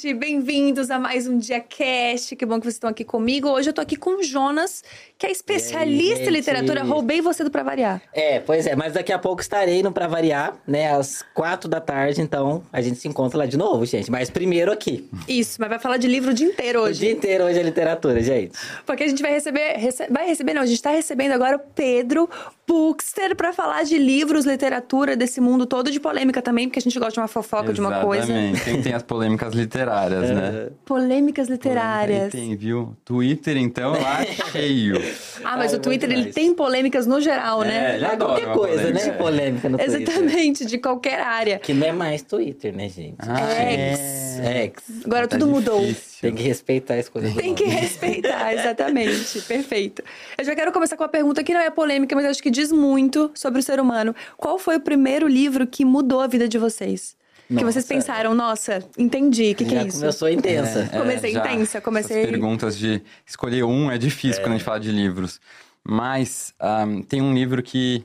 gente! Bem-vindos a mais um Dia Cast. Que bom que vocês estão aqui comigo. Hoje eu tô aqui com o Jonas, que é especialista aí, em literatura. Roubei você do Pra Variar. É, pois é, mas daqui a pouco estarei no Pra Variar, né, às quatro da tarde, então a gente se encontra lá de novo, gente. Mas primeiro aqui. Isso, mas vai falar de livro o dia inteiro O hoje. dia inteiro hoje é literatura, gente. Porque a gente vai receber. rece- vai receber, não, a gente tá recebendo agora o Pedro Buxter pra falar de livros, literatura, desse mundo todo de polêmica também, porque a gente gosta de uma fofoca, de uma coisa. Exatamente. Tem as polêmicas literárias, né? Polêmicas literárias. Aí tem, viu? Twitter, então, lá cheio. Ah, mas Ai, o Twitter, bom ele tem polêmicas no geral, né? É, Ah, adora qualquer coisa, polêmica. né? Polêmica no Twitter. Exatamente, de qualquer área. Que não é mais Twitter, né, gente? Ah, Ex. É, Ex. Agora Tá tudo mudou. difícil. Tem que respeitar as coisas Tem que respeitar, exatamente. Perfeito. Eu já quero começar com uma pergunta que não é polêmica, mas acho que diz muito sobre o ser humano. Qual foi o primeiro livro que mudou a vida de vocês? Que Nossa. vocês pensaram, nossa, entendi, o que, que é isso? começou intensa. Comecei já intensa, comecei- Essas perguntas de escolher um é difícil quando a gente fala de livros. Mas ahm, tem um livro que.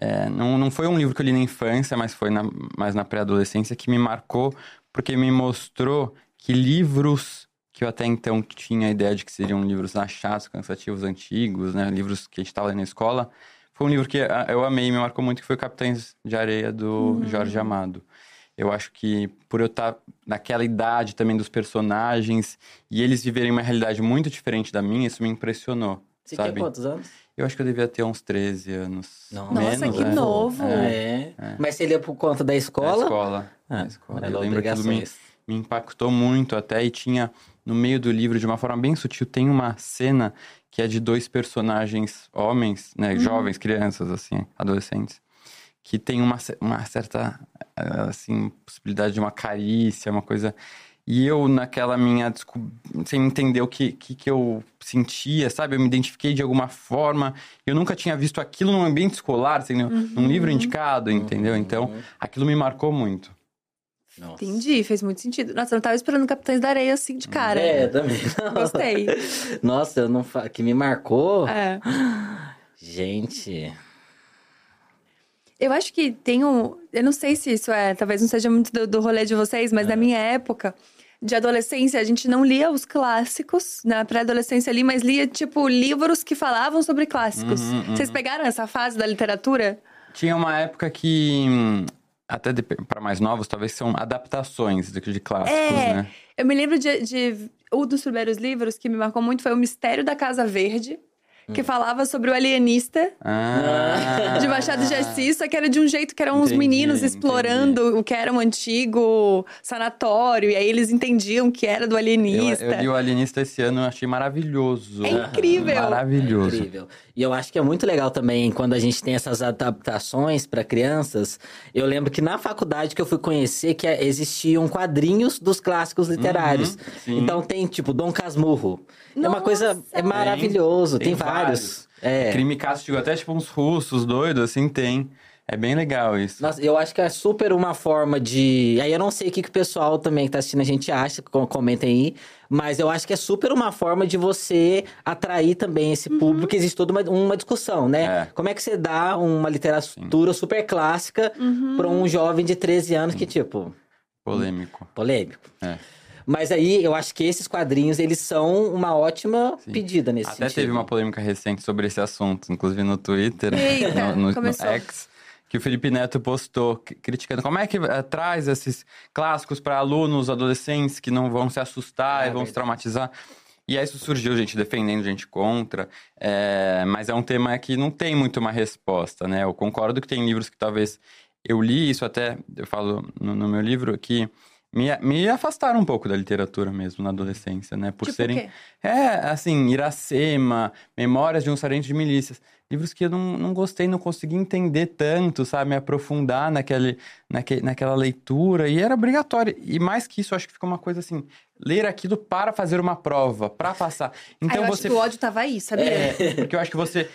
é, não, não foi um livro que eu li na infância, mas foi na, mais na pré-adolescência, que me marcou, porque me mostrou que livros que eu até então tinha a ideia de que seriam livros achados, cansativos, antigos, né? Livros que a gente estava lendo na escola. Foi um livro que ah, eu amei e me marcou muito, que foi Capitães de Areia, do Jorge Amado. Eu acho que por eu estar naquela idade também dos personagens e eles viverem uma realidade muito diferente da minha, isso me impressionou, Você sabe? tinha quantos anos? Eu acho que eu devia ter uns 13 anos. Nossa, menos, que né? novo. É. Mas você lia por conta da escola? escola. Ah, na escola. Eu lembro que me, me impactou muito até e tinha no meio do livro, de uma forma bem sutil, tem uma cena que é de dois personagens homens, né, jovens, crianças, assim, adolescentes, que tem uma, uma certa, eh, assim, possibilidade de uma carícia, uma coisa... E eu, naquela minha... Sem entender o que, que, que eu sentia, sabe? Eu me identifiquei de alguma forma. Eu nunca tinha visto aquilo num ambiente escolar, assim, num- num livro indicado, entendeu? Então, aquilo me marcou muito. Nossa. Entendi, fez muito sentido. Nossa, eu não tava esperando Capitães da Areia assim de cara. É, também. Gostei. Nossa, eu não fa... que me marcou. É. Gente. Eu acho que tem um. Eu não sei se isso é, talvez não seja muito do, do rolê de vocês, mas na minha época de adolescência, a gente não lia os clássicos na pré-adolescência ali, mas lia, tipo, livros que falavam sobre clássicos. Uhum, uhum. Vocês pegaram essa fase da literatura? Tinha uma época que, até para mais novos, talvez são adaptações de, de clássicos, É. né? Eu me lembro de, de. Um dos primeiros livros que me marcou muito foi O Mistério da Casa Verde, que falava sobre o alienista. Ah, De Machado de Assis, só que era de um jeito que eram uns Entendi, meninos entendi. explorando o que era um antigo sanatório, e aí eles entendiam que era do Eu, alienista. eu li o Alienista esse ano, eu achei maravilhoso. É incrível. Maravilhoso. Incrível. E eu acho que é muito legal também quando a gente tem essas adaptações para crianças. Eu lembro que na faculdade que eu fui conhecer que é- existiam quadrinhos dos clássicos literários. Uhum, então tem tipo Dom Casmurro. é uma Nossa! coisa é maravilhoso, tem, tem vários. vários. É. Crime castigo, até tipo uns russos doidos, assim, tem. É bem legal isso. Nossa, eu acho que é super uma forma de. Aí eu não sei o que, que o pessoal também que tá assistindo a gente acha, com- comentem aí. Mas eu acho que é super uma forma de você atrair também esse público. Existe toda uma, uma discussão, né? É. Como é que você dá uma literatura super clássica pra um jovem de 13 anos que, tipo, Polêmico. polêmico. É. Mas aí eu acho que esses quadrinhos, eles são uma ótima Sim. pedida nesse Até sentido. teve uma polêmica recente sobre esse assunto, inclusive no Twitter, Eita, no, no, no. X, que o Felipe Neto postou criticando como é que eh, traz esses clássicos para alunos, adolescentes que não vão se assustar É e vão se traumatizar. E aí isso surgiu gente defendendo, gente contra, é, mas é um tema que não tem muito uma resposta, né? Eu concordo que tem livros que talvez eu li isso até, eu falo no, no meu livro, que me, me afastaram um pouco da literatura mesmo na adolescência, né? Por tipo serem é, assim, Iracema, Memórias de um Sargento de Milícias. Livros que eu não, não gostei, não consegui entender tanto, sabe? Me aprofundar naquele, naque, naquela leitura. E era obrigatório. E mais que isso, acho que ficou uma coisa assim: ler aquilo para fazer uma prova, para passar. Então ah, eu você. acho que o ódio tava aí, sabia? É, porque eu acho que você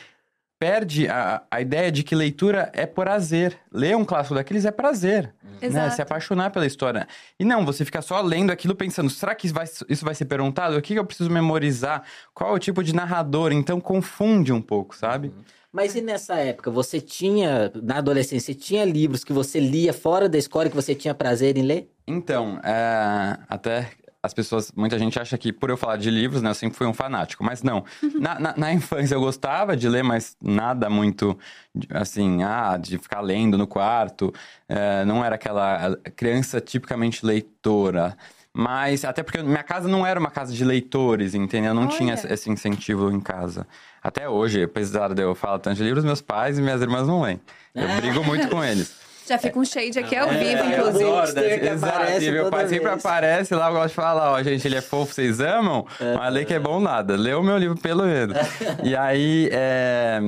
perde a, a ideia de que leitura é prazer. Ler um clássico daqueles é prazer. Né? Exato. Se apaixonar pela história. E não, você fica só lendo aquilo pensando, será que isso vai, isso vai ser perguntado? O que eu preciso memorizar? Qual é o tipo de narrador? Então confunde um pouco, sabe? Mas e nessa época, você tinha, na adolescência, você tinha livros que você lia fora da escola e que você tinha prazer em ler? Então, é, até as pessoas, muita gente acha que por eu falar de livros, né, eu sempre fui um fanático, mas não. Na, na, na, infância eu gostava de ler, mas nada muito, assim, ah, de ficar lendo no quarto. É, não era aquela criança tipicamente leitora. Mas, até porque minha casa não era uma casa de leitores, entendeu? Não Olha. tinha esse incentivo em casa. Até hoje, apesar de eu falar tanto de livros, meus pais e minhas irmãs não leem. Eu ah. brigo muito com eles. Já fica um shade aqui ao é, vivo, inclusive. É, exato, e meu pai sempre aparece lá, eu gosto de falar, ó, gente, ele é fofo, vocês amam? É, mas lê que é bom nada. Lê o meu livro pelo menos. e aí, é...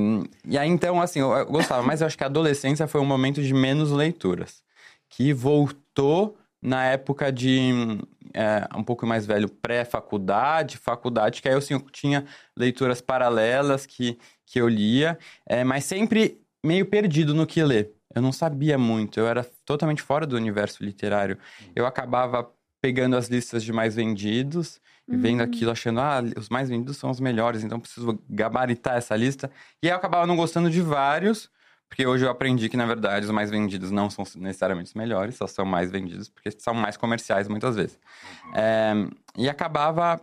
e aí, então, assim, eu gostava, mas eu acho que a adolescência foi um momento de menos leituras. Que voltou na época de é, um pouco mais velho, pré-faculdade, faculdade, que aí eu assim, eu tinha leituras paralelas que, que eu lia, é, mas sempre meio perdido no que ler. Eu não sabia muito, eu era totalmente fora do universo literário. Eu acabava pegando as listas de mais vendidos e uhum. vendo aquilo, achando, ah, os mais vendidos são os melhores, então preciso gabaritar essa lista. E aí eu acabava não gostando de vários, porque hoje eu aprendi que, na verdade, os mais vendidos não são necessariamente os melhores, só são mais vendidos porque são mais comerciais muitas vezes. Uhum. É, e acabava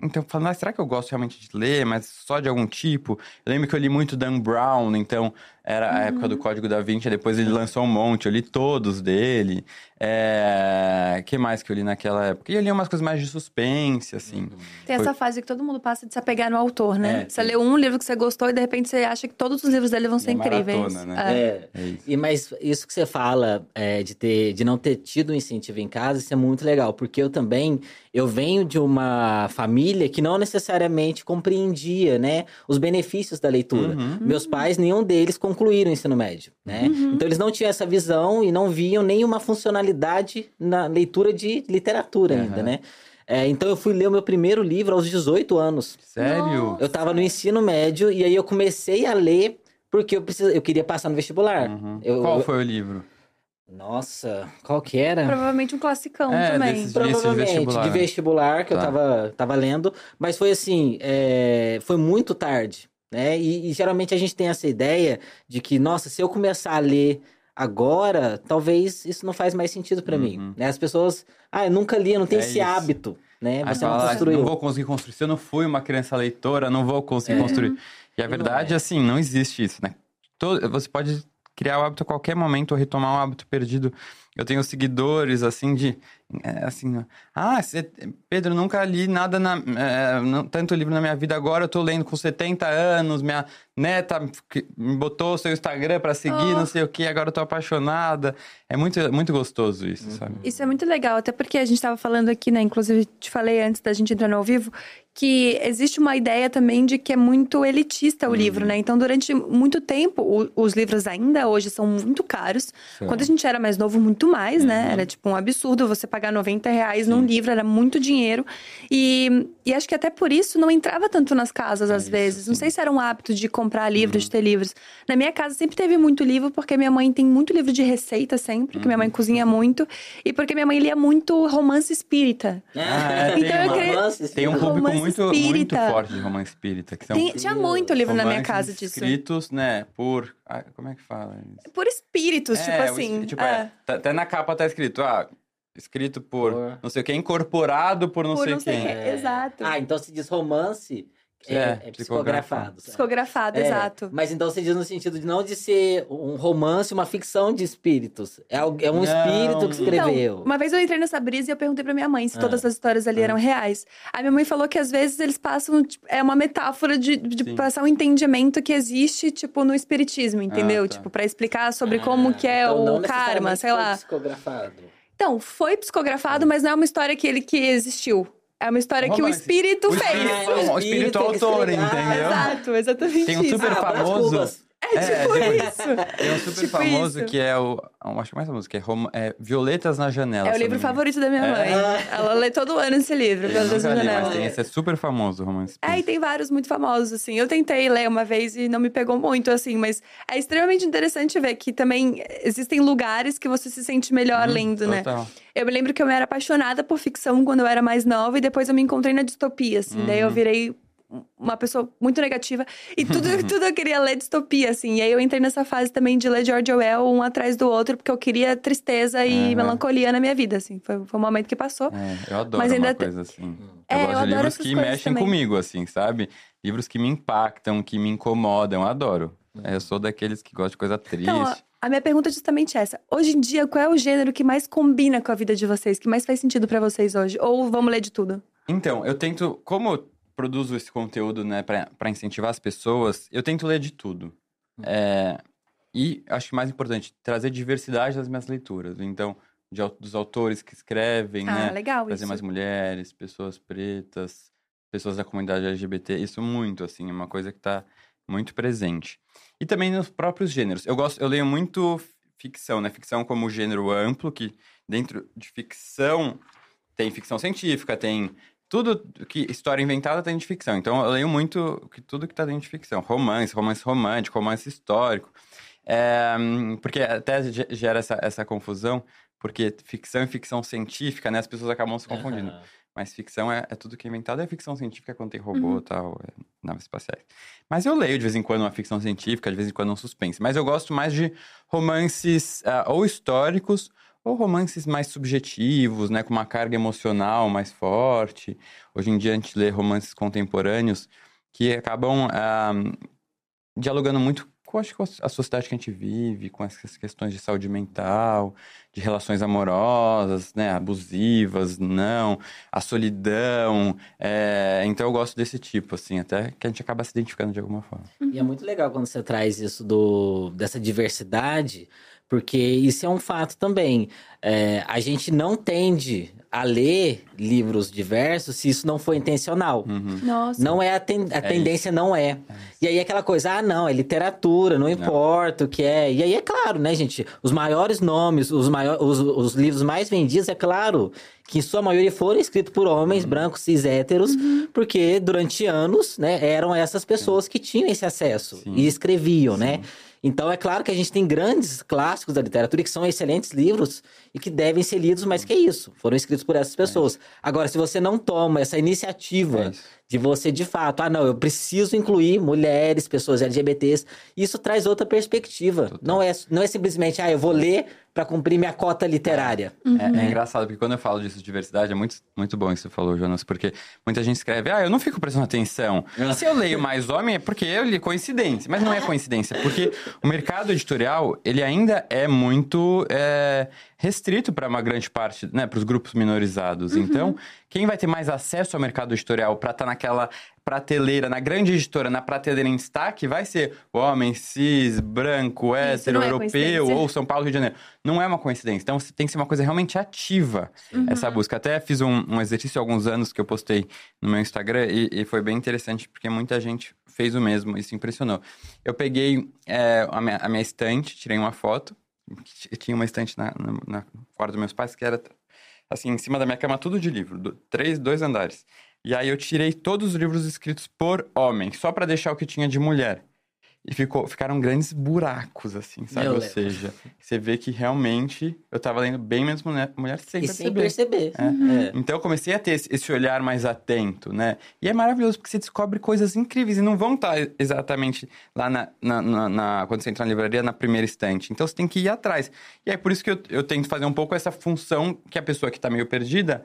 então, falando, ah, será que eu gosto realmente de ler, mas só de algum tipo? Eu lembro que eu li muito Dan Brown, então era a época do uhum. Código da Vinci, depois ele lançou um monte, eu li todos dele. É... que mais que eu li naquela época? E eu li umas coisas mais de suspense, assim. Tem Foi... essa fase que todo mundo passa de se apegar no autor, né? É, você lê um livro que você gostou e de repente você acha que todos os livros dele vão ser é incríveis. Maratona, né? É. é. é e, mas isso que você fala é, de, ter, de não ter tido um incentivo em casa, isso é muito legal. Porque eu também, eu venho de uma família que não necessariamente compreendia, né? Os benefícios da leitura. Uhum. Meus pais, nenhum deles concluíram o ensino médio, né? Uhum. Então eles não tinham essa visão e não viam nenhuma funcionalidade na leitura de literatura uhum. ainda, né? É, então eu fui ler o meu primeiro livro aos 18 anos. Sério? Eu tava no ensino médio e aí eu comecei a ler porque eu, precis... eu queria passar no vestibular. Uhum. Eu, Qual foi o livro? Nossa, qual que era? Provavelmente um classicão é, também. Provavelmente, de vestibular, de vestibular que tá. eu tava, tava lendo. Mas foi assim, é... foi muito tarde. Né? E, e, geralmente a gente tem essa ideia de que, nossa, se eu começar a ler agora, talvez isso não faz mais sentido para uhum. mim. Né? As pessoas, ah, eu nunca li, eu não tenho é esse isso. hábito, né? Você não fala, construiu. Não vou conseguir construir. Se eu não fui uma criança leitora, não vou conseguir é. construir. E a verdade, é. assim, não existe isso, né? Todo, você pode criar o hábito a qualquer momento ou retomar um hábito perdido. Eu tenho seguidores, assim, de. É, assim, ah, cê, Pedro, nunca li nada, na, é, não, tanto livro na minha vida. Agora eu tô lendo com 70 anos. Minha neta me botou seu Instagram para seguir, oh. não sei o que. Agora eu tô apaixonada. É muito, muito gostoso isso, sabe? Isso é muito legal, até porque a gente tava falando aqui, né? Inclusive, te falei antes da gente entrar no ao vivo, que existe uma ideia também de que é muito elitista o uhum. livro, né? Então, durante muito tempo, o, os livros ainda hoje são muito caros. Sim. Quando a gente era mais novo, muito mais, né? uhum. né? Era tipo um absurdo você pagar 90 reais num livro, era muito dinheiro. E, e acho que até por isso não entrava tanto nas casas, às é vezes. Isso, não sei se era um hábito de comprar livros, uhum. de ter livros. Na minha casa sempre teve muito livro, porque minha mãe tem muito livro de receita sempre, porque minha mãe uhum. cozinha muito. E porque minha mãe lia muito romance espírita. Ah, é, então, tem, eu tem um público muito muito, muito forte de romance espírita. Que são Tem, tinha muito livro na minha casa disso. escritos, né, por... Ah, como é que fala isso? Por espíritos, tipo é, tipo assim. Tipo, é. É, tá, até na capa tá escrito, ah, escrito por, por... não sei o que, incorporado por não por sei não quem. Sei quem. Exato. Ah, então se diz romance é, é, é psicografado. Psicografado, é, exato. Mas então você diz no sentido de não de ser um romance, uma ficção de espíritos. É, é um não. espírito que escreveu. Então, uma vez eu entrei nessa brisa e eu perguntei pra minha mãe se ah. todas as histórias ali ah. eram reais. A minha mãe falou que às vezes eles passam. Tipo, é uma metáfora de, de passar um entendimento que existe, tipo, no espiritismo, entendeu? Ah, tá. Tipo, pra explicar sobre ah, como que é então o karma, sei lá. Psicografado. Então, foi psicografado, mas não é uma história que ele que existiu. É uma história que o espírito o fez. Espírito, o espírito autor, entendeu? Exato, exatamente Tem um super isso. famoso. É, é tipo é, isso. Tem um super tipo famoso isso. que é o. Acho que mais famoso, que é, é Violetas na Janela. É o livro favorito da minha é. mãe. Ela lê todo ano esse livro, Violetas na Janela. Mas tem, esse é super famoso, o romance. É, e tem vários muito famosos, assim. Eu tentei ler uma vez e não me pegou muito, assim, mas é extremamente interessante ver que também existem lugares que você se sente melhor hum, lendo, né? total. né? Eu me lembro que eu era apaixonada por ficção quando eu era mais nova e depois eu me encontrei na distopia, assim. Uhum. Daí eu uhum. virei uma pessoa muito negativa. E tudo, tudo eu queria ler distopia, assim. E aí eu entrei nessa fase também de ler George Orwell um atrás do outro, porque eu queria tristeza e Uhum. melancolia na minha vida, assim. Foi, foi um momento que passou. É, eu adoro Mas ainda uma coisa assim. É, eu eu gosto de adoro livros que mexem também. comigo, assim, sabe? Livros que me impactam, que me incomodam, eu adoro. Eu sou daqueles que gostam de coisa triste. Então, ó, a minha pergunta é justamente essa. Hoje em dia, qual é o gênero que mais combina com a vida de vocês? Que mais faz sentido pra vocês hoje? Ou vamos ler de tudo? Então, eu tento, como eu produzo esse conteúdo, né, pra incentivar as pessoas, eu tento ler de tudo. É, e acho que mais importante, trazer diversidade nas minhas leituras. Então, de dos autores que escrevem, ah, né? legal Trazer isso. mais mulheres, pessoas pretas, pessoas da comunidade LGBT, isso muito, assim, é uma coisa que tá muito presente. E também nos próprios gêneros. Eu gosto, eu leio muito ficção, né? Ficção como gênero amplo, que dentro de ficção tem ficção científica, tem tudo que história inventada tem de ficção. Então eu leio muito que tudo que tá dentro de ficção, romance, romance romântico, romance histórico. É, porque até ge- gera essa, essa confusão, porque ficção e ficção científica, né? As pessoas acabam se confundindo. Aham. Mas ficção é, é tudo que é inventado, é ficção científica quando tem robô Uhum. e tal, é, naves espaciais. Mas eu leio de vez em quando uma ficção científica, de vez em quando um suspense. Mas eu gosto mais de romances ah, ou históricos ou romances mais subjetivos, né, com uma carga emocional mais forte. Hoje em dia a gente lê romances contemporâneos que acabam ah, dialogando muito com, acho, com a sociedade que a gente vive, com essas questões de saúde mental, de relações amorosas, né, abusivas, não, a solidão. é, então eu gosto desse tipo, assim, até que a gente acaba se identificando de alguma forma. E é muito legal quando você traz isso do, dessa diversidade, porque isso é um fato também. É, a gente não tende a ler livros diversos se isso não for intencional. Uhum. Nossa. Não é a, ten- a tendência, não é. E aí aquela coisa, ah, não, é literatura, não importa o que é. E aí é claro, né, gente? Os maiores nomes, os, maiores, os, os livros mais vendidos, é claro, que em sua maioria foram escritos por homens brancos, cis, héteros, porque durante anos, né, eram essas pessoas que tinham esse acesso Sim. e escreviam, né? Então é claro que a gente tem grandes clássicos da literatura que são excelentes livros e que devem ser lidos, mas que é isso, foram escritos por essas pessoas. Agora, se você não toma essa É iniciativa isso. de você de fato, ah, não, eu preciso incluir mulheres, pessoas LGBTs, isso traz outra perspectiva. Não é, não é simplesmente, ah, eu vou ler para cumprir minha cota literária. É, é engraçado, porque quando eu falo disso de diversidade, é muito, muito bom isso que você falou, Jonas, porque muita gente escreve, ah, eu não fico prestando atenção. Se eu leio mais homem, é porque eu li coincidência. Mas não é coincidência, porque o mercado editorial, ele ainda é muito é, restrito para uma grande parte, né, para os grupos minorizados. Então, quem vai ter mais acesso ao mercado editorial para estar naquela prateleira, na grande editora, na prateleira em destaque, vai ser o homem cis, branco, hétero, não é europeu ou São Paulo, Rio de Janeiro. Não é uma coincidência. Então, tem que ser uma coisa realmente ativa, essa busca. Até fiz um, um exercício há alguns anos que eu postei no meu Instagram e, e foi bem interessante, porque muita gente fez o mesmo, isso impressionou. Eu peguei é, a, minha, a minha estante, tirei uma foto, tinha uma estante na, na, na quarto dos meus pais que era, assim, em cima da minha cama, tudo de livro, do- três, dois andares. E aí eu tirei todos os livros escritos por homem, só pra deixar o que tinha de mulher. E ficou, ficaram grandes buracos, assim, sabe? Eu Ou lembro. seja, você vê que realmente eu tava lendo bem menos mulher, mulher sem E sem perceber. perceber. É. Então eu comecei a ter esse- olhar mais atento, né? E é maravilhoso porque você descobre coisas incríveis e não vão estar exatamente lá na, na- na- na- quando você entra na livraria na primeira estante. Então você tem que ir atrás. E é por isso que eu, eu tento fazer um pouco essa função que a pessoa que está meio perdida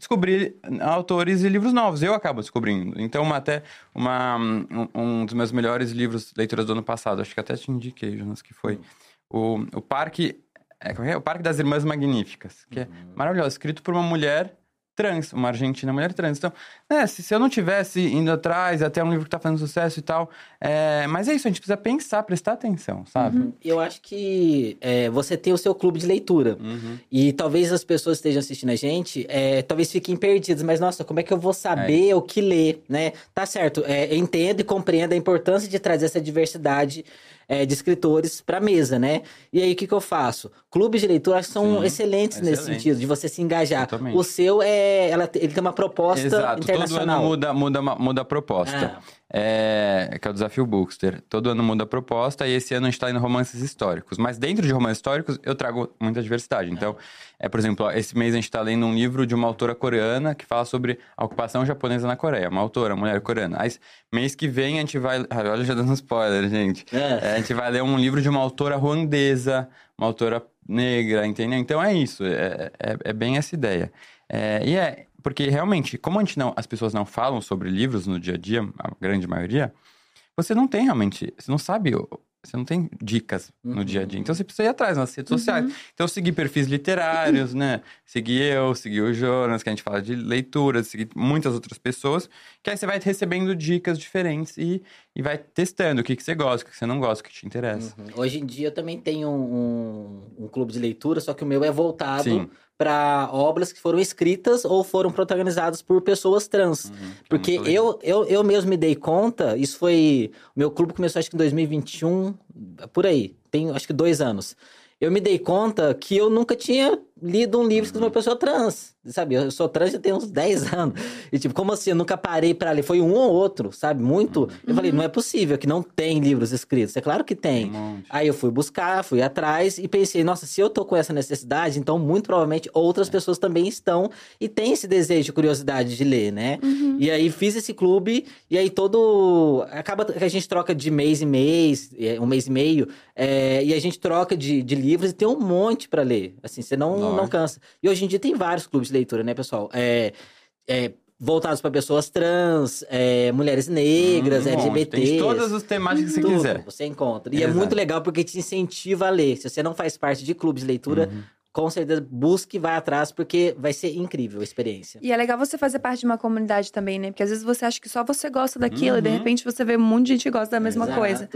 descobrir autores e livros novos. Eu acabo descobrindo. Então, uma, até uma, um, um dos meus melhores livros, leituras do ano passado, acho que até te indiquei, Jonas, que foi o, o Parque... É, como é? O Parque das Irmãs Magníficas, que é maravilhoso, escrito por uma mulher trans, uma argentina mulher trans. Então, né, se, se eu não tivesse indo atrás, até um livro que tá fazendo sucesso e tal, é, mas é isso, a gente precisa pensar, prestar atenção, sabe? Eu acho que é, você tem o seu clube de leitura. Uhum. E talvez as pessoas que estejam assistindo a gente, é, talvez fiquem perdidas, mas nossa, como é que eu vou saber o que ler, né? Tá certo, é, entendo e compreendo a importância de trazer essa diversidade é, de escritores para mesa, né? E aí o que, que eu faço? Clubes de leitura são Sim, excelentes nesse excelente. sentido, de você se engajar. Totalmente. O seu é, ela, ele tem uma proposta Exato, todo ano internacional. muda, muda, muda a proposta. Ah. É, que é o Desafio Bookster. Todo ano muda a proposta e esse ano a gente está indo romances históricos. Mas dentro de romances históricos eu trago muita diversidade. Então, é, por exemplo, ó, esse mês a gente está lendo um livro de uma autora coreana que fala sobre a ocupação japonesa na Coreia. Uma autora, mulher coreana. Aí, mês que vem a gente vai... Olha, já dando spoiler, gente. É. É, a gente vai ler um livro de uma autora ruandesa, uma autora negra, entendeu? Então é isso, é, é, é bem essa ideia. É, e é, porque realmente, como a gente não, as pessoas não falam sobre livros no dia a dia, a grande maioria, você não tem realmente, você não sabe você não tem dicas no dia a dia. Então você precisa ir atrás nas redes sociais. Então eu segui perfis literários, né? Segui eu, segui o Jonas, que a gente fala de leituras, segui muitas outras pessoas, que aí você vai recebendo dicas diferentes e, e vai testando o que, que você gosta, o que, você não gosta, o que te interessa. Uhum. Hoje em dia eu também tenho um, um, um clube de leitura, só que o meu é voltado Sim. Para obras que foram escritas ou foram protagonizadas por pessoas trans. Uhum, é Porque eu, eu, eu mesmo me dei conta, isso foi. O meu clube começou acho que em 2021, por aí, tem acho que dois anos. Eu me dei conta que eu nunca tinha lido um livro escrito por uma pessoa trans, sabe? Eu sou trans já tem uns 10 anos. E tipo, como assim? Eu nunca parei pra ler. Foi um ou outro, sabe? Muito. Eu falei, não é possível que não tem livros escritos. É claro que tem. Um. Aí eu fui buscar, fui atrás e pensei, nossa, se eu tô com essa necessidade, então muito provavelmente outras É. pessoas também estão e têm esse desejo, curiosidade de ler, né? Uhum. E aí fiz esse clube e aí todo acaba que a gente troca de mês em mês, é, um mês e meio, é, e a gente troca de, de livros e tem um monte pra ler. Assim, você não, não cansa. E hoje em dia tem vários clubes de leitura, né, pessoal? É, é, voltados para pessoas trans, é, mulheres negras, Um monte. LGBTs. Tem todas as temáticas que você Tudo quiser. você encontra. E é Exato. muito legal porque te incentiva a ler. Se você não faz parte de clubes de leitura, Uhum. com certeza busque e vai atrás, porque vai ser incrível a experiência. E é legal você fazer parte de uma comunidade também, né? Porque às vezes você acha que só você gosta daquilo e de Uhum. repente você vê um monte de gente que gosta da mesma Exato. coisa.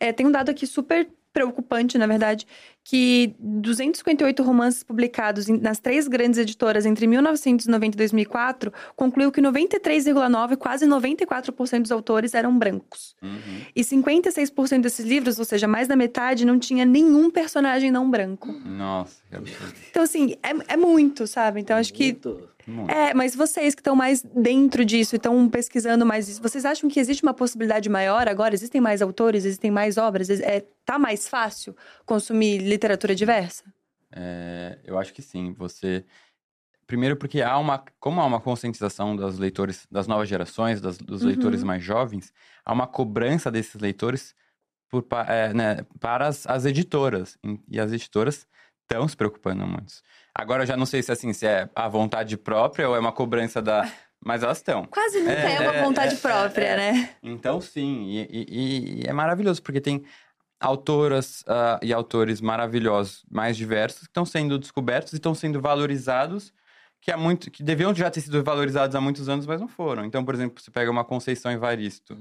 É, tem um dado aqui super preocupante, na verdade, que 258 romances publicados nas três grandes editoras entre 1990 e 2004 concluiu que 93,9, quase 94% dos autores eram brancos. Uhum. E 56% desses livros, ou seja, mais da metade, não tinha nenhum personagem não branco. Nossa, que absurdo. Então, assim, é, é muito, sabe? Então, acho que Muito. É, mas vocês que estão mais dentro disso e estão pesquisando mais isso, vocês acham que existe uma possibilidade maior agora? Existem mais autores, existem mais obras? É, tá mais fácil consumir literatura diversa? É, eu acho que sim. Você. Primeiro porque há uma. Como há uma conscientização dos leitores, das novas gerações, das- dos Uhum. leitores mais jovens, há uma cobrança desses leitores por, é, né, para as, as editoras. E as editoras estão se preocupando muito. Agora eu já não sei se assim, se é a vontade própria ou é uma cobrança da. Mas elas estão. Quase nunca é, É, uma é, vontade é, própria, é, é. né? Então, sim, e, e- e- é maravilhoso, porque tem autoras ah, e autores maravilhosos, mais diversos, que estão sendo descobertos e estão sendo valorizados, que, há muito, que deviam já ter sido valorizados há muitos anos, mas não foram. Então, por exemplo, você pega uma Conceição Evaristo,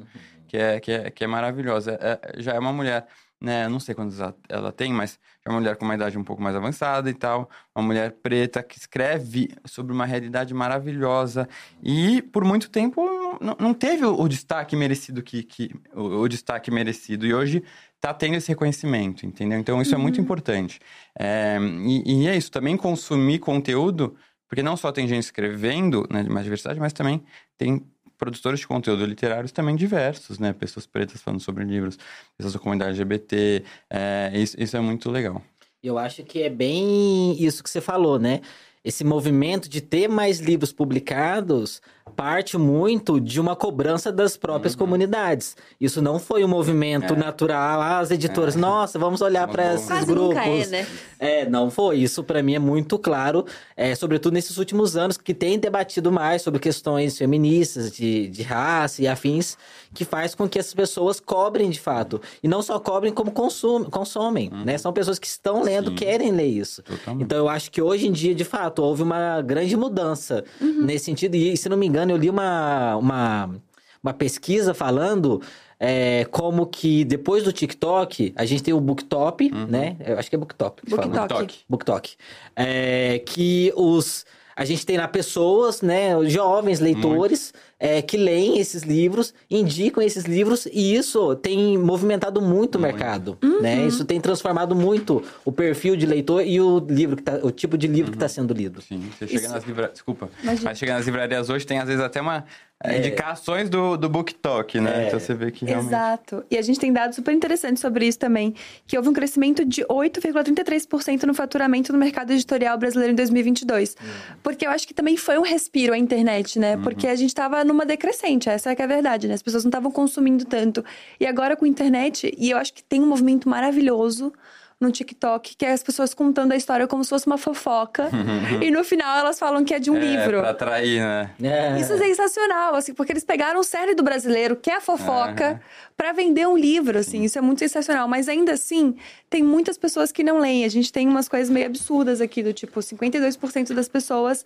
que é, que é, que é maravilhosa. É- é- já é uma mulher, né? eu Não sei quantos ela, tem, mas é uma mulher com uma idade um pouco mais avançada e tal. Uma mulher preta que escreve sobre uma realidade maravilhosa. E por muito tempo não, não teve o, o destaque merecido que, que o, o destaque merecido. E hoje tá tendo esse reconhecimento, entendeu? Então isso é muito importante. É, e, e é isso, também consumir conteúdo, porque não só tem gente escrevendo, né, de mais diversidade, mas também tem produtores de conteúdo literários também diversos, né? Pessoas pretas falando sobre livros, pessoas da comunidade LGBT, é, isso, isso é muito legal. Eu acho que é bem isso que você falou, né? Esse movimento de ter mais livros publicados parte muito de uma cobrança das próprias Uhum. comunidades. Isso não foi um movimento É. natural, ah, as editoras, É. nossa, vamos olhar para esses Quase grupos. nunca é, né? É, não foi. Isso para mim é muito claro, é, sobretudo nesses últimos anos, que tem debatido mais sobre questões feministas, de, de raça e afins, que faz com que essas pessoas cobrem de fato. E não só cobrem, como consumem, consomem, né? São pessoas que estão lendo, Sim. querem ler isso. Totalmente. Então eu acho que hoje em dia, de fato, houve uma grande mudança nesse sentido. E se não me engano, eu li uma, uma, uma pesquisa falando é, como que depois do TikTok, a gente tem o Booktop, né? Eu acho que é Booktop. que fala. BookTok. BookTok. É, que os. A gente tem lá pessoas, né? Jovens leitores, é, que leem esses livros, indicam esses livros, e isso tem movimentado muito, o mercado. Uhum. Né? Isso tem transformado muito o perfil de leitor e o livro que tá, o tipo de livro que está sendo lido. Sim, você chega Isso- nas livrarias. Desculpa. Imagina. Mas chega nas livrarias hoje, tem às vezes até uma. é, Indicações do, do Book Talk, né? É. Então você vê que realmente. Exato. E a gente tem dados super interessantes sobre isso também, que houve um crescimento de 8,33% no faturamento no mercado editorial brasileiro em 2022. Porque eu acho que também foi um respiro a internet, né? Porque a gente tava numa decrescente, essa é que é a verdade, né? As pessoas não estavam consumindo tanto. E agora com a internet, e eu acho que tem um movimento maravilhoso no TikTok, que é as pessoas contando a história como se fosse uma fofoca. e no final elas falam que é de um é, livro. Pra atrair, né? É. Isso é sensacional, assim, porque eles pegaram o cerne do brasileiro, que é a fofoca, Aham. pra vender um livro, assim. Isso é muito sensacional. Mas ainda assim, tem muitas pessoas que não leem. A gente tem umas coisas meio absurdas aqui, do tipo, 52% das pessoas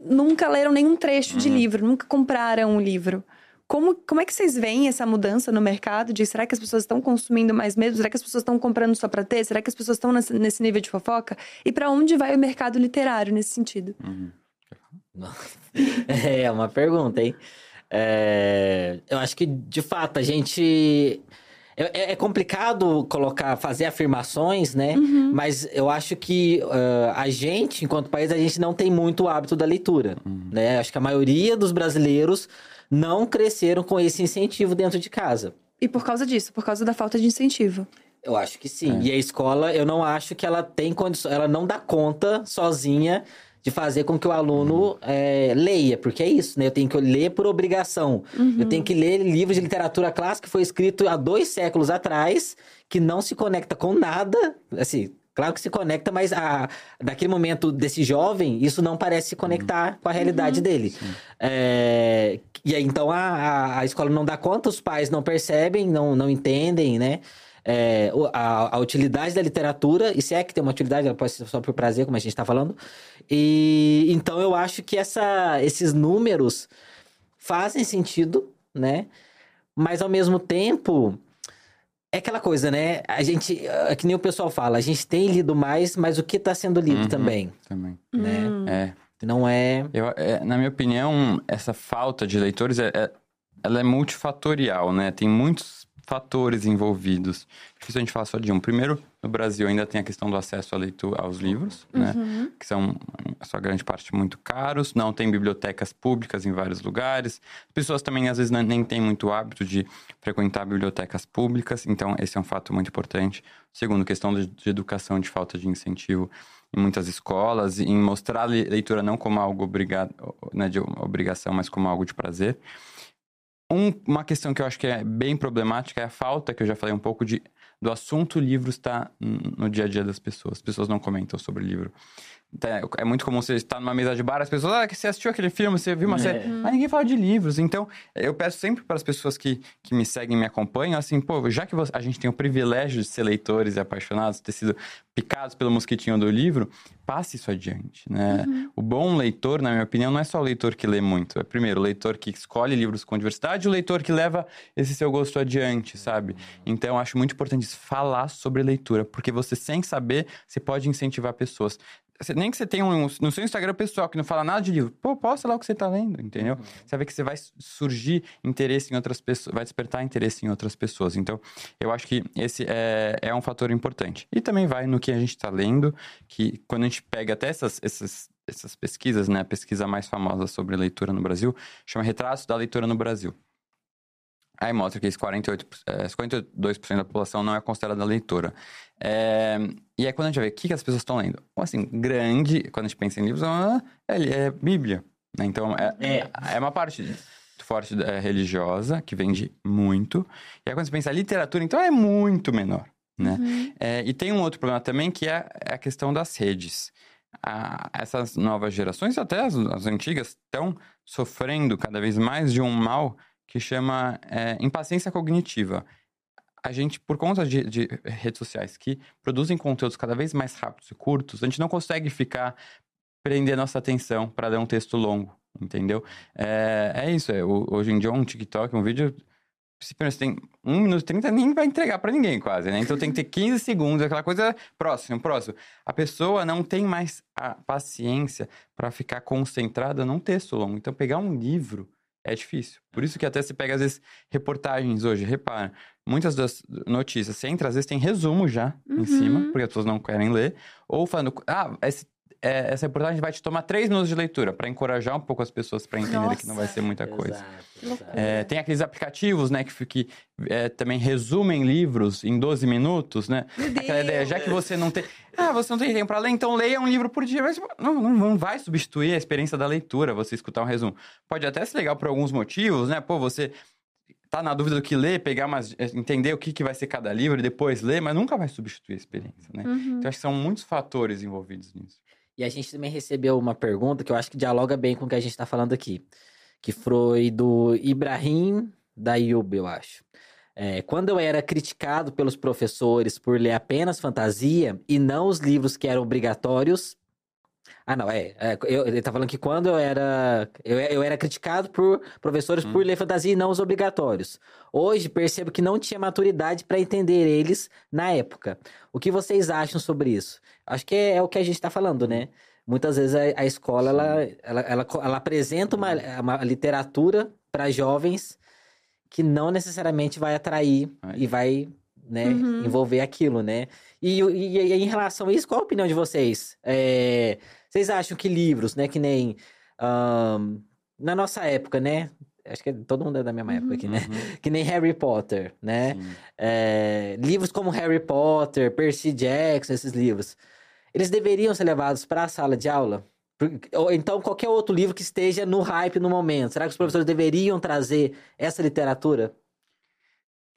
nunca leram nenhum trecho de livro, nunca compraram um livro. Como, como é que vocês veem essa mudança no mercado? De será que as pessoas estão consumindo mais mesmo? Será que as pessoas estão comprando só pra ter? Será que as pessoas estão nesse, nesse nível de fofoca? E pra onde vai o mercado literário nesse sentido? É uma pergunta, hein? É, eu acho que, de fato, a gente. É, é- é complicado colocar, fazer afirmações, né? Mas eu acho que ah, a gente, enquanto país, a gente não tem muito o hábito da leitura, né? Acho que a maioria dos brasileiros não cresceram com esse incentivo dentro de casa. E por causa disso, por causa da falta de incentivo. Eu acho que sim. E a escola, eu não acho que ela tem condições, ela não dá conta sozinha de fazer com que o aluno eh, leia, porque é isso, né? Eu tenho que ler por obrigação. Eu tenho que ler livros de literatura clássica que foi escrito há dois séculos atrás, que não se conecta com nada, assim. Claro que se conecta, mas a, daquele momento desse jovem, isso não parece se conectar com a realidade dele. É, e aí, então, a, a, a escola não dá conta, os pais não percebem, não, não entendem, né? É, a, a utilidade da literatura, e se é que tem uma utilidade, ela pode ser só por prazer, como a gente está falando. E então eu acho que essa, esses números fazem sentido, né? Mas ao mesmo tempo, é aquela coisa, né? A gente, é que nem o pessoal fala, a gente tem lido mais, mas o que está sendo lido Uhum. também, Também. né? É. Não é. Eu, é, na minha opinião, essa falta de leitores, é, é- ela é multifatorial, né? Tem muitos fatores envolvidos. Difícil a gente falar só de um. Primeiro, no Brasil ainda tem a questão do acesso à leitura, aos livros, né? Que são, a sua grande parte, muito caros. Não tem bibliotecas públicas em vários lugares. As pessoas também, às vezes, não- nem têm muito hábito de frequentar bibliotecas públicas. Então, esse é um fato muito importante. Segundo, questão de, de educação, de falta de incentivo em muitas escolas, em mostrar a le- leitura não como algo obrigado, né, de obrigação, mas como algo de prazer. Um- uma questão que eu acho que é bem problemática é a falta, que eu já falei um pouco, de, do assunto livro estar no dia a dia das pessoas. As pessoas não comentam sobre livro. Então, É é muito comum você estar numa mesa de bar, as pessoas, ah, você assistiu aquele filme, você viu uma É. série. Mas ninguém fala de livros. Então, eu peço sempre para as pessoas que, que me seguem e me acompanham, assim, pô, já que você- a gente tem o privilégio de ser leitores e apaixonados, ter sido picados pelo mosquitinho do livro, passe isso adiante, né? O bom leitor, na minha opinião, não é só o leitor que lê muito. É primeiro o leitor que escolhe livros com diversidade e o leitor que leva esse seu gosto adiante, sabe? Então, eu acho muito importante falar sobre leitura, porque você, sem saber, você pode incentivar pessoas. Você- Nem que você tenha um, no seu Instagram pessoal que não fala nada de livro, pô, posta lá o que você tá lendo, entendeu? Você vai ver que você vai surgir interesse em outras pessoas, vai despertar interesse em outras pessoas. Então, eu acho que esse é, é um fator importante. E também vai no que a gente está lendo, que quando a gente pega até essas, essas, essas pesquisas, né? A pesquisa mais famosa sobre leitura no Brasil chama Retratos da Leitura no Brasil. Aí mostra que esse 48, é, 52% da população não é considerada leitora. É, e aí quando a gente ver o que, que as pessoas estão lendo, assim, grande, quando a gente pensa em livros, é, é Bíblia. né? Então, é, É. é uma parte forte é, religiosa, que vende muito. E aí quando você pensa em literatura, então é muito menor, né? É, e tem um outro problema também, que é a questão das redes. A- essas novas gerações, até as, as antigas, estão sofrendo cada vez mais de um mal que chama é, impaciência cognitiva. A gente, por conta de, de redes sociais que produzem conteúdos cada vez mais rápidos e curtos, a gente não consegue ficar prender nossa atenção para ler um texto longo, entendeu? É, é isso, é, hoje em dia um TikTok, um vídeo, se tem 1 minuto e 30, nem vai entregar para ninguém quase, né? Então tem que ter 15 segundos, aquela coisa próximo, próximo. A pessoa não tem mais a paciência para ficar concentrada num texto longo. Então pegar um livro é difícil. Por isso que até se pega, às vezes, reportagens hoje, repara, muitas das notícias, você entra, às vezes tem resumo já Uhum. em cima, porque as pessoas não querem ler, ou falando, ah, esse- é, essa reportagem vai te tomar três minutos de leitura, para encorajar um pouco as pessoas para entender que não vai ser muita coisa. Exato, loucura. exato. É, tem aqueles aplicativos, né, que, que é, também resumem livros em 12 minutos, né? Aquela ideia, já que você não tem. Ah, você não tem tempo pra ler, então leia um livro por dia. Mas não, não, não vai substituir a experiência da leitura, você escutar um resumo. Pode até ser legal por alguns motivos, né? Pô, você tá na dúvida do que ler, pegar umas. entender o que, que vai ser cada livro e depois ler, mas nunca vai substituir a experiência, né? Uhum. Então acho que são muitos fatores envolvidos nisso. E a gente também recebeu uma pergunta que eu acho que dialoga bem com o que a gente está falando aqui. Que foi do Ibrahim Dayub, eu acho. É, quando eu era criticado pelos professores por ler apenas fantasia e não os livros que eram obrigatórios. Ah, não, é. é, eu- ele tá falando que quando eu era. Eu, eu era criticado por professores por ler fantasia e não os obrigatórios. Hoje percebo que não tinha maturidade para entender eles na época. O que vocês acham sobre isso? Acho que é, é o que a gente está falando, né? Muitas vezes a, a escola ela, ela, ela, ela apresenta uma, uma literatura para jovens que não necessariamente vai atrair Vai. e vai né, Uhum. envolver aquilo, né? E, e- e em relação a isso, qual a opinião de vocês? É, vocês acham que livros, né, que nem ahn, na nossa época, né? Acho que todo mundo é da mesma época aqui, né? Uhum, Que nem Harry Potter, né? É, livros como Harry Potter, Percy Jackson, esses livros, eles deveriam ser levados para a sala de aula? Ou então qualquer outro livro que esteja no hype no momento. Será que os professores deveriam trazer essa literatura?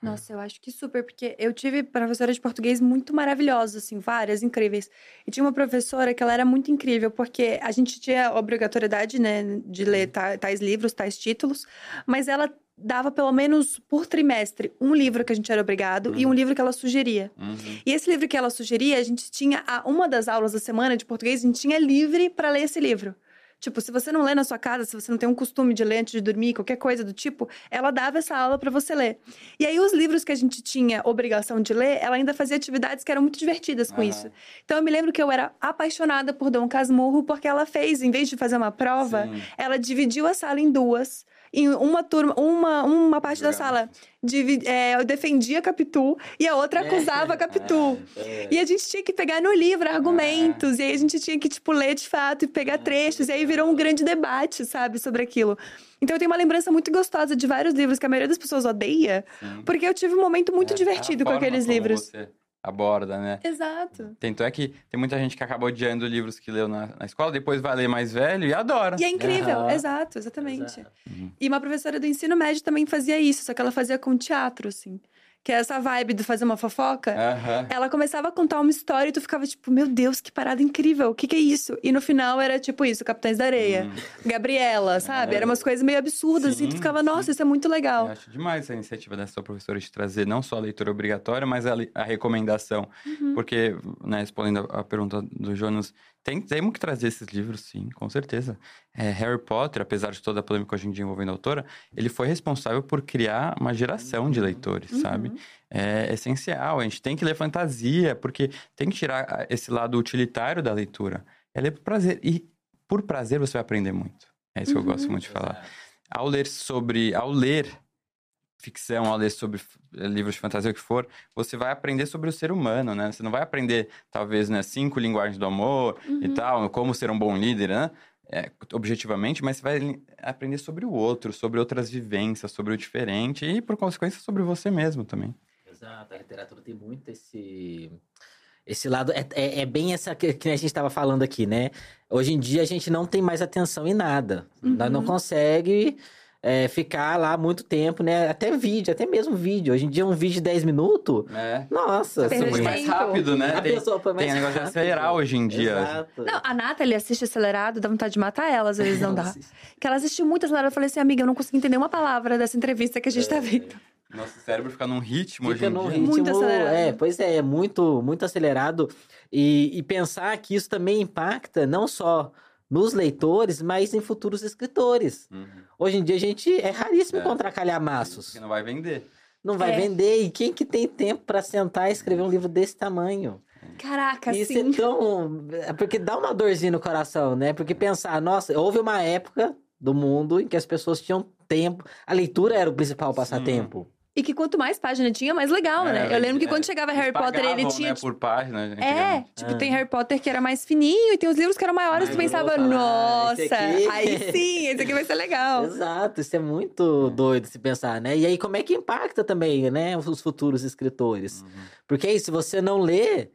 Nossa, eu acho que super, porque eu tive professora de português muito maravilhosas, assim, várias incríveis. E tinha uma professora que ela era muito incrível, porque a gente tinha obrigatoriedade, né, de ler ta- tais livros, tais títulos, mas ela dava pelo menos por trimestre um livro que a gente era obrigado e um livro que ela sugeria. Uhum. E esse livro que ela sugeria, a gente tinha a, uma das aulas da semana de português, a gente tinha livre para ler esse livro. Tipo, se você não lê na sua casa, se você não tem um costume de ler antes de dormir, qualquer coisa do tipo, ela dava essa aula para você ler. E aí os livros que a gente tinha obrigação de ler, ela ainda fazia atividades que eram muito divertidas com Aham. isso. Então eu me lembro que eu era apaixonada por Dom Casmurro porque ela fez, em vez de fazer uma prova, Sim. ela dividiu a sala em duas. Em uma turma, uma, uma parte da Legal. sala divi- é, defendia Capitu e a outra acusava Capitu. E a gente tinha que pegar no livro argumentos, e aí a gente tinha que, tipo, ler de fato e pegar trechos, e aí virou um grande debate, sabe, sobre aquilo. Então eu tenho uma lembrança muito gostosa de vários livros que a maioria das pessoas odeia, Sim. porque eu tive um momento muito É, divertido com aqueles livros. Você aborda, né? Exato. Tanto é que tem muita gente que acaba odiando livros que leu na, na escola, depois vai ler mais velho e adora. E é incrível, exato, exatamente. Exato. E uma professora do ensino médio também fazia isso, só que ela fazia com teatro, assim. Que é essa vibe de fazer uma fofoca. Ela começava a contar uma história e tu ficava tipo, meu Deus, que parada incrível, o que que é isso? E no final era tipo isso, Capitães da Areia, Hum. Gabriela, sabe? É. Eram umas coisas meio absurdas, assim, tu Sim, ficava, nossa, sim. isso é muito legal. Eu acho demais essa iniciativa dessa sua professora de trazer não só a leitura obrigatória, mas a, a recomendação. Uhum. Porque, né, respondendo a a pergunta do Jonas, tem, temos que trazer esses livros, sim, com certeza. É, Harry Potter, apesar de toda a polêmica hoje em dia envolvendo a autora, ele foi responsável por criar uma geração de leitores, Uhum. sabe? É essencial, a gente tem que ler fantasia, porque tem que tirar a- esse lado utilitário da leitura. É ler por prazer. E por prazer você vai aprender muito. É isso que eu gosto Uhum. muito de falar ao ler sobre, ao ler ficção, ao ler sobre eh, livros de fantasia o que for, você vai aprender sobre o ser humano, né? Você não vai aprender talvez, né, cinco linguagens do amor e Uhum. tal, como ser um bom líder, né? É, objetivamente, mas você vai aprender sobre o outro, sobre outras vivências, sobre o diferente e, por consequência, sobre você mesmo também. Exato, a literatura tem muito esse. Esse lado. É, é, é bem essa que, que a gente estava falando aqui, né? Hoje em dia a gente não tem mais atenção em nada. Nós não Uhum. consegue é, ficar lá muito tempo, né? Até vídeo, até mesmo vídeo. Hoje em dia, um vídeo de 10 minutos. É. Nossa, Perda Muito de mais rápido, né? A Tem, pessoa foi mais tem negócio de acelerar hoje em dia. Exato. Não, a Nathalie assiste acelerado, dá vontade de matar ela, às vezes não dá. Que ela assistiu muito acelerado, eu falei assim, amiga, eu não consegui entender uma palavra dessa entrevista que a gente tá vendo. Nosso cérebro fica num ritmo Fica hoje em num dia. ritmo. Muito acelerado. É, pois é, é muito, muito acelerado. E, e pensar que isso também impacta não só nos leitores, mas em futuros escritores. Uhum. Hoje em dia a gente é raríssimo É. encontrar calhamaços. Porque não vai vender. Não vai É. vender. E quem que tem tempo para sentar e escrever um livro desse tamanho? Caraca, Isso sim. é tão. é Porque dá uma dorzinha no coração, né? Porque pensar, nossa, houve uma época do mundo em que as pessoas tinham passatempo. A leitura era o principal passatempo. E que quanto mais página tinha, mais legal, É, né? Eu lembro que é. quando chegava Harry Potter, ele tinha. né, por página, É, antigamente. tipo, Ah. tem Harry Potter que era mais fininho e tem os livros que eram maiores Mais que tu pensava, grosso, né? nossa, aqui- aí sim, esse aqui vai ser legal. Exato, isso é muito doido se pensar, né? E aí, como é que impacta também, né, os futuros escritores? Uhum. Porque aí, se você não lê,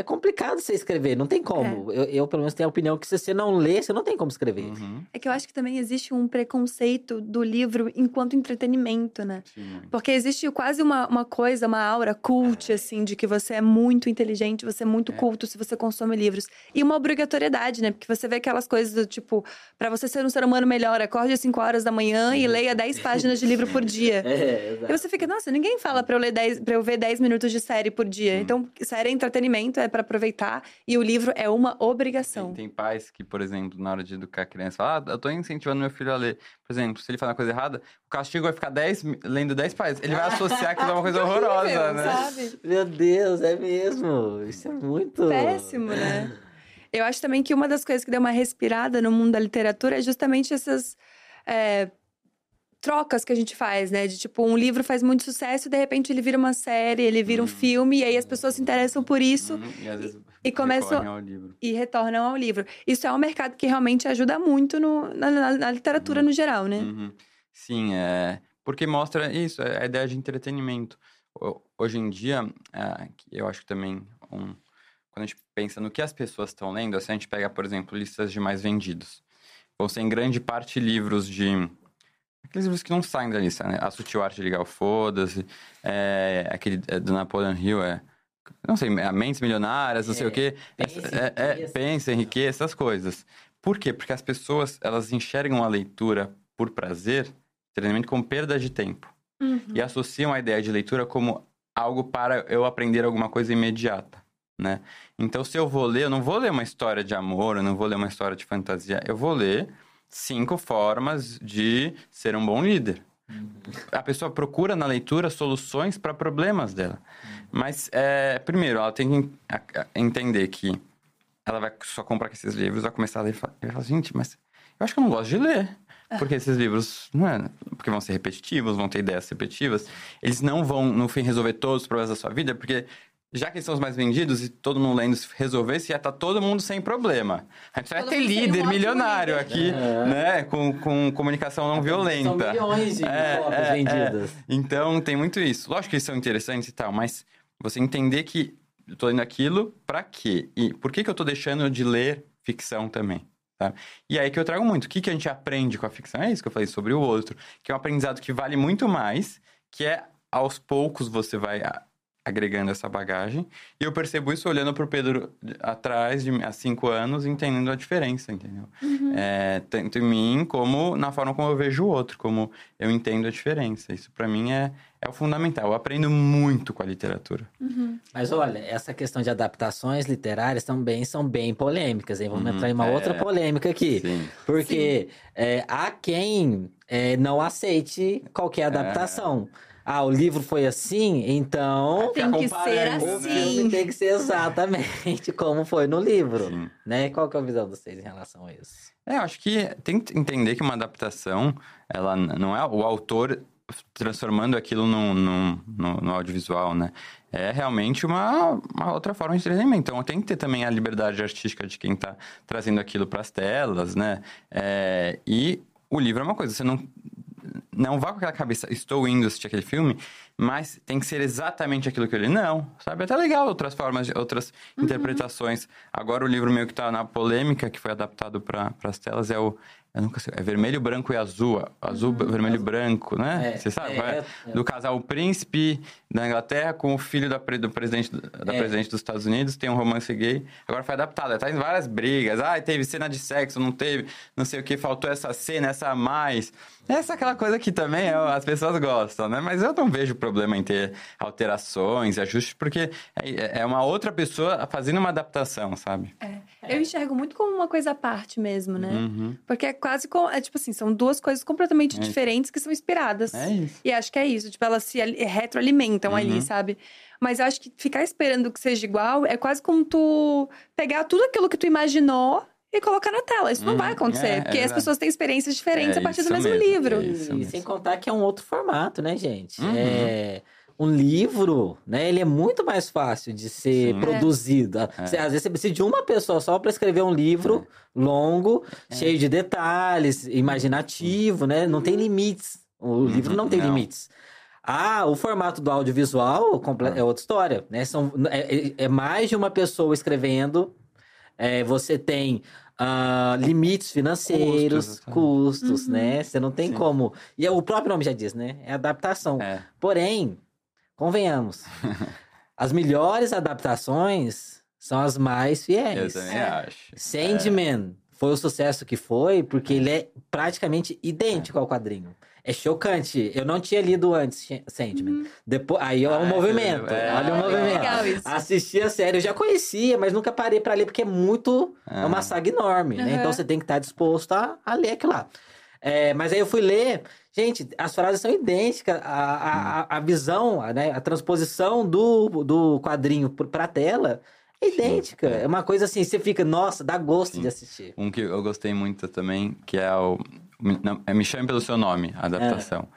é complicado você escrever, não tem como. Eu, eu, pelo menos, tenho a opinião que se você não lê, você não tem como escrever. Uhum. É que eu acho que também existe um preconceito do livro enquanto entretenimento, né? Sim. Porque existe quase uma, uma coisa, uma aura cult, assim, de que você é muito inteligente, você é muito É. culto se você consome livros. E uma obrigatoriedade, né? Porque você vê aquelas coisas do tipo, pra você ser um ser humano melhor, acorde às 5 horas da manhã e leia 10 páginas de livro por dia. É, E você fica, nossa, ninguém fala pra eu, ler 10, pra eu ver 10 minutos de série por dia. Hum. Então, série é entretenimento, é pra aproveitar. E o livro é uma obrigação. Tem, tem pais que, por exemplo, na hora de educar a criança, falam, ah, eu tô incentivando meu filho a ler. Por exemplo, se ele faz uma coisa errada, o castigo vai ficar 10, mi- lendo 10 páginas. Ele vai associar aquilo a uma coisa horrorosa, Horrível, né? sabe? Meu Deus, é mesmo. Isso é muito. Péssimo, né? Eu acho também que uma das coisas que deu uma respirada no mundo da literatura é justamente essas é, trocas que a gente faz, né? De tipo, um livro faz muito sucesso e de repente ele vira uma série, ele vira um Hum. filme, e aí as pessoas se interessam por isso Uhum, E, às vezes e começam- ao livro. e retornam ao livro. Isso é um mercado que realmente ajuda muito no- na, na- na literatura no geral, né? Uhum. Sim, é. Porque mostra isso, é a ideia de entretenimento. Ho- Hoje em dia, é, eu acho que também um, quando a gente pensa no que as pessoas estão lendo, se a gente pega, por exemplo, listas de mais vendidos, vão ser em grande parte livros de. Aqueles livros que não saem da lista, né? A Sutil Arte de Ligar o Foda-se, é, aquele é, do Napoleon Hill, é. Não sei, é Mentes Milionárias, não sei É, o quê. Pensa É, é, Riqueza. pensa em riqueza, essas coisas. Por quê? Porque as pessoas, elas enxergam a leitura por prazer, treinamento como perda de tempo. Uhum. E associam a ideia de leitura como algo para eu aprender alguma coisa imediata, né? Então, se eu vou ler, eu não vou ler uma história de amor, eu não vou ler uma história de fantasia, eu vou ler cinco formas de ser um bom líder. A pessoa procura na leitura soluções para problemas dela. Mas, é, primeiro, ela tem que entender que ela vai só comprar esses livros, vai começar a ler e e vai falar, gente, mas eu acho que eu não gosto de ler. Porque esses livros, não é, porque vão ser repetitivos, vão ter ideias repetitivas. Eles não vão, no fim, resolver todos os problemas da sua vida, porque já que eles são os mais vendidos e todo mundo lendo se resolvesse, ia estar todo mundo sem problema. A gente vai Todo ter seria um líder, ótimo milionário líder. aqui, É. né? Com, com comunicação não violenta. São milhões de É, cópias é, é. vendidas. Então, tem muito isso. Lógico que eles são interessantes e tal, mas você entender que eu tô lendo aquilo pra quê? E por que, que eu tô deixando de ler ficção também? Tá? E aí que eu trago muito. O que, que a gente aprende com a ficção? É isso que eu falei sobre o outro. Que é um aprendizado que vale muito mais, que é aos poucos você vai agregando essa bagagem. E eu percebo isso olhando pro Pedro atrás de mim, há cinco anos, entendendo a diferença, entendeu? É, tanto em mim como na forma como eu vejo o outro, como eu entendo a diferença. Isso pra mim é, é o fundamental. Eu aprendo muito com a literatura. Mas olha, essa questão de adaptações literárias também são bem polêmicas, hein? Vamos Uhum, entrar em uma é. outra polêmica aqui. Sim. Porque é, há quem é, não aceite qualquer adaptação. Ah, o livro foi assim, então. Tem que ser né? assim. tem que ser exatamente como foi no livro. Sim. Né? Qual que é a visão de vocês em relação a isso? É, eu acho que tem que entender que uma adaptação, ela não é o autor transformando aquilo num, num- no, no audiovisual, né? É realmente uma, uma outra forma de entretenimento. Então, tem que ter também a liberdade artística de quem está trazendo aquilo para as telas, né? É, e o livro é uma coisa, você não, não vá com aquela cabeça, estou indo assistir aquele filme, mas tem que ser exatamente aquilo que ele não, sabe? É até legal outras formas, outras interpretações. Agora o livro meu que tá na polêmica, que foi adaptado para as telas, é o eu nunca sei, é vermelho, branco e azul, azul, vermelho e branco, né? É, Você sabe? é, é? é. Do casal príncipe da Inglaterra com o filho da, do presidente da É. presidente dos Estados Unidos, tem um romance gay. Agora foi adaptado, tá em várias brigas. Ah, teve cena de sexo, não teve, não sei o que, faltou essa cena, essa a mais. Essa é aquela coisa que também é, as pessoas gostam, né? Mas eu não vejo problema em ter alterações, ajustes, porque é, é uma outra pessoa fazendo uma adaptação, sabe? Eu enxergo muito como uma coisa à parte mesmo, né? Uhum. Porque é quase como. É tipo assim, são duas coisas completamente É. diferentes que são inspiradas. É isso. E acho que é isso. Tipo, elas se ali- retroalimentam ali, Uhum. sabe? Mas eu acho que ficar esperando que seja igual é quase como tu pegar tudo aquilo que tu imaginou e colocar na tela. Isso não Uhum. vai acontecer, É, é porque as verdade. pessoas têm experiências diferentes É a partir do mesmo mesmo, livro. é isso E mesmo. sem contar que é um outro formato, né, gente? Uhum. É... Um livro, né? Ele é muito mais fácil de ser Sim. produzido. Você- Às vezes você precisa de uma pessoa só para escrever um livro longo, É. cheio de detalhes, imaginativo, né? Não tem limites. O livro não tem Uhum. não. limites. Ah, o formato do audiovisual Ah. é outra história, né? São, é, é- é mais de uma pessoa escrevendo. É, você tem ah, limites financeiros, Custos, custos, Uhum. né? Você não tem Sim. como. E o próprio nome já diz, né? É adaptação. É. Porém, convenhamos, as melhores adaptações são as mais Eu fiéis. também É. acho. Sandman foi o sucesso que foi porque ele é praticamente idêntico ao quadrinho. É chocante. Eu não tinha lido antes Sandman. Depois, aí é um Ah, movimento. é, Olha o é, movimento. legal isso. Assisti a série, eu já conhecia, mas nunca parei pra ler porque é muito. É uma Ah. saga enorme, né? Uhum. Então você tem que estar disposto a, a ler aquilo lá. É, mas aí eu fui ler. Gente, as frases são idênticas. A, a, a- a visão, a, né, a transposição do, do quadrinho pr- pra tela é idêntica. é. É uma coisa assim, você fica, nossa, dá gosto Sim. de assistir. Um que eu gostei muito também, que é o. Não, é Me Chame Pelo Seu Nome, a adaptação.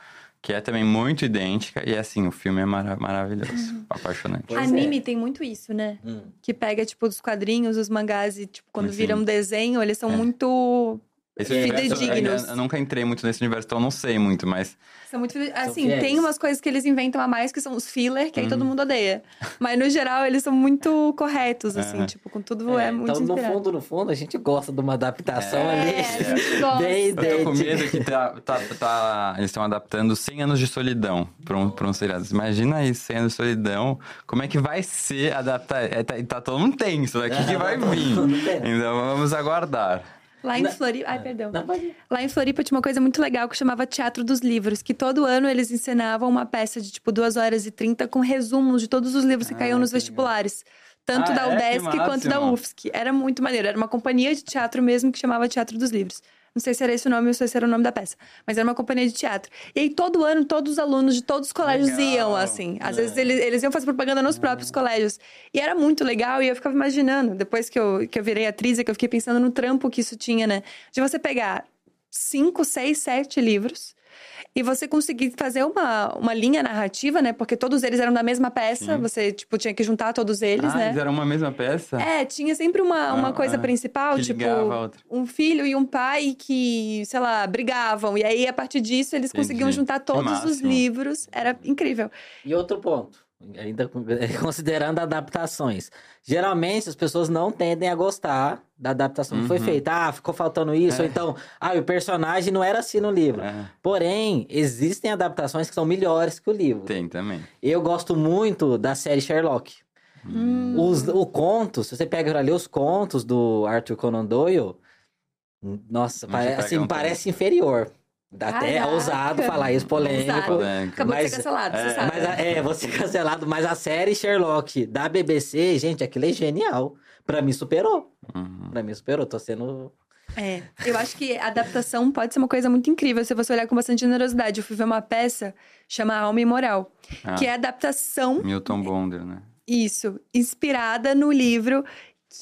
Que é também muito idêntica. E assim, o filme é mara- maravilhoso. Apaixonante. Pois é. Anime tem muito isso, né? Hum. Que pega, tipo, dos quadrinhos, os mangás, e, tipo, quando Sim. vira um desenho, eles são É. muito. Esse Fidedignos. eu, eu nunca entrei muito nesse universo, então eu não sei muito, mas. São muito. Assim, fiéis. tem umas coisas que eles inventam a mais, que são os filler, que aí Uhum. todo mundo odeia. Mas, no geral, eles são muito corretos, assim, É. tipo, com tudo é, É, muito então, no inspirado. fundo, no fundo, a gente gosta de uma adaptação É, ali. É, a gente gosta. Eu tô com medo que tá, tá, tá- eles estão adaptando 100 anos de solidão para um, pra um seriado. Imagina isso, 100 anos de solidão. Como é que vai ser adaptar? É, tá, tá todo mundo tenso daqui que vai vir. Todo mundo tenso. Então vamos aguardar. Lá em Na- Floripa. Ai, perdão. Não, pode- Lá em Floripa tinha uma coisa muito legal que chamava Teatro dos Livros, que todo ano eles encenavam uma peça de tipo 2 horas e 30 com resumos de todos os livros que Ah, caíam nos vestibulares. Tanto Ah, da é? UDESC quanto da. UFSC. Era muito maneiro. Era uma companhia de teatro mesmo que chamava Teatro dos Livros. Não sei se era esse o nome ou se era o nome da peça. Mas era uma companhia de teatro. E aí, todo ano, todos os alunos de todos os colégios Legal. iam, assim. Às É. vezes, eles, eles iam fazer propaganda nos próprios colégios. E era muito legal. E eu ficava imaginando, depois que eu, que eu virei atriz, é que eu fiquei pensando no trampo que isso tinha, né? De você pegar cinco, seis, sete livros e você conseguir fazer uma, uma linha narrativa, né? Porque todos eles eram da mesma peça, Sim. você, tipo, tinha que juntar todos eles, ah, né? eles eram uma mesma peça? É, tinha sempre uma, uma Ah, coisa ah, principal, que tipo, um filho e um pai que, sei lá, brigavam. E aí, a partir disso, eles conseguiam Entendi. juntar Que todos os livros. Era incrível. E outro ponto, ainda con- considerando adaptações. Geralmente as pessoas não tendem a gostar da adaptação que foi Uhum. feita. Ah, ficou faltando isso, É. ou então, ah, o personagem não era assim no livro. É, Porém, existem adaptações que são melhores que o livro. tem também. Eu gosto muito da série Sherlock. Hum. Os, o conto, se você pega pra ler os contos do Arthur Conan Doyle, nossa, pare- assim, parece inferior. Dá Até é Caraca. ousado falar isso, polêmico. Ousado. Acabou de Mas- ser cancelado, você é, sabe. Mas a- é, você cancelado, mas a série Sherlock da BBC, gente, aquilo é genial. Pra mim superou. Uhum. Pra mim superou, tô sendo. É, eu acho que a adaptação pode ser uma coisa muito incrível se você olhar com bastante generosidade. Eu fui ver uma peça chamada Alma e Moral, Ah, que é a adaptação Milton Bonder, né? Isso, inspirada no livro,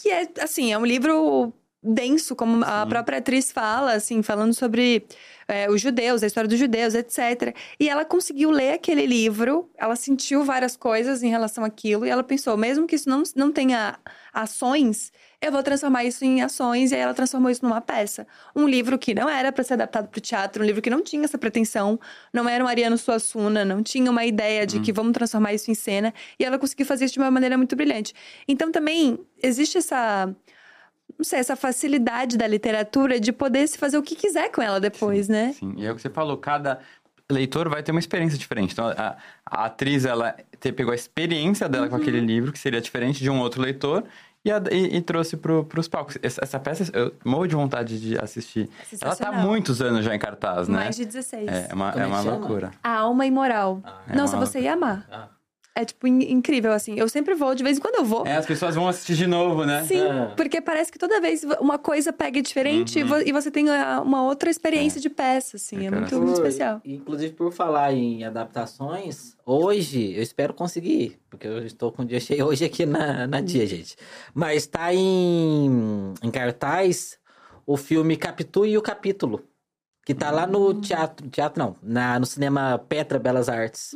que é, assim, é um livro denso, como a Sim. própria atriz fala, assim, falando sobre é, os judeus, a história dos judeus, etc. E ela conseguiu ler aquele livro, ela sentiu várias coisas em relação àquilo, e ela pensou, mesmo que isso não, não tenha ações, eu vou transformar isso em ações, e aí ela transformou isso numa peça. Um livro que não era para ser adaptado para o teatro, um livro que não tinha essa pretensão, não era um Ariano Suassuna, não tinha uma ideia de que vamos transformar isso em cena, e ela conseguiu fazer isso de uma maneira muito brilhante. Então também existe essa não sei, essa facilidade da literatura de poder se fazer o que quiser com ela depois, né? Sim, e é o que você falou, cada leitor vai ter uma experiência diferente. Então, a, a atriz, ela te- pegou a experiência dela com Uhum. aquele livro, que seria diferente de um outro leitor, e, a- e- e trouxe pro, pros palcos. Essa, essa peça, eu morro de vontade de assistir. Ela tá há muitos anos já em cartaz, né? Mais de 16. É uma, Como é é uma loucura. A alma imoral. É Nossa, uma você ia amar. Ah. É, tipo, in- incrível, assim. Eu sempre vou, de vez em quando eu vou. É, as pessoas vão assistir de novo, né? Sim, É. porque parece que toda vez uma coisa pega diferente e Uhum. vo- e você tem ah, uma outra experiência de peça, assim. É, É, muito, muito Por- especial. Inclusive, por falar em adaptações, hoje eu espero conseguir, ir, porque eu estou com o dia cheio hoje aqui na, na dia, gente. Mas tá em, em cartaz o filme Capitu e o Capítulo. Que tá lá no teatro. Teatro não, na, no cinema Petra Belas Artes.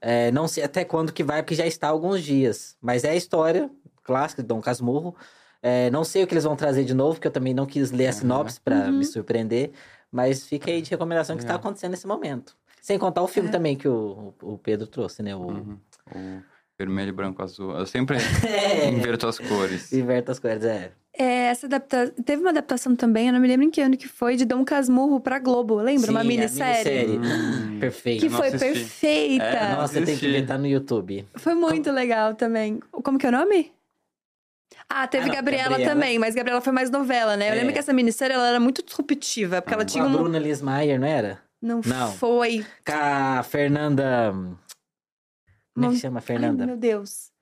É, não sei até quando que vai, porque já está há alguns dias. Mas é a história clássica de Dom Casmurro. É, não sei o que eles vão trazer de novo, porque eu também não quis ler a sinopse pra Uhum. me surpreender. Mas fica aí de recomendação que está Legal. acontecendo nesse momento. Sem contar o filme É. também que o, o Pedro trouxe, né? O Uhum. O vermelho, branco, azul. Eu sempre É. inverto as cores. Inverta as coisas, é. É, essa adapta... Teve uma adaptação também, eu não me lembro em que ano que foi, de Dom Casmurro pra Globo, lembra? uma Sim, a minissérie. Hum. Perfeito. Que foi assisti. perfeita. É, Nossa, tem que ver, tá no YouTube. Foi muito legal também. Como que é o nome? Ah, teve Ah, não, Gabriela, Gabriela. também, mas Gabriela foi mais novela, né? Eu É. lembro que essa minissérie ela era muito disruptiva, porque ela Ah, tinha Com a um. Bruna Lismayer, não era? Não, Não. foi. Com a Fernanda. Como é que chama a Ai, Fernanda? meu Deus.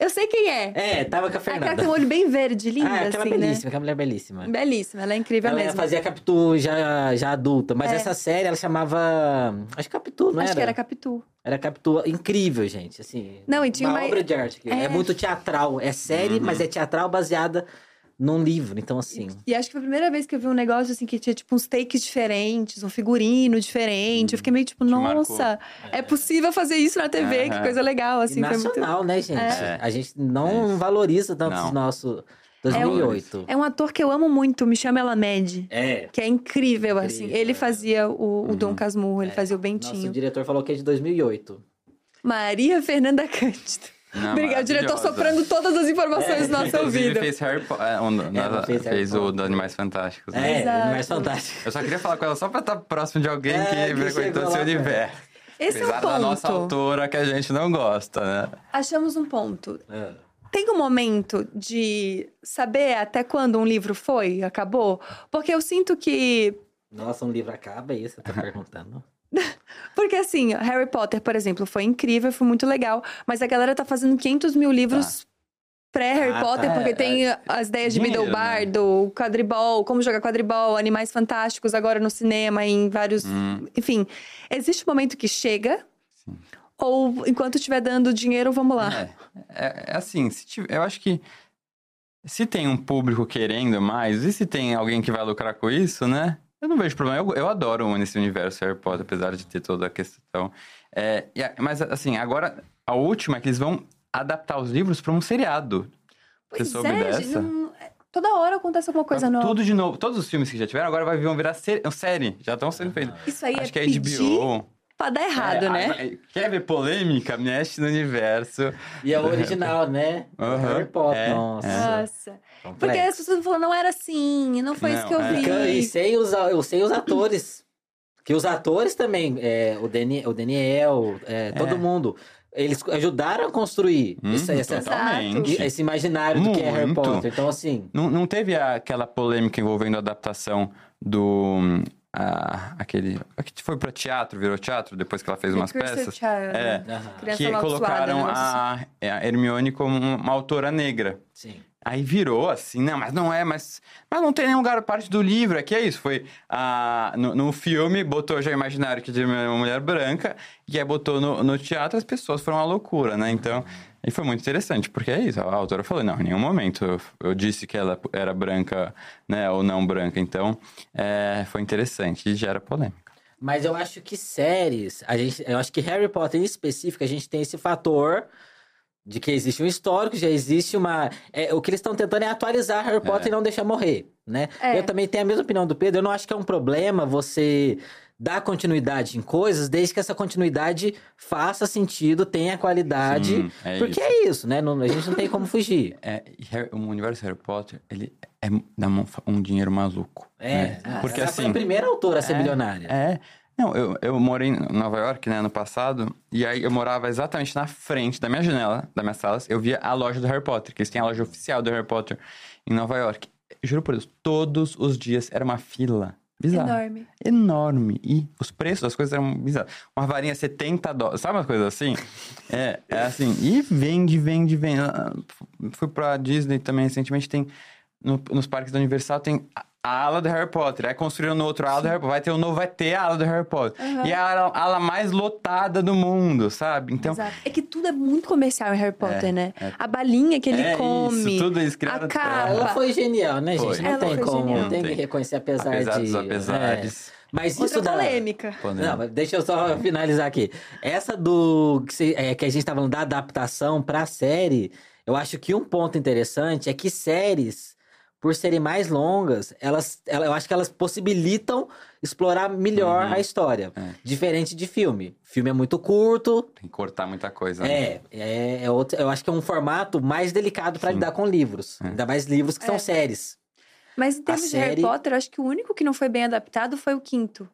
Eu sei quem é. É, tava com a Aquela Fernanda. que tem um olho bem verde, linda, ah, aquela assim, belíssima, aquela mulher belíssima. né? Belíssima, ela é incrível Ela mesmo. fazia Capitu já, já adulta, mas É. essa série ela chamava. Acho que Capitu, não Acho era? que era Capitu. Era Capitu incrível, gente. Assim, Não, e tinha uma uma- obra de arte. É. É. muito teatral. É série, Uhum. mas é teatral baseada num livro. Então, assim. E acho que foi a primeira vez que eu vi um negócio assim que tinha tipo uns takes diferentes, um figurino diferente. Eu fiquei meio tipo, marcou. nossa, é possível fazer isso na TV, que coisa legal, E assim, foi muito. nacional, né, gente? É. A gente não valoriza tanto Não. os nossos. 2008. É um ator que eu amo muito, me chama Elamed. É. Que é incrível, assim. Incrível, Ele é. fazia o, o Dom Casmurro, ele É. fazia o Nosso Bentinho. diretor falou que é de 2008. Maria Fernanda Cândido. Não, Obrigada, diretor, soprando todas as informações É. do nosso ouvido. fez Harry Potter. É, um, ela fez fez, Harry o do Animais Fantásticos. né? É, Exato. mais fantástico. Eu só queria falar com ela só pra estar próximo de alguém É, que que frequentou chegou esse lá, universo. Esse é Apesar o ponto. da nossa autora que a gente não gosta, né? Achamos um ponto. Tem um momento de saber até quando um livro foi, acabou? Porque eu sinto que. Nossa, um livro acaba, é isso? Você tá perguntando? Porque assim, Harry Potter, por exemplo, foi incrível, foi muito legal. Mas a galera tá fazendo 500 mil livros pré-Harry Ah, Potter, tá. porque É, tem as ideias de dinheiro, Middlebardo, quadribol, como jogar quadribol, Animais Fantásticos agora no cinema, em vários. Hum, Enfim, existe um momento que chega. Sim. Ou enquanto estiver dando dinheiro, vamos lá. é, é, é assim, tiver- eu acho que se tem um público querendo mais, e se tem alguém que vai lucrar com isso, né? Eu não vejo problema. Eu, eu adoro esse universo Harry Potter, apesar de ter toda a questão. É, mas, assim, agora, a última é que eles vão adaptar os livros para um seriado. Você Pois soube é, dessa? não- Toda hora acontece alguma coisa nova. Tudo de novo. Todos os filmes que já tiveram, agora vão virar sé- série. Já estão sendo feitos. Isso aí Acho é que é HBO. Pra dar errado, É, né? a- Quer ver polêmica? Mexe no universo. E é o original, né? Aham, Harry Potter. é, Nossa. é. Nossa. Porque complexo. as pessoas falam, não era assim, não foi isso Não, que eu é. vi. E sem os, eu sei os atores. Que os atores também, é, o, Dani, o Daniel, é, todo mundo, eles ajudaram a construir Hum, esse, essa- esse imaginário do que é Harry Muito. Potter. Então, assim, Não, não teve aquela polêmica envolvendo a adaptação do. A- aquele. a que foi pra teatro, virou teatro, depois que ela fez The umas Cursed peças. Child, É. né? Criança Que colocaram negócio a, a Hermione como uma autora negra. sim. Aí virou assim, não, mas não é, mas, mas não tem nenhum lugar parte do livro, é que é isso, foi a, no, no filme, botou já imaginário que tinha uma mulher branca, e aí botou no, no teatro, as pessoas foram uma loucura, né, então, e foi muito interessante, porque é isso, a autora falou, não, em nenhum momento eu, eu disse que ela era branca, né, ou não branca, então, é, foi interessante, e gera polêmica. Mas eu acho que séries, a gente, eu acho que Harry Potter em específico, a gente tem esse fator de que existe um histórico, já existe uma. é, o que eles estão tentando é atualizar Harry Potter e não deixar morrer, né? É. Eu também tenho a mesma opinião do Pedro. Eu não acho que é um problema você dar continuidade em coisas, desde que essa continuidade faça sentido, tenha qualidade. Sim, é porque isso. é isso, né? Não- a gente não tem como fugir. É, o universo Harry Potter, ele é, dá um, um dinheiro maluco. É, né? ah, porque ela assim... foi a primeira autora a ser É, bilionária. É. Não, eu, eu morei em Nova York, né, ano passado, e aí eu morava exatamente na frente da minha janela, da minha sala, eu via a loja do Harry Potter, que eles têm a loja oficial do Harry Potter em Nova York. Juro por Deus, todos os dias era uma fila. Bizarro. Enorme. Enorme. E os preços das coisas eram bizarros. Uma varinha 70 dólares. Sabe umas coisas assim? É, é assim. E vende, vende, vende. Fui pra Disney também recentemente. Tem. no- nos parques da Universal tem a- ala do Harry Potter. Aí construíram no outro ala do Harry Potter. Vai ter um novo, vai ter a ala do Harry Potter. E é a ala, a ala mais lotada do mundo, sabe? Então, Exato. É que tudo é muito comercial em Harry Potter, né? A balinha que ele É come. isso, tudo eles a capa. Ela foi genial, né, Foi. gente? Não Ela tem foi como, genial. tem que reconhecer apesar, apesar de... dos apesares. É. Mas isso Outra da... polêmica. Não, deixa eu só finalizar aqui. Essa do é, que a gente tá falando da adaptação pra série, eu acho que um ponto interessante é que séries, por serem mais longas, elas, ela- eu acho que elas possibilitam explorar melhor Uhum. a história. É. Diferente de filme. Filme é muito curto. Tem que cortar muita coisa. né? É, é, é outro, eu acho que é um formato mais delicado pra Sim. lidar com livros. É. Ainda mais livros que É. são séries. Mas em termos de Harry série- Potter, eu acho que o único que não foi bem adaptado foi o quinto.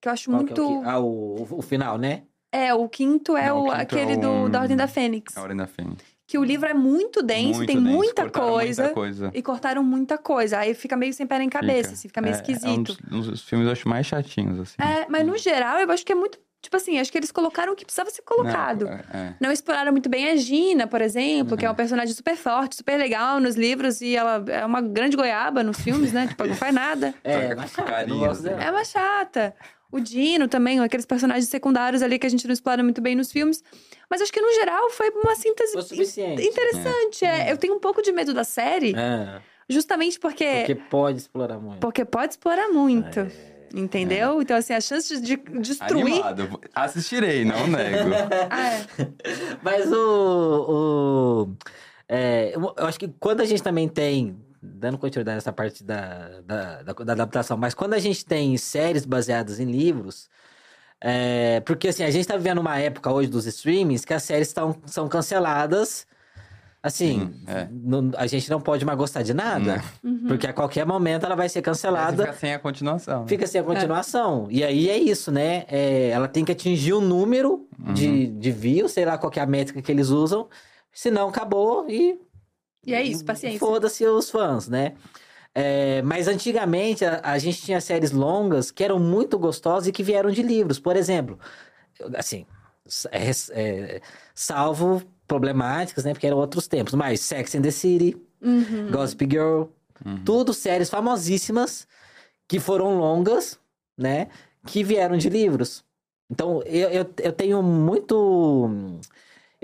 Que eu acho Qual é muito. o, que- ah, o, o final, né? É, o quinto é Não, o o, quinto é aquele o- do, da Ordem da Fênix. A Ordem da Fênix. Que o livro é muito denso, Muito tem denso, muita coisa. Muita coisa. E cortaram muita coisa. Aí fica meio sem pé nem cabeça, assim, fica meio É, É um esquisito. dos, um dos filmes eu acho mais chatinhos, assim. É, mas no geral, eu acho que é muito. Tipo assim, acho que eles colocaram o que precisava ser colocado. Não, é, é. Não exploraram muito bem a Gina, por exemplo, Uhum. que é um personagem super forte, super legal nos livros, e ela é uma grande goiaba nos filmes, né? Tipo, não faz nada. É, gosto dela. né? É uma chata. O Dino também, aqueles personagens secundários ali que a gente não explora muito bem nos filmes. Mas acho que, no geral, foi uma síntese Foi o suficiente. interessante. É, eu tenho um pouco de medo da série, É, justamente porque, porque porque... pode explorar muito. pode explorar muito. É. Entendeu? Então, assim, a chance de destruir. Animado. Assistirei, não nego. Ah, é. Mas o. o é, eu acho que quando a gente também tem. Dando continuidade nessa parte da, da, da, da adaptação, mas quando a gente tem séries baseadas em livros. é, porque assim, a gente tá vivendo uma época hoje dos streamings que as séries tão, são canceladas. Assim, Sim, é. não- a gente não pode mais gostar de nada. Uhum. Porque a qualquer momento ela vai ser cancelada. fica sem a continuação. né? Fica sem a continuação. E aí é isso, né? É, ela tem que atingir o número de, de views, sei lá qual que é a métrica que eles usam. Senão acabou e. E é isso, paciência. Foda-se os fãs, né? É, mas antigamente a, a gente tinha séries longas que eram muito gostosas e que vieram de livros. Por exemplo, assim, é, é, salvo problemáticas, né? Porque eram outros tempos. Mas Sex and the City, Uhum. Gossip Girl, Uhum. tudo séries famosíssimas que foram longas, né? Que vieram de livros. Então, eu, eu, eu tenho muito.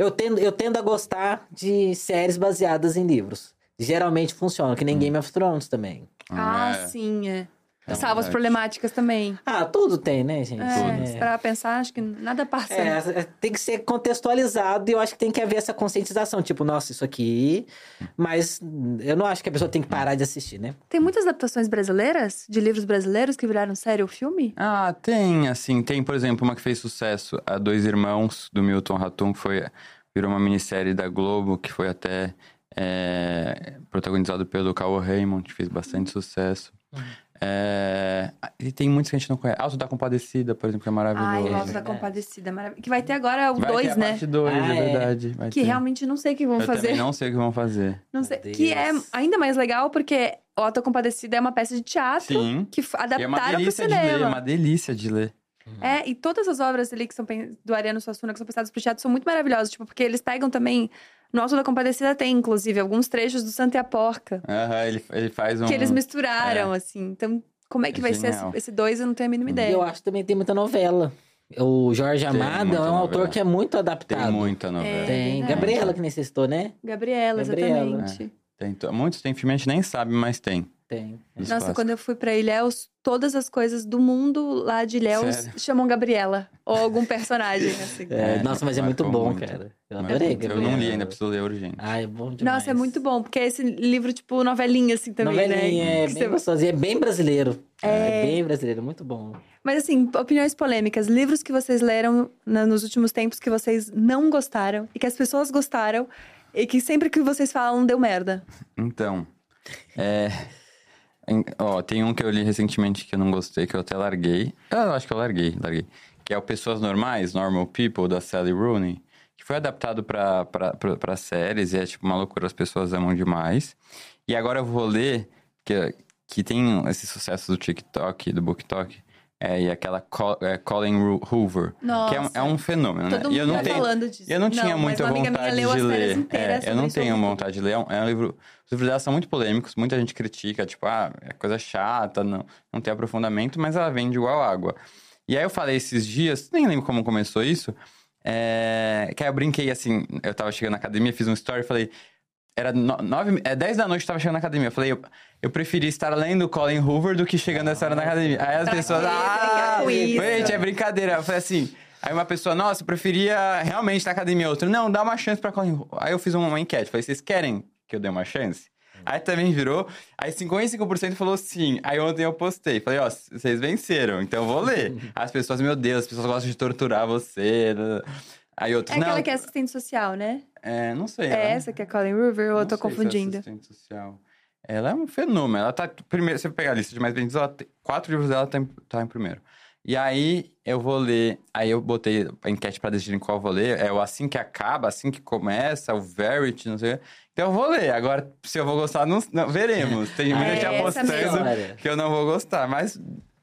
Eu tendo, eu tendo a gostar de séries baseadas em livros. Geralmente funciona, que nem Game of Thrones também. Ah, É. sim, é. É Salva as verdade. problemáticas também. Ah, tudo tem, né, gente? É, É. pra pensar, acho que nada passa. É, é, tem que ser contextualizado e eu acho que tem que haver essa conscientização. Tipo, nossa, isso aqui. Mas eu não acho que a pessoa tem que parar de assistir, né? Tem muitas adaptações brasileiras, de livros brasileiros, que viraram série ou filme? Ah, tem, assim, tem, por exemplo, uma que fez sucesso, a Dois Irmãos, do Milton Ratum, que foi, virou uma minissérie da Globo, que foi até é, protagonizado pelo Cauã Raymond, que fez bastante sucesso. É, e tem muitos que a gente não conhece. Alto da Compadecida, por exemplo, que é maravilhoso. Ai, o Alto da. Compadecida, maravilhoso. Que vai ter agora o Vai ter 2, a né? parte 2, Ah, é é. verdade. vai Que ter. realmente não sei o que vão Eu fazer. também não sei o que vão fazer. Não sei. Que é ainda mais legal porque o Alto da Compadecida é uma peça de teatro Sim. que E é adaptaram pro delícia de ler, é cinema. uma delícia de ler. É, e todas as obras ali que são do Ariano Suassuna que são pensadas pro teatro são muito maravilhosas, tipo, porque eles pegam também. No Alto da Compadecida tem, inclusive, alguns trechos do Santa e a Porca. Aham, ele, ele faz um... Que eles misturaram, assim. Então, como é que É vai ser genial. esse- esse dois, eu não tenho a mínima E ideia. eu acho que também tem muita novela. O Jorge Tem Amado é um autor novela. que é muito adaptado. Tem muita novela. É. Tem. verdade. Gabriela que necessitou, né? Gabriela, Gabriela, exatamente. Tem, to- muitos tem filme, a gente nem sabe, mas tem. Tem. Nossa, clássicos. quando eu fui pra Ilhéus, todas as coisas do mundo lá de Ilhéus Sério? chamam Gabriela. Ou algum personagem, assim. É, É, nossa, mas é muito bom, muito. cara. Eu adorei. Eu Gabriela. não li ainda, preciso ler urgente. Ah, é bom demais. Nossa, é muito bom, porque é esse livro, tipo, novelinha, assim, também, Novelinha, né? é Que bem você- gostoso. E é bem brasileiro. É... bem brasileiro, muito bom. Mas assim, opiniões polêmicas. Livros que vocês leram nos últimos tempos que vocês não gostaram e que as pessoas gostaram e que sempre que vocês falam deu merda. Então, é... Ó, tem um que eu li recentemente que eu não gostei, que eu até larguei. Ah, Eu acho que eu larguei, larguei. Que é o Pessoas Normais, Normal People, da Sally Rooney. Que foi adaptado pra, pra, pra, pra séries e é tipo uma loucura, as pessoas amam demais. E agora eu vou ler, que, que tem esse sucesso do TikTok, do BookTok, É, e aquela Co- é, Colin Hoover, Nossa. que é um, é um fenômeno, né? Todo E eu não tá tenho, falando disso. eu não tinha mas muita vontade de ler. É, eu não tenho vontade de ler. É um, é um livro. Os livros dela são muito polêmicos, muita gente critica, tipo, ah, é coisa chata, não, não tem aprofundamento, mas ela vende igual água. E aí eu falei esses dias, nem lembro como começou isso, é, que aí eu brinquei assim, eu tava chegando na academia, fiz um story e falei. Era no, nove, é 10 da noite, eu tava chegando na academia. Eu falei, eu, eu preferi estar lendo Colin Hoover do que chegando essa hora na academia. Aí as Pra pessoas, quê ah, gente, é brincadeira. Eu falei assim, aí uma pessoa, nossa, eu preferia realmente estar na academia. Outra, não, dá uma chance pra Colin Hoover. Aí eu fiz uma enquete, falei, vocês querem que eu dê uma chance? Aí também virou, aí 55% falou sim. Aí ontem eu postei, falei, ó, vocês venceram, então eu vou ler. As pessoas, meu Deus, as pessoas gostam de torturar você. Aí outros, É aquela não, que é assistente social, né? é, não sei. É ela- essa que é Colin Hoover ou eu tô sei se é confundindo? assistente social. Ela é um fenômeno. Ela tá. Primeiro, se você pegar a lista de mais vendidos, ela tem, quatro livros dela tá em, tá em primeiro. E aí eu vou ler. Aí eu botei a enquete pra decidir em qual eu vou ler. É o Assim que Acaba, Assim que Começa, o Verity, não sei. Então eu vou ler. Agora, se eu vou gostar, não, não- veremos. Tem muita É, gente apostando que eu não vou gostar. Mas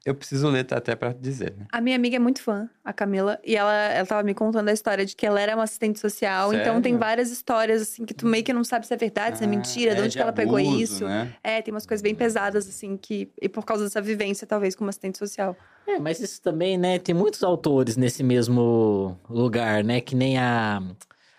eu preciso ler até pra dizer, né? A minha amiga é muito fã, a Camila, e ela, ela tava me contando a história de que ela era uma assistente social, então tem Sério? várias histórias, assim, que tu meio que não sabe se é verdade, se é Ah, mentira, de é onde que ela pegou abuso, isso. Né? É, tem umas coisas bem pesadas, assim, que. E por causa dessa vivência, talvez, como assistente social. É, mas isso também, né? Tem muitos autores nesse mesmo lugar, né? Que nem a,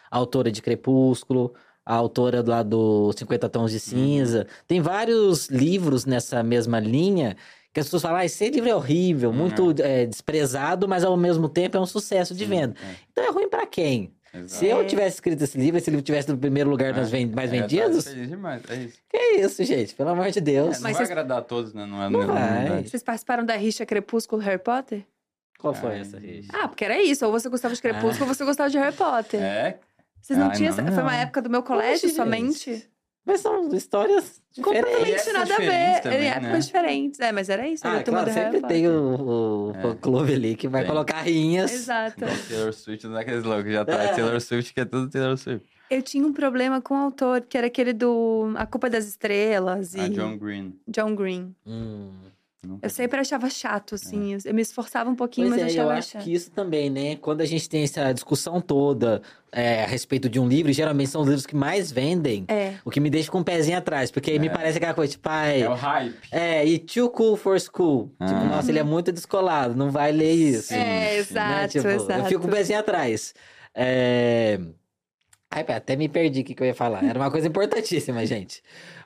a autora de Crepúsculo, a autora lá do 50 Tons de Cinza. Tem vários livros nessa mesma linha que as pessoas falam, ah, esse livro é horrível, muito é, desprezado, mas ao mesmo tempo é um sucesso de Sim, venda. Então é ruim pra quem? é, exato. Se eu tivesse escrito esse livro, esse livro tivesse no primeiro lugar nas mais É, tava vendidos, feliz demais, é isso. que isso, gente? Pelo amor de Deus. Não Mas vai vocês- agradar a todos, né? Não é Não não é vai. Vocês participaram da rixa Crepúsculo Harry Potter? Qual foi Ai. essa, gente? Ah, porque era isso. Ou você gostava de Crepúsculo ou você gostava de Harry Potter. É? Vocês não Ai, tinham. não, essa- Foi uma não. época do meu colégio Poxa, somente? gente. Mas são histórias diferentes. Completamente épocas nada a ver. também, em épocas né? diferentes. É, mas era isso. Ah, turma claro, sempre Potter. tem o, o É. fã-clube ali que vai Tem. colocar rinhas. Exato. Igual Taylor Swift, não é aqueles loucos que já traz É. Taylor Swift, que é tudo Taylor Swift. Eu tinha um problema com o autor, que era aquele do A Culpa das Estrelas e A John Green. John Green. Hum. Nunca Eu sempre achava chato, assim. Eu me esforçava um pouquinho, Pois mas é, eu eu achava acho chato. que isso também, né? Quando a gente tem essa discussão toda é, a respeito de um livro, geralmente são os livros que mais vendem, É. o que me deixa com um pezinho atrás. Porque aí me É. parece aquela coisa, tipo, ai, É o hype. é, e too cool for school. Tipo, Ah. nossa, ele é muito descolado, não vai ler isso. É, exato, né? Tipo, exato. Eu fico com o pezinho atrás. É... Ai, até me perdi o que, que eu ia falar. Era uma coisa importantíssima, gente.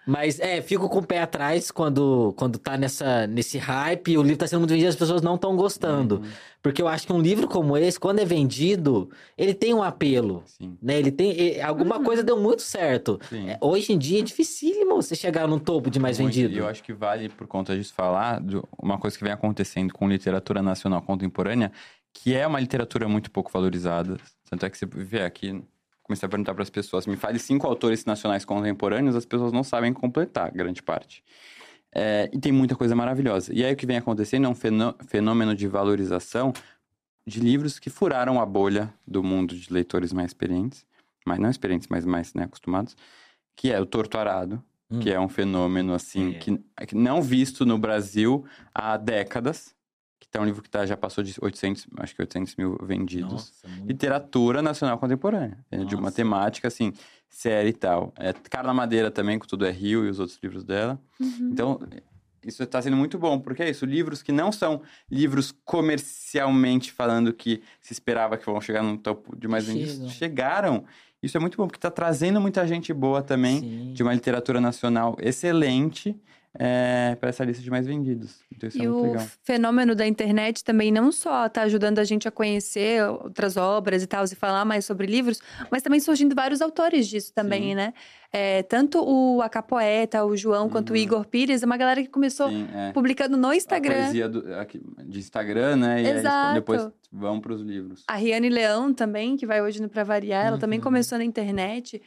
Mas, é, fico com o pé atrás quando, quando tá nessa, nesse hype, o livro tá sendo muito vendido, as pessoas não estão gostando. Uhum, Porque eu acho que um livro como esse, quando é vendido, ele tem um apelo. Sim. Né? Ele tem. e- Alguma Uhum. coisa deu muito certo. É, hoje em dia é dificílimo você chegar num topo de mais Muito, vendido. E eu acho que vale, por conta disso, falar de uma coisa que vem acontecendo com literatura nacional contemporânea, que é uma literatura muito pouco valorizada. Tanto é que você vê aqui, comecei a perguntar para as pessoas, me fale cinco autores nacionais contemporâneos, as pessoas não sabem completar, grande parte. É, e tem muita coisa maravilhosa. E aí o que vem acontecendo é um fenô- fenômeno de valorização de livros que furaram a bolha do mundo de leitores mais experientes, mas não experientes, mas mais né, acostumados, que é o Torto Arado, Hum. que é um fenômeno assim É. que não visto no Brasil há décadas, que tá um livro que tá, já passou de 800, acho que 800 mil vendidos. Nossa, muito... Literatura nacional contemporânea, é de uma Nossa. temática assim, séria e tal. É Carla Madeira também, com Tudo é Rio e os outros livros dela. Uhum. Então, isso está sendo muito bom, porque é isso, livros que não são livros comercialmente falando que se esperava que vão chegar no topo de mais vendidos, chegaram. Isso é muito bom, porque está trazendo muita gente boa também, Sim. de uma literatura nacional excelente, para essa lista de mais vendidos. Então, isso E é muito o legal. fenômeno da internet também não só tá ajudando a gente a conhecer outras obras e tal, e falar mais sobre livros, mas também surgindo vários autores disso também, Sim. né? É, tanto o Acapoeta, o João, quanto o Uhum. Igor Pires, é uma galera que começou Sim, é. publicando no A Instagram. poesia do- aqui, de Instagram, né? E aí Exato. depois vão para os livros. A Riane Leão também, que vai hoje no Pra Variar, ela também Uhum. começou na internet.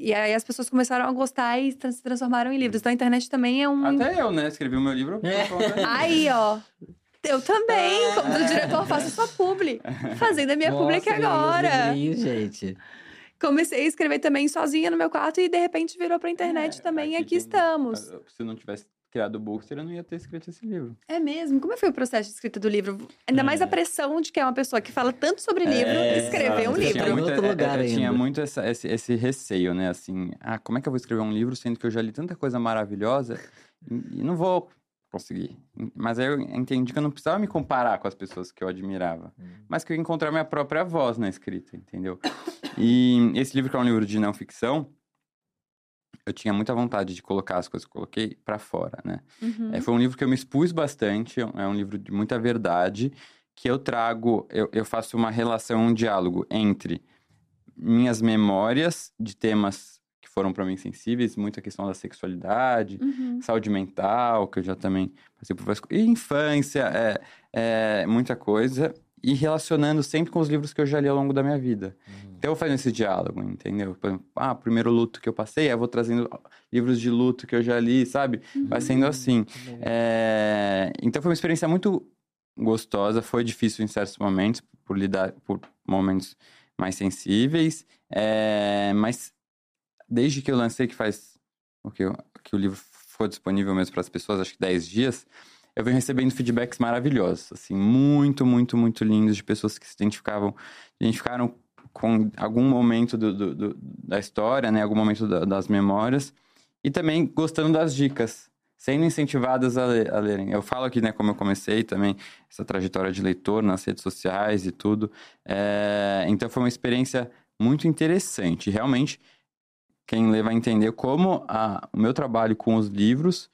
E aí as pessoas começaram a gostar e se transformaram em livros. Então a internet também é um. Até eu, né? Escrevi o meu livro É. Aí, ó. Eu também, como do diretor, faço sua publi. Fazendo a minha publi aqui Nossa, agora. livrinhos, gente. Comecei a escrever também sozinha no meu quarto e de repente virou pra internet É, também. E aqui aqui tem- estamos. Se não tivesse criado o Bookster, eu não ia ter escrito esse livro. É mesmo? Como foi o processo de escrita do livro? Ainda mais a pressão de que é uma pessoa que fala tanto sobre livro É, escrever um exato. Eu livro. tinha Em muito, outro é, lugar eu tinha ainda. muito essa- esse, esse receio, né? Assim, ah, como é que eu vou escrever um livro sendo que eu já li tanta coisa maravilhosa e, e não vou conseguir. Mas aí eu entendi que eu não precisava me comparar com as pessoas que eu admirava, mas que eu ia encontrar minha própria voz na escrita, entendeu? E esse livro, que é um livro de não ficção, eu tinha muita vontade de colocar as coisas que eu coloquei pra fora, né? Uhum. É, foi um livro que eu me expus bastante, é um livro de muita verdade, que eu trago, eu, eu faço uma relação, um diálogo entre minhas memórias de temas que foram para mim sensíveis, muita questão da sexualidade, Uhum. saúde mental, que eu já também passei por várias coisas, infância, é, é, muita coisa, e relacionando sempre com os livros que eu já li ao longo da minha vida. Então eu fazendo esse diálogo, entendeu? Exemplo, ah, primeiro luto que eu passei, aí eu vou trazendo livros de luto que eu já li, sabe? Vai sendo assim. É, Então foi uma experiência muito gostosa, foi difícil em certos momentos, por lidar por momentos mais sensíveis, é, mas desde que eu lancei, que faz o que, eu- que o livro ficou disponível mesmo para as pessoas, acho que 10 dias, eu venho recebendo feedbacks maravilhosos, assim, muito, muito, muito lindos de pessoas que se identificavam, identificaram com algum momento do, do- do- da história, né, algum momento da- das memórias, e também gostando das dicas, sendo incentivadas a, le- a lerem. Eu falo aqui, né, como eu comecei também, essa trajetória de leitor nas redes sociais e tudo. É, então foi uma experiência muito interessante. Realmente, quem lê vai entender como a- o meu trabalho com os livros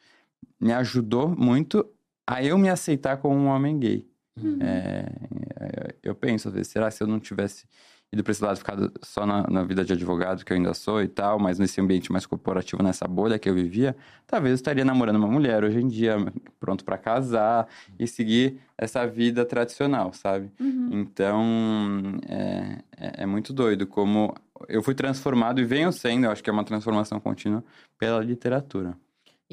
me ajudou muito a eu me aceitar como um homem gay. Uhum. É, eu penso, às vezes, será se eu não tivesse ido para esse lado, ficado só na, na vida de advogado, que eu ainda sou e tal, mas nesse ambiente mais corporativo, nessa bolha que eu vivia, talvez eu estaria namorando uma mulher hoje em dia, pronto para casar e seguir essa vida tradicional, sabe? Uhum. Então, é, é, é muito doido como eu fui transformado e venho sendo, eu acho que é uma transformação contínua pela literatura.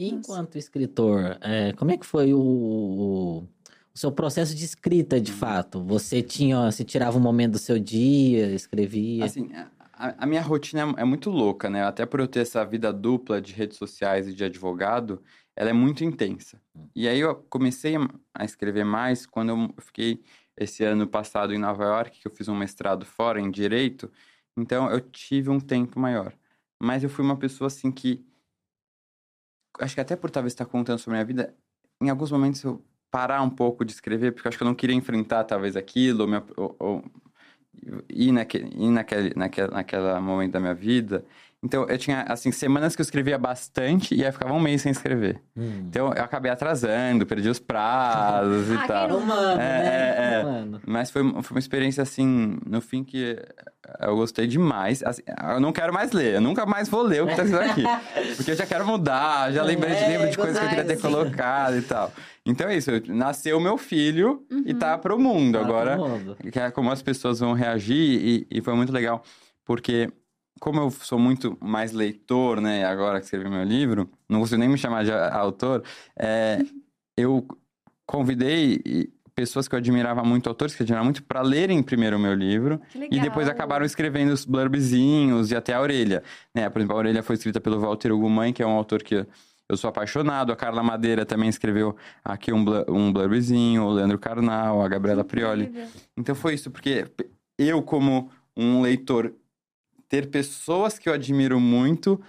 E enquanto escritor, é, como é que foi o, o, seu processo de escrita, Uhum. de fato? Você tinha, você tirava um momento do seu dia, escrevia? Assim, a, a minha rotina é, é muito louca, né? Até por eu ter essa vida dupla de redes sociais e de advogado, ela é muito intensa. E aí eu comecei a escrever mais quando eu fiquei esse ano passado em Nova York, que eu fiz um mestrado fora em direito. Então eu tive um tempo maior. Mas eu fui uma pessoa assim que acho que até por talvez estar contando sobre a minha vida, em alguns momentos eu parar um pouco de escrever, porque acho que eu não queria enfrentar talvez aquilo, ou, ou, ou ir, naquele, ir naquele, naquele, naquela momento da minha vida. Então, eu tinha, assim, semanas que eu escrevia bastante e aí ficava um mês sem escrever. Hum. Então, eu acabei atrasando, perdi os prazos Ah, e quem tal. não- Humano, É, né? é, é. Humano. Mas foi, foi uma experiência, assim, no fim que eu gostei demais. Assim, eu não quero mais ler, eu nunca mais vou ler o que tá escrito aqui. Porque eu já quero mudar, já lembrei de É, lembro de coisas que eu queria ter colocado e tal. Então é isso, nasceu meu filho e tá pro mundo. Tá Agora, todo mundo. que é como as pessoas vão reagir e, e foi muito legal, porque como eu sou muito mais leitor, né, agora que escrevi meu livro, não consigo nem me chamar de autor, é, eu convidei pessoas que eu admirava muito, autores que eu admirava muito, para lerem primeiro o meu livro e depois acabaram escrevendo os blurbzinhos e até a orelha. Né? Por exemplo, a orelha foi escrita pelo Walter Ugumãe, que é um autor que eu sou apaixonado. A Carla Madeira também escreveu aqui um, blu- um blurbzinho, o Leandro Carnal, a Gabriela Prioli. Então foi isso, porque eu, como um leitor, ter pessoas que eu admiro muito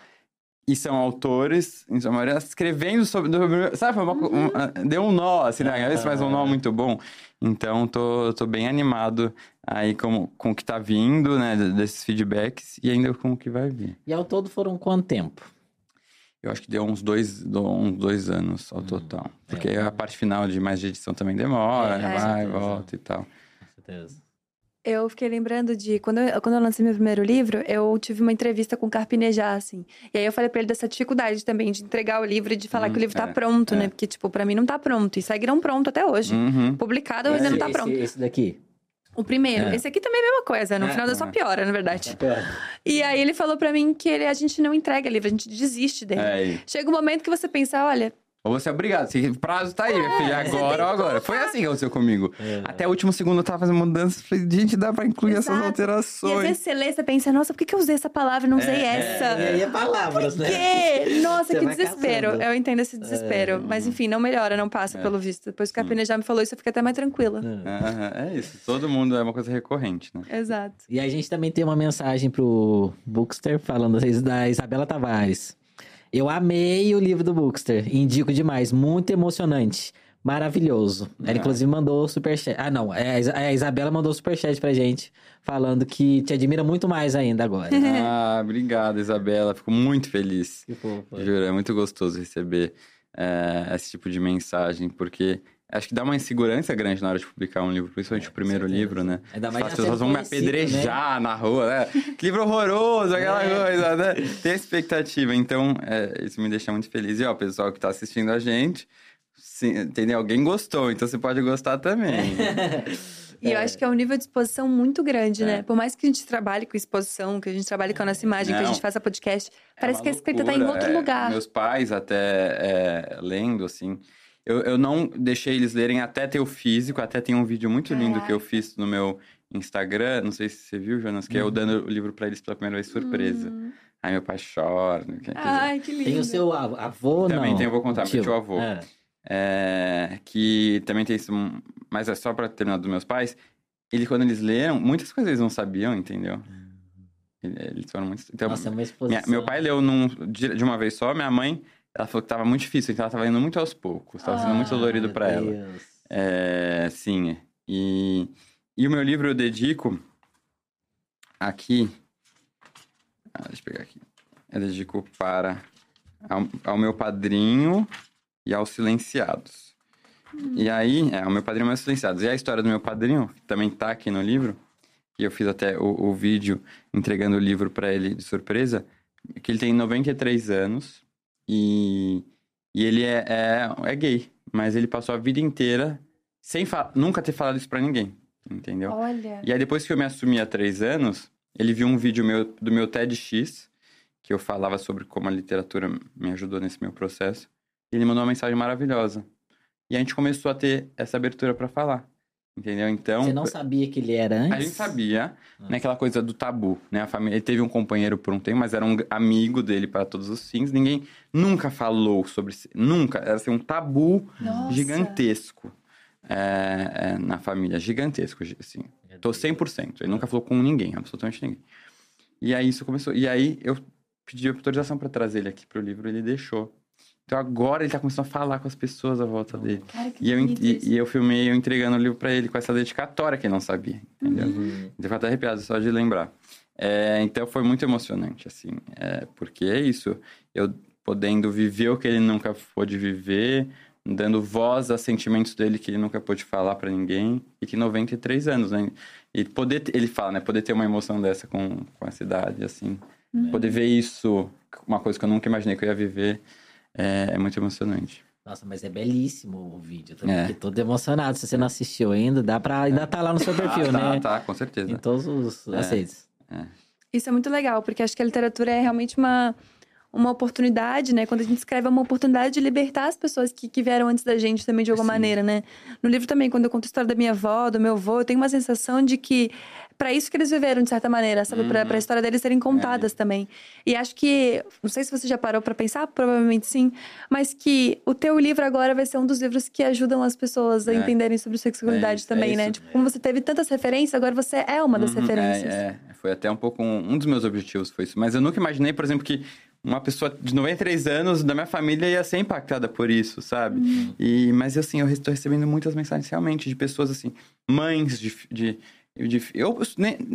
e são autores, em sua maioria, escrevendo sobre. Sabe, uma co- um- deu um nó, assim, na cabeça, mas um nó muito bom. Então, tô, tô bem animado aí com, com o que tá vindo, né, desses feedbacks e ainda com o que vai vir. E ao todo foram quanto tempo? Eu acho que deu uns dois, do- uns dois anos ao total. Porque é. a parte final de mais de edição também demora, É, né, vai, certeza. volta e tal. Com certeza. Eu fiquei lembrando de quando eu, quando eu lancei meu primeiro livro, eu tive uma entrevista com o Carpinejar, assim. E aí eu falei pra ele dessa dificuldade também de entregar o livro e de falar Hum, que o livro tá é, pronto, é. né? Porque, tipo, pra mim não tá pronto. E segue não pronto até hoje. Uhum. Publicado ainda não tá esse, pronto. Esse daqui. O primeiro. É. Esse aqui também é a mesma coisa. No É, final da só é. piora, na verdade. Pior. E aí ele falou pra mim que ele, a gente não entrega livro, a gente desiste dele. É, Chega um momento que você pensa, olha, Ou você é obrigado. O prazo tá aí, minha filha. Agora ou agora. Foi assim que aconteceu comigo. Até o último segundo eu tava fazendo mudanças. Falei, gente, dá pra incluir essas Exato. alterações. E às vezes você lê, você pensa, nossa, por que, que eu usei essa palavra e não usei essa? E aí é palavras, Por né? quê? Nossa, Você que desespero. caçando. Eu entendo esse desespero. Mas enfim, não melhora, não passa, pelo visto. Depois que a Pina já me falou isso, eu fiquei até mais tranquila. É isso. Todo mundo é uma coisa recorrente, né? Exato. E a gente também tem uma mensagem pro Bookster falando da Isabela Tavares. Eu amei o livro do Bookster, indico demais, muito emocionante, maravilhoso. Ela Ah. inclusive mandou superchat. Ah, não, é, a Isa- a Isabela mandou superchat pra gente, falando que te admira muito mais ainda agora. ah, obrigado, Isabela. Fico muito feliz. Que fofo. Juro, é muito gostoso receber é, esse tipo de mensagem, porque acho que dá uma insegurança grande na hora de publicar um livro, principalmente o primeiro certeza. livro, né? Ainda mais As pessoas vão me conhecido, apedrejar na rua, né? Que livro horroroso, aquela É. coisa, né? Tem expectativa, então é, isso me deixa muito feliz. E ó, o pessoal que tá assistindo a gente, se, entendeu? Alguém gostou, então você pode gostar também. E eu acho que é um nível de exposição muito grande, É. né? Por mais que a gente trabalhe com exposição, que a gente trabalhe com a nossa imagem, que a Não. gente faça podcast, É parece que a escrita tá em outro é. lugar. Meus pais até é, lendo, assim. Eu, eu não deixei eles lerem até ter o físico, até tem um vídeo muito lindo que eu fiz no meu Instagram. Não sei se você viu, Jonas, que é eu dando o livro pra eles pela primeira vez surpresa. Hum. Aí meu pai chora. quer Ai, que lindo. Tem o seu av- avô, não? Também tem, eu vou contar, meu tio avô. É. é, que também tem isso, mas é só pra terminar dos meus pais. Ele, quando eles leram, muitas coisas eles não sabiam, entendeu? Ele- Eles foram muito. Então, Nossa, é uma minha- exposição. meu pai leu num, de, de uma vez só, minha mãe, ela falou que tava muito difícil, então ela tava lendo muito aos poucos, tava sendo muito Ah, dolorido pra ela. É, sim. E, e o meu livro eu dedico aqui. Ah, deixa eu pegar aqui. Eu dedico para ao, ao meu padrinho e aos silenciados. E aí, é, o meu padrinho e meus silenciados. E a história do meu padrinho, que também tá aqui no livro, que eu fiz até o, o vídeo entregando o livro para ele de surpresa, que ele tem 93 anos e, e ele é, é, é gay, mas ele passou a vida inteira sem nunca ter falado isso pra ninguém, entendeu? Olha. E aí depois que eu me assumi há três anos, ele viu um vídeo meu do meu TEDx, que eu falava sobre como a literatura me ajudou nesse meu processo, e ele mandou uma mensagem maravilhosa. E a gente começou a ter essa abertura pra falar, entendeu? Então... Você não sabia que ele era antes? A gente sabia, Ah. né, aquela coisa do tabu, né? A família, ele teve um companheiro por um tempo, mas era um amigo dele para todos os fins. Ninguém nunca falou sobre, nunca, era assim, um tabu Nossa. gigantesco é, é, na família, gigantesco, assim. Tô 100%, ele nunca falou com ninguém, absolutamente ninguém. E aí isso começou, e aí eu pedi autorização para trazer ele aqui pro livro, ele deixou. Então agora ele tá começando a falar com as pessoas à volta dele. Cara, E eu, e, e eu filmei eu entregando o livro pra ele com essa dedicatória que ele não sabia, entendeu? Uhum. Eu fico até arrepiado só de lembrar. É, então foi muito emocionante, assim, é, porque é isso, eu podendo viver o que ele nunca pôde viver, dando voz a sentimentos dele que ele nunca pôde falar pra ninguém, e que 93 anos, né? E poder, ele fala, né? Poder ter uma emoção dessa com, com essa idade, assim, poder ver isso, uma coisa que eu nunca imaginei que eu ia viver, é, é muito emocionante. Nossa, mas é belíssimo o vídeo. Também, É. Todo emocionado. Se você não assistiu ainda, dá pra... ainda tá lá no seu perfil, ah, tá, né? tá, com certeza. Em todos os É. aceitos. Isso é muito legal, porque acho que a literatura é realmente uma, uma oportunidade, né? Quando a gente escreve, é uma oportunidade de libertar as pessoas que, que vieram antes da gente também, de alguma Sim. maneira, né? No livro também, quando eu conto a história da minha avó, do meu avô, eu tenho uma sensação de que para isso que eles viveram, de certa maneira, sabe? Pra Uhum. Pra a história deles serem contadas também. E acho que, não sei se você já parou pra pensar, provavelmente sim, mas que o teu livro agora vai ser um dos livros que ajudam as pessoas a É. entenderem sobre sexualidade É também, é né? Tipo, como você teve tantas referências, agora você é uma das Uhum, referências. É, é, foi até um pouco um, um dos meus objetivos foi isso. Mas eu nunca imaginei, por exemplo, que uma pessoa de 93 anos da minha família ia ser impactada por isso, sabe? Uhum. E, mas assim, eu estou recebendo muitas mensagens realmente de pessoas assim, mães de. de eu,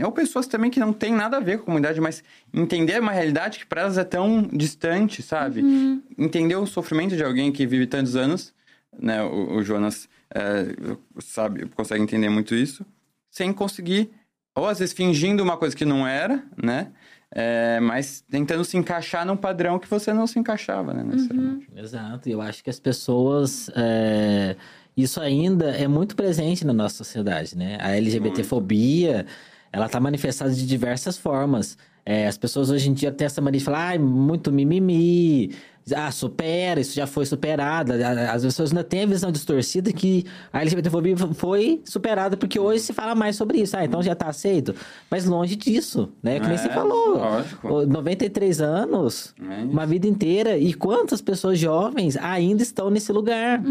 ou pessoas também que não tem nada a ver com a comunidade, mas entender uma realidade que para elas é tão distante, sabe? Uhum. Entender o sofrimento de alguém que vive tantos anos, né? O, o Jonas é, sabe, consegue entender muito isso, sem conseguir, ou às vezes fingindo uma coisa que não era, né? É, mas tentando se encaixar num padrão que você não se encaixava, né? necessariamente. Exato. E eu acho que as pessoas. é, Isso ainda é muito presente na nossa sociedade, né? A LGBTfobia, ela tá manifestada de diversas formas. É, as pessoas hoje em dia têm essa mania de falar, ai, muito mimimi, ah, supera, isso já foi superado. As pessoas ainda têm a visão distorcida que a LGBTfobia foi superada, porque hoje se fala mais sobre isso. Ah, então já tá aceito. Mas longe disso, né? Que nem É, você falou. lógico. 93 anos, É uma vida inteira. E quantas pessoas jovens ainda estão nesse lugar?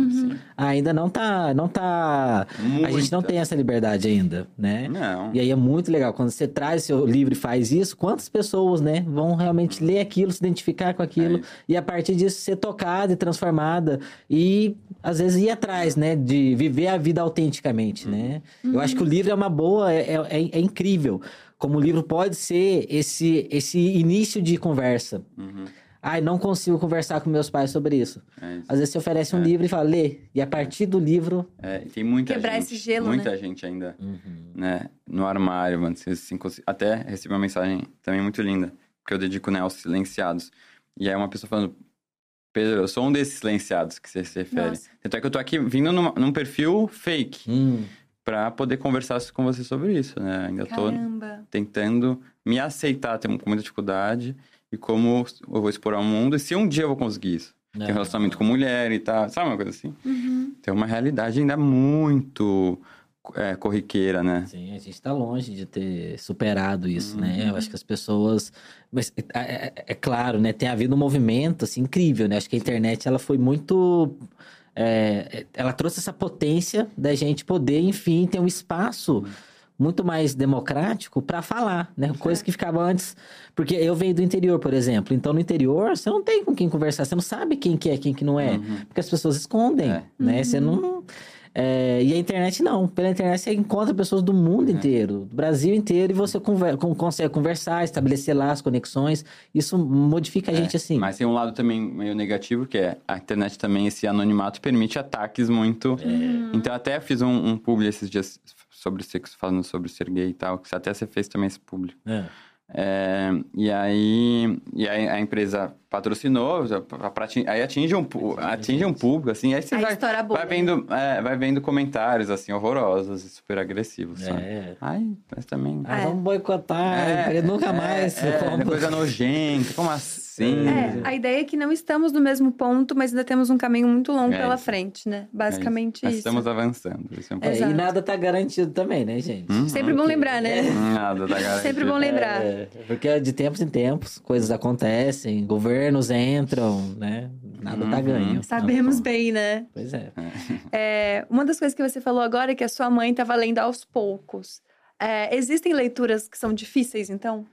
Ainda não tá, não tá... A gente não tem essa liberdade ainda, né? Não. E aí é muito legal. Quando você traz seu livro e faz isso, quantas pessoas, né, vão realmente ler aquilo, se identificar com aquilo É e a partir disso ser tocada e transformada e às vezes ir atrás, né, de viver a vida autenticamente, né? Eu acho que o livro é uma boa, é, é, é incrível. Como o livro pode ser esse, esse início de conversa. Uhum. Ai, não consigo conversar com meus pais sobre isso. É isso. Às vezes você oferece um livro e fala, lê. E a partir do livro. É, tem muita Quebrar gente. esse gelo, Muita né? gente ainda, né, no armário, mano. Assim, até recebi uma mensagem também muito linda, que eu dedico, né, aos silenciados. E aí uma pessoa falando, Pedro, eu sou um desses silenciados que você se refere. Nossa. Tanto é que eu tô aqui vindo numa- num perfil fake, Hum, pra poder conversar com você sobre isso, né? Ainda tô Caramba. tentando me aceitar, tenho com muita dificuldade, e como eu vou expor ao mundo, e se um dia eu vou conseguir isso. né? Tem um relacionamento com mulher e tal, sabe uma coisa assim? Uhum. Tem uma realidade ainda muito é, corriqueira, né? Sim, a gente tá longe de ter superado isso, né? Uhum. Eu acho que as pessoas... Mas é, é- é claro, né? Tem havido um movimento, assim, incrível, né? Acho que a internet, ela foi muito... é, ela trouxe essa potência da gente poder, enfim, ter um espaço muito mais democrático para falar, né? Coisas que ficavam antes... Porque eu venho do interior, por exemplo. Então, no interior, você não tem com quem conversar. Você não sabe quem que é, quem que não é. Uhum. Porque as pessoas escondem, É. né? Você não... é, e a internet não. Pela internet você encontra pessoas do mundo inteiro, do Brasil inteiro, e você conver- con- consegue conversar, estabelecer lá as conexões. Isso modifica a gente assim. É, Mas tem um lado também meio negativo, que é a internet também, esse anonimato permite ataques muito. É. Então, até fiz um, um publi esses dias sobre sexo, falando sobre ser gay e tal, que até você fez também esse publi. É. É, e aí, e aí a empresa patrocinou, pra- pra aí atinge um, atinge um público, assim, aí você A vai, vai, vendo, é, vai vendo comentários, assim, horrorosos e super agressivos, sabe? É. Ai, mas também... Ah, É. vamos boicotar, porque nunca mais. É, como- coisa nojenta, como assim? É, a ideia é que não estamos no mesmo ponto, mas ainda temos um caminho muito longo É pela isso. frente, né? É Basicamente Mas isso. estamos avançando, isso é um É, e nada tá garantido também, né, gente? Hum, Sempre bom lembrar, né? Nada da garantia. Sempre bom lembrar. É, porque de tempos em tempos coisas acontecem, governos entram, né? Nada tá Uhum. ganho. Sabemos bem, né? Pois é. É, uma das coisas que você falou agora é que a sua mãe estava lendo aos poucos. É, existem leituras que são difíceis, então?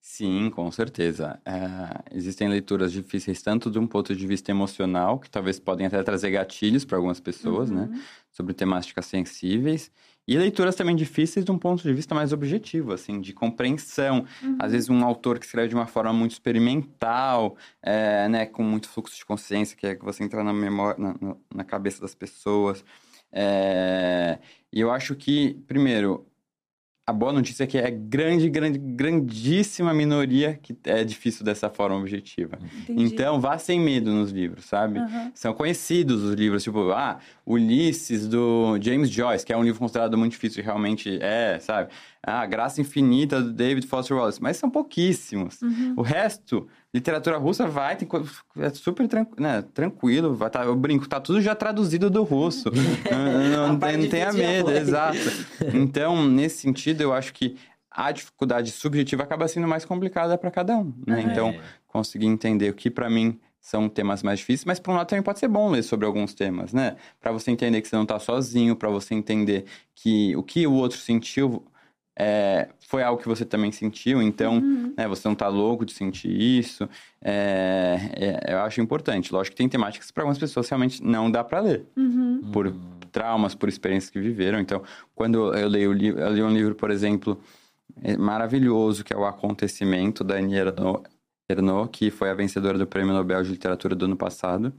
Sim, com certeza. É, existem leituras difíceis tanto de um ponto de vista emocional, que talvez podem até trazer gatilhos para algumas pessoas, né? Sobre temáticas sensíveis. E leituras também difíceis de um ponto de vista mais objetivo, assim, de compreensão. Às vezes um autor que escreve de uma forma muito experimental, é, né? Com muito fluxo de consciência, que é que você entrar na memória, na, na- na cabeça das pessoas. É, e eu acho que, primeiro, a boa notícia é que é grande, grande, grandíssima minoria que é difícil dessa forma objetiva. Entendi. Então, vá sem medo nos livros, sabe? São conhecidos os livros, tipo, ah, Ulisses, do James Joyce, que é um livro considerado muito difícil, e realmente é, sabe? Ah, Graça Infinita, do David Foster Wallace. Mas são pouquíssimos. Uhum. O resto, literatura russa vai, tem, é super tran- né, tranquilo, vai tá, eu brinco, tá tudo já traduzido do russo. não não, tem- não tenha medo, exato. Então, nesse sentido, eu acho que a dificuldade subjetiva acaba sendo mais complicada para cada um, né? Então, É. conseguir entender o que para mim são temas mais difíceis, mas por um lado também pode ser bom ler sobre alguns temas, né? Para você entender que você não tá sozinho, para você entender que o que o outro sentiu é, foi algo que você também sentiu, então, Uhum. né, você não tá louco de sentir isso. É, é, eu acho importante. Lógico que tem temáticas que para algumas pessoas realmente não dá para ler Uhum. por traumas, por experiências que viveram. Então, quando eu leio eu li um livro, por exemplo, é maravilhoso, que é O Acontecimento, da Annie Ernaux, que foi a vencedora do Prêmio Nobel de Literatura do ano passado.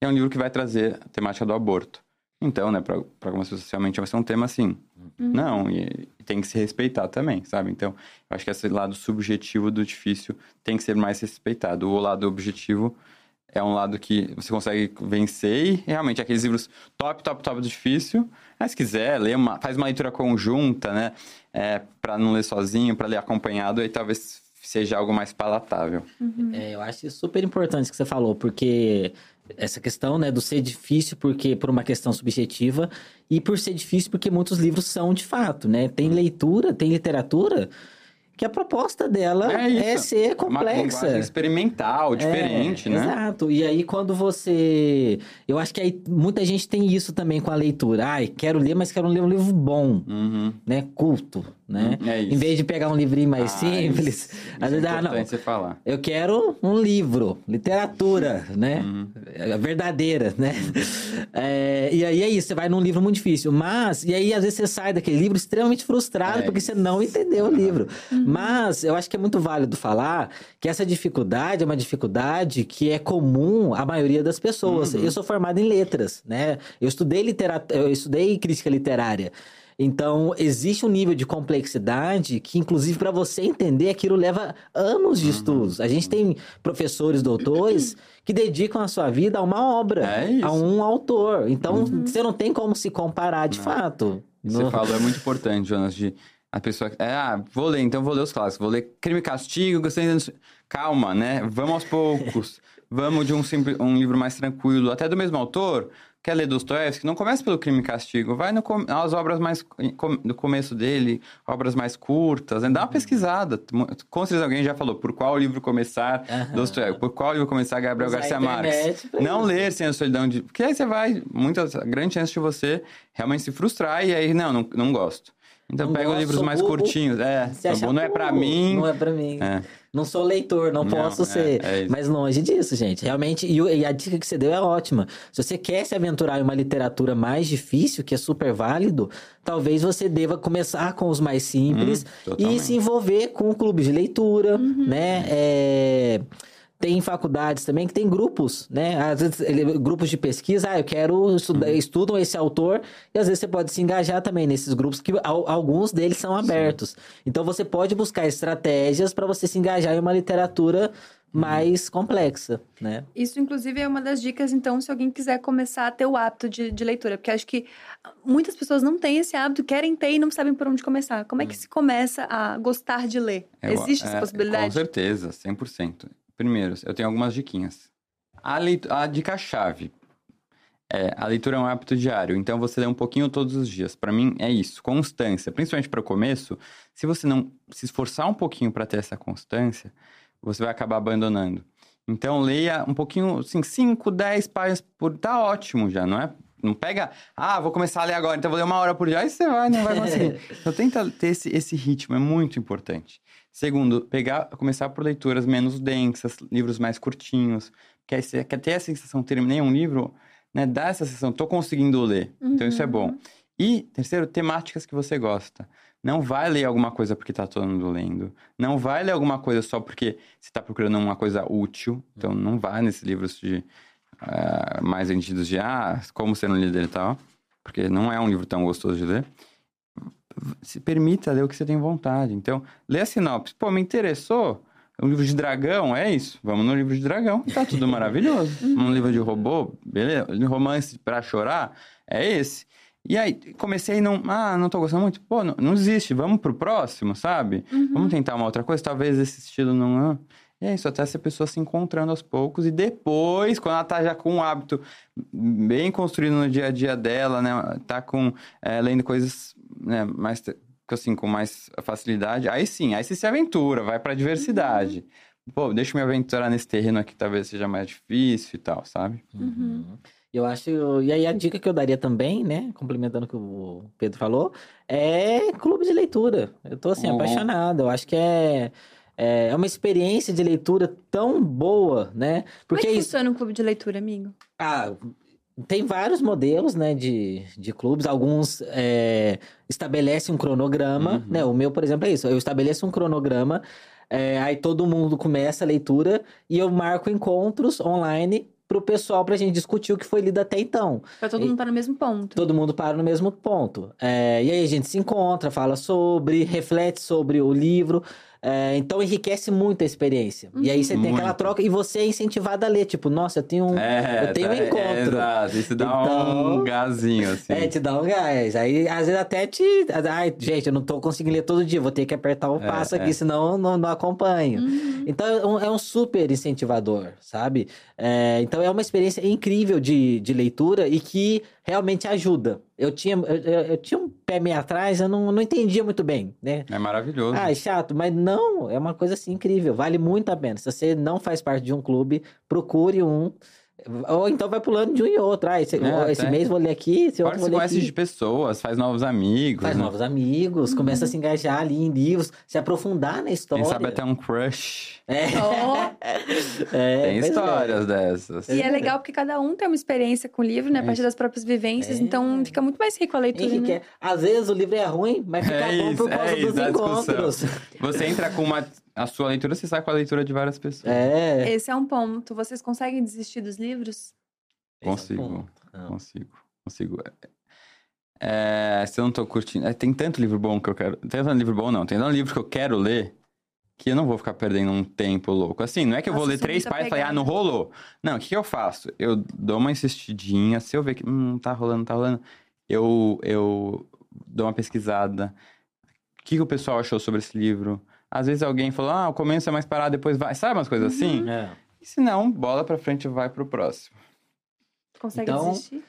É um livro que vai trazer a temática do aborto. Então, né, para algumas pessoas realmente vai ser um tema assim. Não, e, e tem que se respeitar também, sabe? Então, eu acho que esse lado subjetivo do difícil tem que ser mais respeitado. O lado objetivo é um lado que você consegue vencer e realmente aqueles livros top, top, top do difícil. Mas se quiser, lê uma, faz uma leitura conjunta, né? É, para não ler sozinho, para ler acompanhado, aí talvez seja algo mais palatável. Uhum. É, eu acho isso super importante que você falou, porque essa questão, né, do ser difícil porque por uma questão subjetiva e por ser difícil porque muitos livros são de fato, né? Tem leitura, tem literatura que a proposta dela É é, ser Uma complexa. linguagem experimental, diferente, É, né? Exato. E aí, quando você. Eu acho que aí muita gente tem isso também com a leitura. Ai, quero ler, mas quero ler um livro bom, Uhum. né? Culto, né? É isso. Em vez de pegar um livrinho mais Ah, simples. isso- às isso vezes, é ah, não. falar. Eu quero um livro, literatura, né? Uhum. É, Verdadeira, né? É, e aí é isso, você vai num livro muito difícil. Mas, e aí às vezes você sai daquele livro extremamente frustrado É porque isso. você não entendeu o Aham. livro. Mas eu acho que é muito válido falar que essa dificuldade é uma dificuldade que é comum à maioria das pessoas. Uhum. Eu sou formado em letras, né? Eu estudei literatura, eu estudei crítica literária. Então, existe um nível de complexidade que, inclusive, para você entender, aquilo leva anos Uhum. de estudos. A gente tem professores, doutores, que dedicam a sua vida a uma obra, É a um autor. Então, você não tem como se comparar de fato. Você No- falou, é muito importante, Jonas, de a pessoa. É, ah, vou ler, então vou ler os clássicos. Vou ler Crime e Castigo, gostei. Calma, né? Vamos aos poucos. Vamos de um, simples, um livro mais tranquilo, até do mesmo autor. Quer ler Dostoiévski? Não comece pelo Crime e Castigo. Vai no, nas obras mais. com- do começo dele, obras mais curtas. Né? Dá uma pesquisada. Com certeza alguém já falou por qual livro começar. Dostoiévski, por qual livro começar Gabriel Usar Garcia Marques. Não isso. ler sem a solidão de. Porque aí você vai. Muita grande chance de você realmente se frustrar e aí, não, não, não gosto. Então Não pega gosto, livros mais burro. curtinhos. É, burro, não é pra "Pô, mim. Não é pra mim. É. Não sou leitor, não, Não, posso é- ser. é. Mas longe disso, gente. Realmente, e, e a dica que você deu é ótima. Se você quer se aventurar em uma literatura mais difícil, que é super válido, talvez você deva começar com os mais simples Hum, e se envolver com clubes de leitura, né? É, Tem faculdades também que tem grupos, né? Às vezes, ele- grupos de pesquisa, ah, eu quero estudar, estudam esse autor, e às vezes você pode se engajar também nesses grupos, que al- alguns deles são abertos. Então você pode buscar estratégias para você se engajar em uma literatura mais complexa, né? Isso, inclusive, é uma das dicas, então, se alguém quiser começar a ter o hábito de, de leitura. Porque acho que muitas pessoas não têm esse hábito, querem ter e não sabem por onde começar. Como é que se começa a gostar de ler? Eu- Existe é, essa Com possibilidade? certeza, 100%. Primeiro, eu tenho algumas diquinhas. A, a dica-chave é a leitura é um hábito diário, então você lê um pouquinho todos os dias. Pra mim é isso, constância. Principalmente para o começo, se você não se esforçar um pouquinho para ter essa constância, você vai acabar abandonando. Então leia um pouquinho, assim, 5, 10 páginas por tá ótimo já, não é? Não pega, ah, vou começar a ler agora, então vou ler uma hora por dia, aí você vai, não vai conseguir. Então tenta ter esse, esse ritmo, é muito importante. Segundo, pegar, começar por leituras menos densas, livros mais curtinhos, que aí você quer ter a sensação, terminei um livro, né, dá essa sensação, tô conseguindo ler, então isso é bom. E, terceiro, temáticas que você gosta. Não vai ler alguma coisa porque tá todo mundo lendo. Não vai ler alguma coisa só porque você tá procurando uma coisa útil. Então, não vai nesses livros de ah, mais vendidos de, ah, como ser um líder e tal. Porque não é um livro tão gostoso de ler. Se permita ler o que você tem vontade. Então, lê a sinopse. Pô, me interessou. Um livro de dragão, é isso. Vamos no livro de dragão. Tá tudo maravilhoso. Um livro de robô, beleza. Romance pra chorar, é esse. E aí, comecei não. Ah, não tô gostando muito. Pô, não, não existe. Vamos pro próximo, sabe? Vamos tentar uma outra coisa. Talvez esse estilo não. ah. E é isso, até essa pessoa se encontrando aos poucos. E depois, quando ela tá já com um hábito bem construído no dia a dia dela, né? Tá com. é, lendo coisas né, mais. Assim, com mais facilidade. Aí sim, aí você se aventura, vai pra diversidade. Pô, deixa eu me aventurar nesse terreno aqui, talvez seja mais difícil e tal, sabe? Uhum. Eu acho. E aí a dica que eu daria também, né? Complementando o que o Pedro falou, é clube de leitura. Eu tô assim, Uhum. apaixonado. Eu acho que é. É uma experiência de leitura tão boa, né? Como é Porque que funciona um clube de leitura, amigo? Ah, tem vários modelos, né, de, de clubes. Alguns é, estabelecem um cronograma, Uhum. né? O meu, por exemplo, é isso. Eu estabeleço um cronograma, é, aí todo mundo começa a leitura e eu marco encontros online pro pessoal pra gente discutir o que foi lido até então. Pra todo E- mundo estar no mesmo ponto. Todo mundo para no mesmo ponto. É, e aí a gente se encontra, fala sobre, reflete sobre o livro. É, então enriquece muito a experiência. E aí você tem aquela Muito. troca e você é incentivado a ler. Tipo, nossa, eu tenho um, É, eu tenho um tá- é, encontro. exato. Isso dá Então- um gazinho, assim. É, te dá um gás. Aí, às vezes, até te. Ai, gente, eu não tô conseguindo ler todo dia, vou ter que apertar o É, passo é. aqui, senão eu não, não acompanho. Uhum. Então, é um, é um super incentivador, sabe? É, então, é uma experiência incrível de, de leitura e que realmente ajuda. Eu tinha, eu, eu- tinha um pé meio atrás, eu não, não entendia muito bem, né? É maravilhoso. Ah, é chato, mas não, é uma coisa assim incrível, vale muito a pena. Se você não faz parte de um clube, procure um. Ou então vai pulando de um em outro. Ah, esse, É, esse mês vou ler aqui, esse outro vou você ler conhece aqui. de pessoas, faz novos amigos. Faz né? novos amigos, começa a se engajar ali em livros, se aprofundar na história. Quem sabe até um crush. É, Ó, é, Tem é. histórias dessas. E é legal porque cada um tem uma experiência com o livro, né? A partir das próprias vivências. É. Então fica muito mais rico a leitura, Henrique, né? é- às vezes o livro é ruim, mas fica É bom por isso, causa é isso, dos a discussão. encontros. Você entra com uma. A sua leitura, você sai com a leitura de várias pessoas. É. Esse é um ponto. Vocês conseguem desistir dos livros? Consigo. É. Consigo. Consigo. É, se eu não tô curtindo. é, tem tanto livro bom que eu quero. Tem tanto livro bom, não. Tem tanto livro que eu quero ler que eu não vou ficar perdendo um tempo louco. Assim, não é que eu vou Nossa, ler eu sou três páginas e falar, ah, não rolou. Não, o que, que eu faço? Eu dou uma insistidinha. Se eu ver que hum, tá rolando, tá rolando, eu, eu dou uma pesquisada. O que, que o pessoal achou sobre esse livro? Às vezes alguém falou, ah, o começo é mais parado, depois vai. Sabe umas coisas assim? É. E se não, bola pra frente e vai pro próximo. Consegue Então- desistir?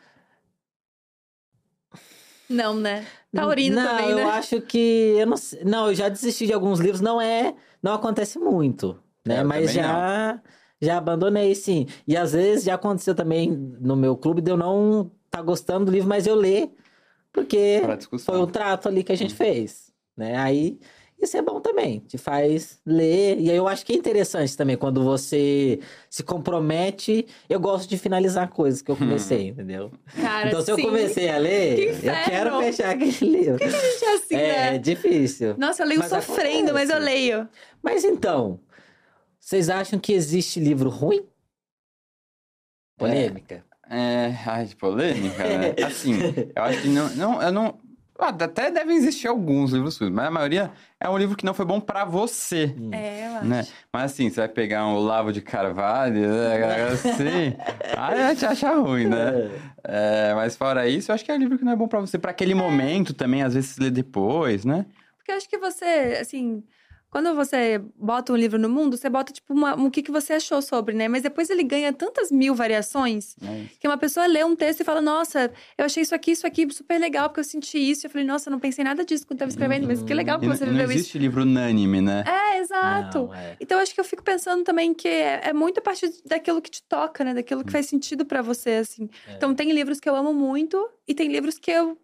Não, né? Taurino não, também, eu né? acho que eu não, sei- não, eu já desisti de alguns livros, não é, não acontece muito, né? É, eu Mas já já abandonei sim. E às vezes já aconteceu também no meu clube de eu não tá gostando do livro, mas eu ler porque foi um trato ali que a Hum. gente fez, né? Aí isso é bom também, te faz ler. E aí eu acho que é interessante também quando você se compromete. Eu gosto de finalizar coisas que eu comecei, entendeu? Cara, Então, se eu sim. comecei a ler, Que eu quero fechar aquele livro. A gente é assim, é, né? é difícil. Nossa, eu leio Mas sofrendo, mas eu acontece. leio. Mas então, vocês acham que existe livro ruim? Polêmica. É, ai, de polêmica, né? Assim, eu acho que não, não, eu não... ah, até devem existir alguns livros ruins, mas a maioria é um livro que não foi bom pra você, É, eu acho. né? Mas assim, você vai pegar um Olavo de Carvalho, né? assim, aí a gente acha ruim, né? É, mas fora isso, eu acho que é um livro que não é bom pra você. Pra aquele momento também, às vezes, lê depois, né? Porque eu acho que você, assim, quando você bota um livro no mundo, você bota, tipo, uma, o que, que você achou sobre, né? Mas depois ele ganha tantas mil variações É que uma pessoa lê um texto e fala, nossa, eu achei isso aqui, isso aqui super legal, porque eu senti isso. Eu falei, nossa, eu não pensei nada disso quando eu tava escrevendo, mas que legal que E, você não viveu isso. existe livro unânime, né? É, exato. Não, é. Então, acho que eu fico pensando também que é, é muito a partir daquilo que te toca, né? Daquilo que faz sentido pra você, assim. É. Então, tem livros que eu amo muito e tem livros que eu,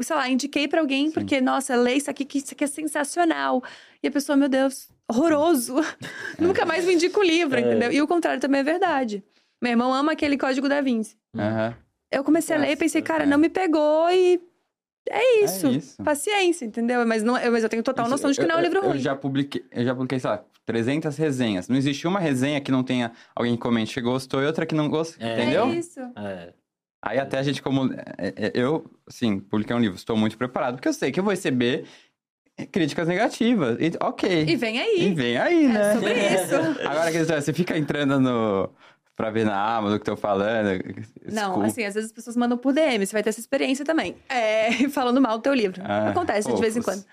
sei lá, indiquei pra alguém Sim. porque, nossa, lê isso aqui, que isso aqui é sensacional. E a pessoa, meu Deus, horroroso. Nunca mais me indica o livro, É. entendeu? E o contrário também é verdade. Meu irmão ama aquele Código da Vinci. Aham. Eu comecei a ler e pensei, cara, é. não me pegou e é isso. É isso. Paciência, entendeu? Mas, não, eu- mas eu tenho total Isso, noção de que não é um eu- livro eu, ruim. Eu já publiquei, eu já publiquei, sei lá, 300 resenhas. Não existe uma resenha que não tenha alguém que comente que gostou e outra que não gostou, É. entendeu? É isso. É. Aí até a gente, como... é, é, Eu, assim, publiquei um livro, estou muito preparado, porque eu sei que eu vou receber críticas negativas. E, ok. E vem E aí. vem aí, É né? sobre isso. Agora, dizer, você fica entrando no... Pra ver na Amazon o que estão falando. Não, desculpa. assim, às vezes as pessoas mandam por DM, você vai ter essa experiência também. É, falando mal do teu livro. Ah, Acontece de vez em quando.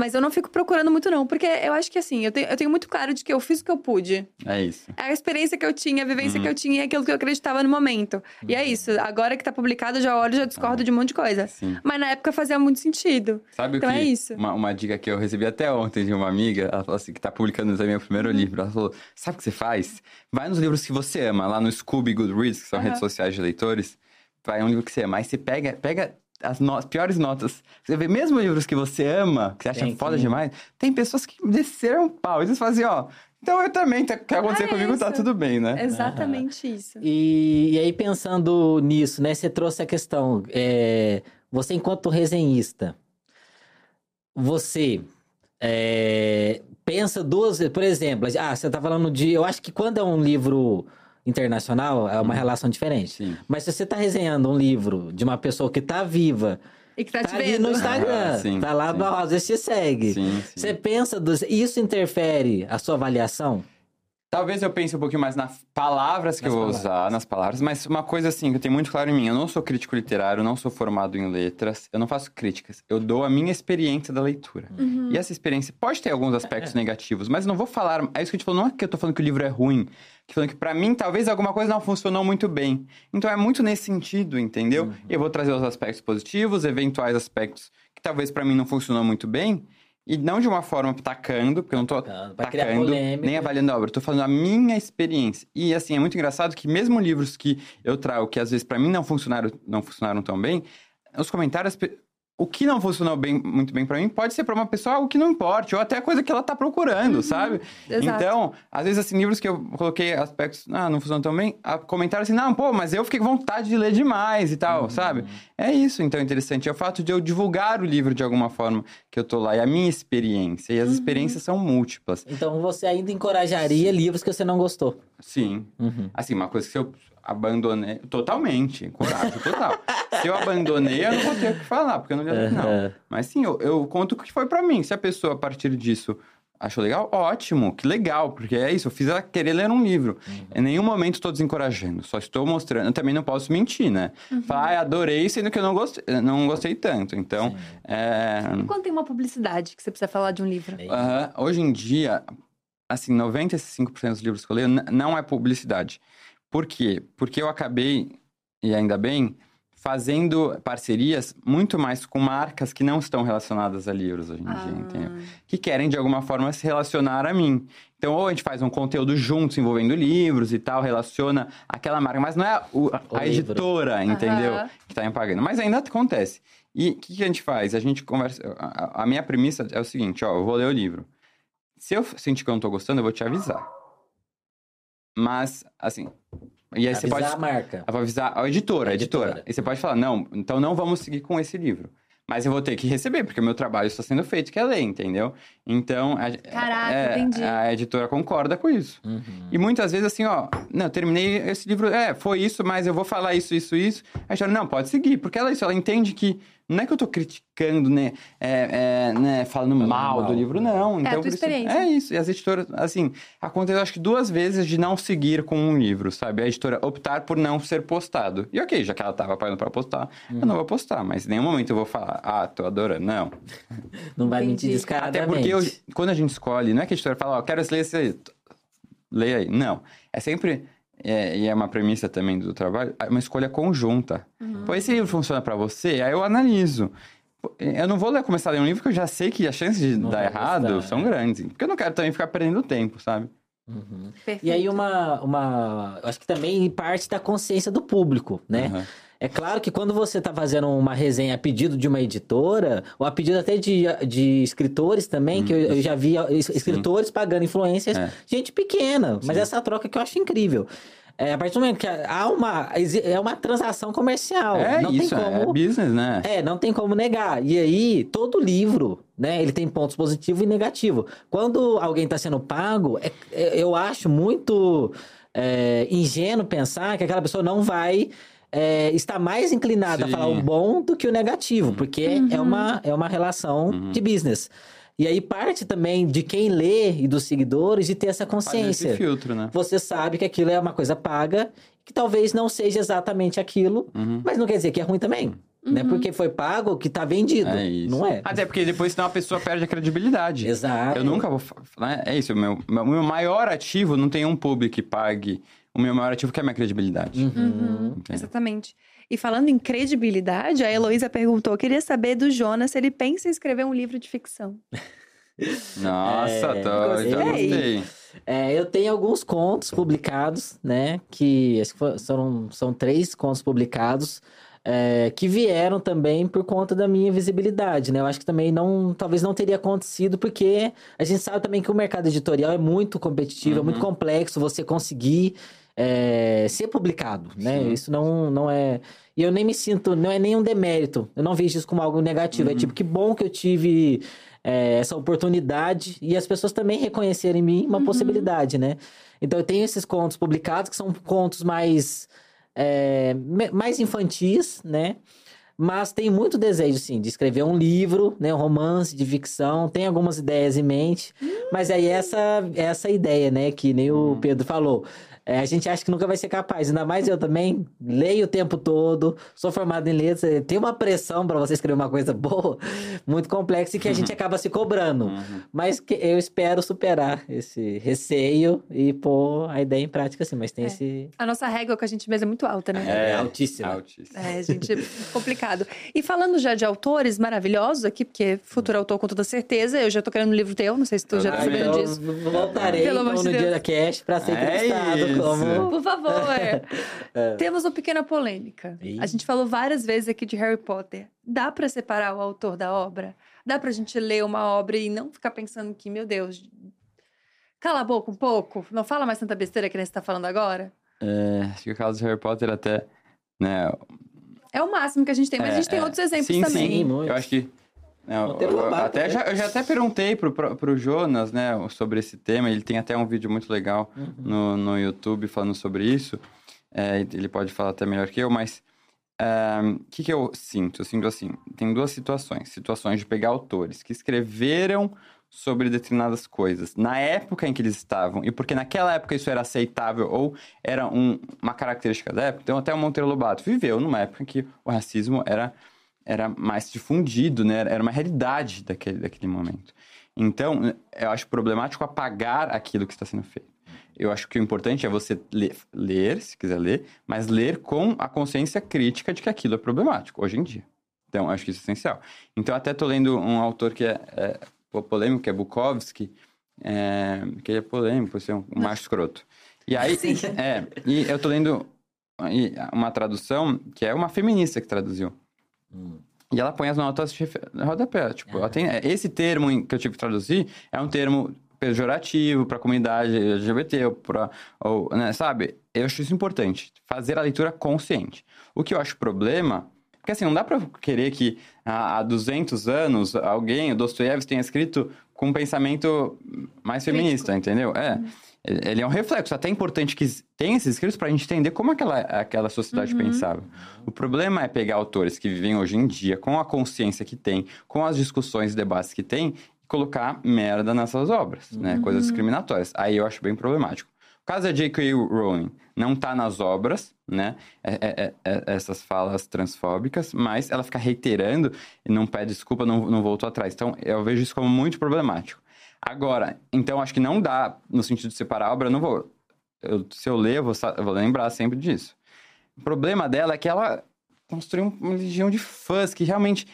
Mas eu não fico procurando muito, não, porque eu acho que assim, eu tenho, eu tenho muito claro de que eu fiz o que eu pude. É isso. É a experiência que eu tinha, a vivência Uhum. que eu tinha e aquilo que eu acreditava no momento. E é isso. Agora que tá publicado, eu já olho e já discordo de um monte de coisa. Sim. Mas na época fazia muito sentido. Sabe Então o que? é isso. Uma, uma dica que eu recebi até ontem de uma amiga, ela falou assim, que tá publicando também o primeiro Uhum. livro. Ela falou: sabe o que você faz? Vai nos livros que você ama, lá no Scooby Goodreads, que são redes sociais de leitores. Vai um livro que você ama. Aí você pega, pega as no- piores notas. Você vê mesmo livros que você ama, que você acha Tem foda que- demais, tem pessoas que desceram o pau. E eles fazem, ó. Então eu também, tá, o que acontecer É comigo tá isso. tudo bem, né? Exatamente isso. E, e aí, pensando nisso, né? Você trouxe a questão. é, você, enquanto resenhista, você é, pensa duas vezes. Por exemplo, ah, você tá falando de. Eu acho que quando é um livro internacional, é uma relação diferente. Sim. Mas se você tá resenhando um livro de uma pessoa que tá viva E que tá, te Tá ali vendo. no Instagram. Ah, sim, tá lá, sim. às vezes te segue. Sim, sim. Você pensa, dos... isso interfere a sua avaliação? Talvez eu pense um pouquinho mais nas palavras que Nas eu vou palavras. usar, nas palavras, mas uma coisa assim que eu tenho muito claro em mim, eu não sou crítico literário, não sou formado em letras, eu não faço críticas, eu dou a minha experiência da leitura. Uhum. E essa experiência pode ter alguns aspectos negativos, mas não vou falar, é isso que eu te falo, não é que eu tô falando que o livro é ruim, que falando que pra mim talvez alguma coisa não funcionou muito bem. Então é muito nesse sentido, entendeu? Eu vou trazer os aspectos positivos, eventuais aspectos que talvez pra mim não funcionou muito bem, e não de uma forma tacando, porque eu não tô Tacando, tacando, nem avaliando a obra. Eu tô falando a minha experiência. E assim, é muito engraçado que mesmo livros que eu trago, que às vezes pra mim não funcionaram, não funcionaram tão bem, os comentários, o que não funcionou bem, muito bem pra mim, pode ser pra uma pessoa algo que não importe, ou até a coisa que ela tá procurando, sabe? exato. Então, às vezes, assim, livros que eu coloquei aspectos, ah, não funcionam tão bem, comentário assim, não, pô, mas eu fiquei com vontade de ler demais e tal, sabe? É isso, então, interessante. É o fato de eu divulgar o livro de alguma forma que eu tô lá, e a minha experiência, e as experiências são múltiplas. Então você ainda encorajaria livros que você não gostou. Sim. Uhum. Assim, uma coisa que se eu abandonei, totalmente, coragem total. se eu abandonei, eu não vou ter o que falar, porque eu não ia não. Aham. Mas sim, eu, eu conto o que foi pra mim. Se a pessoa, a partir disso, achou legal, ótimo, que legal, porque é isso, eu fiz ela querer ler um livro. Em nenhum momento estou desencorajando, só estou mostrando. Eu também não posso mentir, né? Falar, ah, adorei, sendo que eu não gostei, não gostei tanto. Então, é, quando tem uma publicidade que você precisa falar de um livro? Aham. Hoje em dia, assim, 95% dos livros que eu leio não é publicidade. Por quê? Porque eu acabei, e ainda bem, fazendo parcerias muito mais com marcas que não estão relacionadas a livros hoje em Ah. dia, entendeu? Que querem, de alguma forma, se relacionar a mim. Então, ou a gente faz um conteúdo juntos envolvendo livros e tal, relaciona aquela marca, mas não é o- a, O a livro. editora, entendeu? Aham. que tá me pagando. Mas ainda acontece. E o que, que a gente faz? A gente conversa. A, a minha premissa é o seguinte: ó, eu vou ler o livro. Se eu sentir que eu não tô gostando, eu vou te avisar. Mas, assim. E aí você Avisar pode. a marca. Avisar a editora, A editora. editora. E você pode falar, não, então não vamos seguir com esse livro. Mas eu vou ter que receber, porque o meu trabalho está sendo feito, que é ler, entendeu? Então, a, Caraca, é, entendi. a editora concorda com isso. Uhum. E muitas vezes assim, ó, não, eu terminei esse livro, é, foi isso, mas eu vou falar isso, isso, isso. A história, não, pode seguir, porque ela, isso, ela entende que não é que eu tô criticando, né, é, é, né falando mal, mal. do livro, não. Então, tua por isso- experiência. É isso, e as editoras, assim, aconteceu acho que duas vezes de não seguir com um livro, sabe? A editora optar por não ser postado. E ok, já que ela tava pagando pra postar, eu não vou postar, mas em nenhum momento eu vou falar, ah, tô adorando, não. Não vai Entendi. mentir descaradamente. Até porque eu- quando a gente escolhe, não é que a editora fala, ó, quero ler esse aí. Leia aí. Não. É sempre. É, e é uma premissa também do trabalho, é uma escolha conjunta. Pô, esse livro funciona pra você? Aí eu analiso. Eu não vou ler, começar a ler um livro que eu já sei que as chances de Não dar errado gostar, são é. grandes. Porque eu não quero também ficar perdendo tempo, sabe? Uhum. E aí uma, uma... eu Acho que também parte da consciência do público, né? Aham. É claro que quando você está fazendo uma resenha a pedido de uma editora, ou a pedido até de, de escritores também, que eu, eu já vi es- escritores pagando influências, É. gente pequena, mas essa troca que eu acho incrível. É, a partir do momento que há uma, é uma transação comercial. É não isso, tem é como, business, né? é, não tem como negar. E aí, todo livro, né, ele tem pontos positivos e negativos. Quando alguém está sendo pago, é- é- eu acho muito é, ingênuo pensar que aquela pessoa não vai é, estar mais inclinada a Sim. falar o bom do que o negativo, porque é, uma, é uma relação Uhum. de business. E aí parte também de quem lê e dos seguidores de ter essa Fazer consciência esse filtro, né? você sabe que aquilo é uma coisa paga, que talvez não seja exatamente aquilo, Uhum. mas não quer dizer que é ruim também. Né? Porque foi pago que tá vendido. É isso. Não é? Até porque depois senão a pessoa perde a credibilidade. Exato. Eu nunca vou. né? É isso, o meu, o meu maior ativo não tem um público que pague. O meu maior ativo que é a minha credibilidade. Uhum. Entendeu? Exatamente. E falando em credibilidade, a Heloísa perguntou: queria saber do Jonas se ele pensa em escrever um livro de ficção. Nossa, É, tô, já gostei. gostei. É, eu tenho alguns contos publicados, né? Que acho que fo- são, são três contos publicados. é, que vieram também por conta da minha visibilidade, né? Eu acho que também não, talvez não teria acontecido, porque a gente sabe também que o mercado editorial é muito competitivo, é muito Uhum. complexo você conseguir é, ser publicado, né? Sim. Isso não, não é. E eu nem me sinto, não é nenhum demérito. Eu não vejo isso como algo negativo. É Uhum. tipo, que bom que eu tive é, essa oportunidade e as pessoas também reconhecerem em mim uma possibilidade, né? Então eu tenho esses contos publicados, que são contos mais, é, mais infantis, né? Mas tem muito desejo, sim, de escrever um livro, né? Um romance de ficção. Tem algumas ideias em mente. Mas aí essa, essa ideia, né? Que nem o Pedro falou. É, a gente acha que nunca vai ser capaz. Ainda mais eu também. Leio o tempo todo. Sou formado em letras. eh, Tem uma pressão para você escrever uma coisa boa, muito complexa, e que a gente acaba se cobrando. Uhum. Mas que eu espero superar esse receio e pôr a ideia em prática, assim. Mas tem É. esse. A nossa régua com a gente mesmo é muito alta, né? É, altíssima. Altíssimo. É, gente, é complicado. E falando já de autores maravilhosos aqui, porque futuro autor com toda certeza, eu já tô querendo um livro teu, não sei se tu já tá sabendo disso. voltarei Pelo então, no dia da Cash para ser É entrevistado como. Por favor. Temos uma pequena polêmica. Ih. A gente falou várias vezes aqui de Harry Potter. Dá pra separar o autor da obra? Dá pra gente ler uma obra e não ficar pensando que, meu Deus, cala a boca um pouco? Não fala mais tanta besteira que nem você tá falando agora? É, acho que o caso de Harry Potter até, né, É o máximo que a gente tem, mas a gente tem É, outros exemplos sim, também. Sim, muito. Eu acho que. Né, Monteiro Lobato, até né? já, eu já até perguntei pro, pro, Jonas, né, sobre esse tema. Ele tem até um vídeo muito legal Uhum. no, no YouTube falando sobre isso. É, ele pode falar até melhor que eu, mas o que, que eu sinto? Eu sinto assim: tem duas situações. Situações de pegar autores que escreveram sobre determinadas coisas na época em que eles estavam e porque naquela época isso era aceitável ou era um- uma característica da época. Então, até o Monteiro Lobato viveu numa época em que o racismo era, era mais difundido, né? Era uma realidade daquele, daquele momento. Então, eu acho problemático apagar aquilo que está sendo feito. Eu acho que o importante é você ler, ler, se quiser ler, mas ler com a consciência crítica de que aquilo é problemático, hoje em dia. Então, acho que isso é essencial. Então, até tô lendo um autor que é, é polêmico, que é Bukowski, é, que ele é polêmico, por ser um, macho escroto. E aí, Sim. é, e eu tô lendo uma tradução que é uma feminista que traduziu. Hum. E ela põe as notas de rodapé. Tipo, ela tem, é, esse termo que eu tive que traduzir é um termo pejorativo para a comunidade LGBT, ou pra, ou, né, sabe? Eu acho isso importante, fazer a leitura consciente. O que eu acho problema, porque assim, não dá para querer que há, há 200 anos alguém, o Dostoiévski, tenha escrito com um pensamento mais feminista, entendeu? É. Ele é um reflexo. Até é importante que tenha esses escritos para a gente entender como aquela, aquela sociedade pensava. O problema é pegar autores que vivem hoje em dia, com a consciência que tem, com as discussões e debates que tem, e colocar merda nessas obras, né? Coisas discriminatórias. Aí eu acho bem problemático. O caso da J.K. Rowling não tá nas obras, né? É- é- é- é- essas falas transfóbicas, mas ela fica reiterando e não pede desculpa, não, não voltou atrás. Então, eu vejo isso como muito problemático. Agora, então acho que não dá, no sentido de separar a obra, eu não vou. eu- se eu ler, eu vou, eu vou lembrar sempre disso. O problema dela é que ela construiu uma legião de fãs que realmente.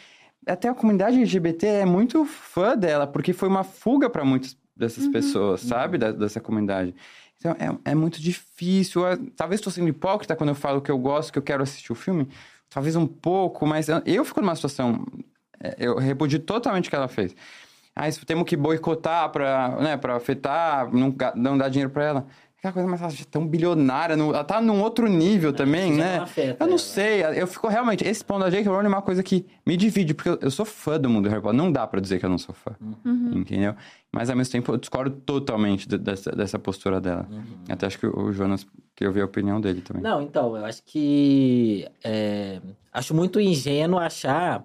Até a comunidade LGBT é muito fã dela, porque foi uma fuga para muitas dessas pessoas, sabe? Da- dessa comunidade. Então é, é muito difícil. Eu- Talvez estou sendo hipócrita quando eu falo que eu gosto, que eu quero assistir o filme. Talvez um pouco, mas eu, eu fico numa situação. é, Eu repudio totalmente o que ela fez. Ah, isso temos que boicotar para né, pra afetar, não, não dar dinheiro para ela. Aquela coisa, mas ela já é tão bilionária, no- ela tá num outro nível também, já né? não afeta eu não ela. sei, eu fico realmente. Esse ponto da J.K. Rowling é uma coisa que me divide, porque eu, eu sou fã do mundo do Harry Potter. Não dá pra dizer que eu não sou fã. Uhum. Entendeu? Mas ao mesmo tempo eu discordo totalmente de- dessa, dessa postura dela. Uhum. Até acho que o Jonas queria ouvir a opinião dele também. Não, então, eu acho que. é, acho muito ingênuo achar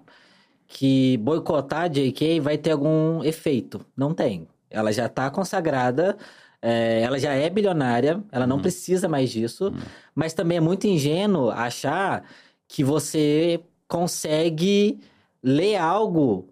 que boicotar a JK vai ter algum efeito. Não tem. Ela já tá consagrada, é, ela já é bilionária, ela não precisa mais disso. Mas também é muito ingênuo achar que você consegue ler algo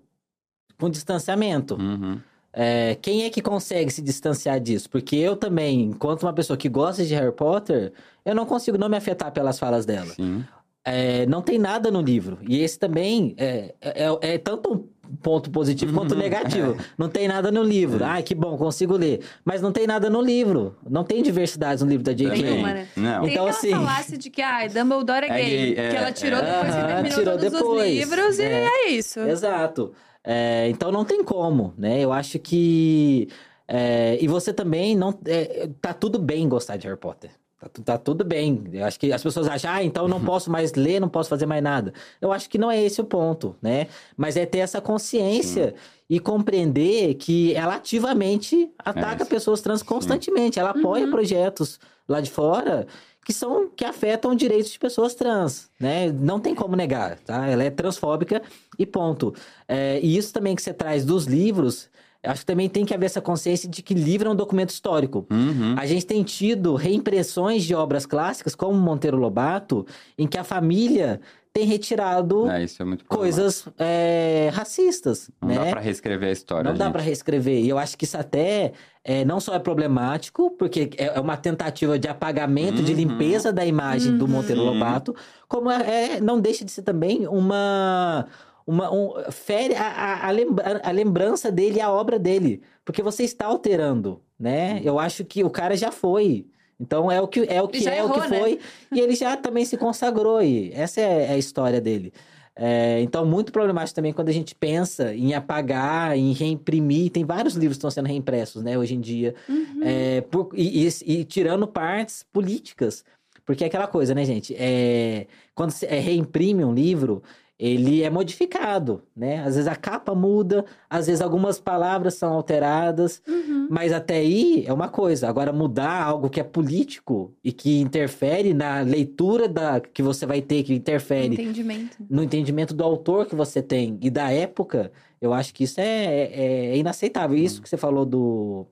com distanciamento. Uhum. É, quem é que consegue se distanciar disso? Porque eu também, enquanto uma pessoa que gosta de Harry Potter, eu não consigo não me afetar pelas falas dela. Sim. É, não tem nada no livro. E esse também é, é, é tanto um ponto positivo quanto negativo. Não tem nada no livro. Ai, que bom, consigo ler. Mas não tem nada no livro. Não tem diversidade no livro da J.K. Nenhuma, né? Não. Tem Então, aquela assim- falácia de que, ai, Dumbledore é É gay. é, que ela tirou é. depois que Aham, terminou tirou todos depois. os livros e É. é isso. Exato. É, então não tem como, né? Eu acho que. é, e você também não. é, tá tudo bem gostar de Harry Potter. Tá, tá tudo bem. Eu acho que as pessoas acham, ah, então eu não posso mais ler, não posso fazer mais nada. Eu acho que não é esse o ponto, né? Mas é ter essa consciência e compreender que ela ativamente ataca É pessoas trans constantemente. Ela apoia projetos lá de fora que são que afetam direitos de pessoas trans, né? Não tem como negar, tá? Ela é transfóbica e ponto. É, e isso também que você traz dos livros, acho que também tem que haver essa consciência de que livro é um documento histórico. Uhum. A gente tem tido reimpressões de obras clássicas, como Monteiro Lobato, em que a família tem retirado É, isso é muito problemático. coisas é, racistas, Não né? dá pra reescrever a história. Não dá gente. pra reescrever. E eu acho que isso até é, não só é problemático, porque é é uma tentativa de apagamento, de Uhum. limpeza da imagem do Monteiro. Lobato, como é, é- não deixa de ser também uma. Uma, um, fere a, a, a lembra- a lembrança dele e a obra dele. Porque você está alterando, né? Eu acho que o cara já foi. Então é o que é, o que, é, o errou, que né? foi. E ele já também se consagrou. E essa é, é a história dele. É, então, muito problemático também quando a gente pensa em apagar, em reimprimir. Tem vários livros que estão sendo reimpressos, né, hoje em dia. Uhum. É, por- e, e- e tirando partes políticas. Porque é aquela coisa, né, gente? É, quando você é, reimprime um livro, ele é modificado, né? Às vezes a capa muda, às vezes algumas palavras são alteradas. Uhum. Mas até aí é uma coisa. Agora, mudar algo que é político e que interfere na leitura da, que você vai ter, que interfere Entendimento. no entendimento do autor que você tem e da época, eu acho que isso é, é, é inaceitável. Isso que você falou do.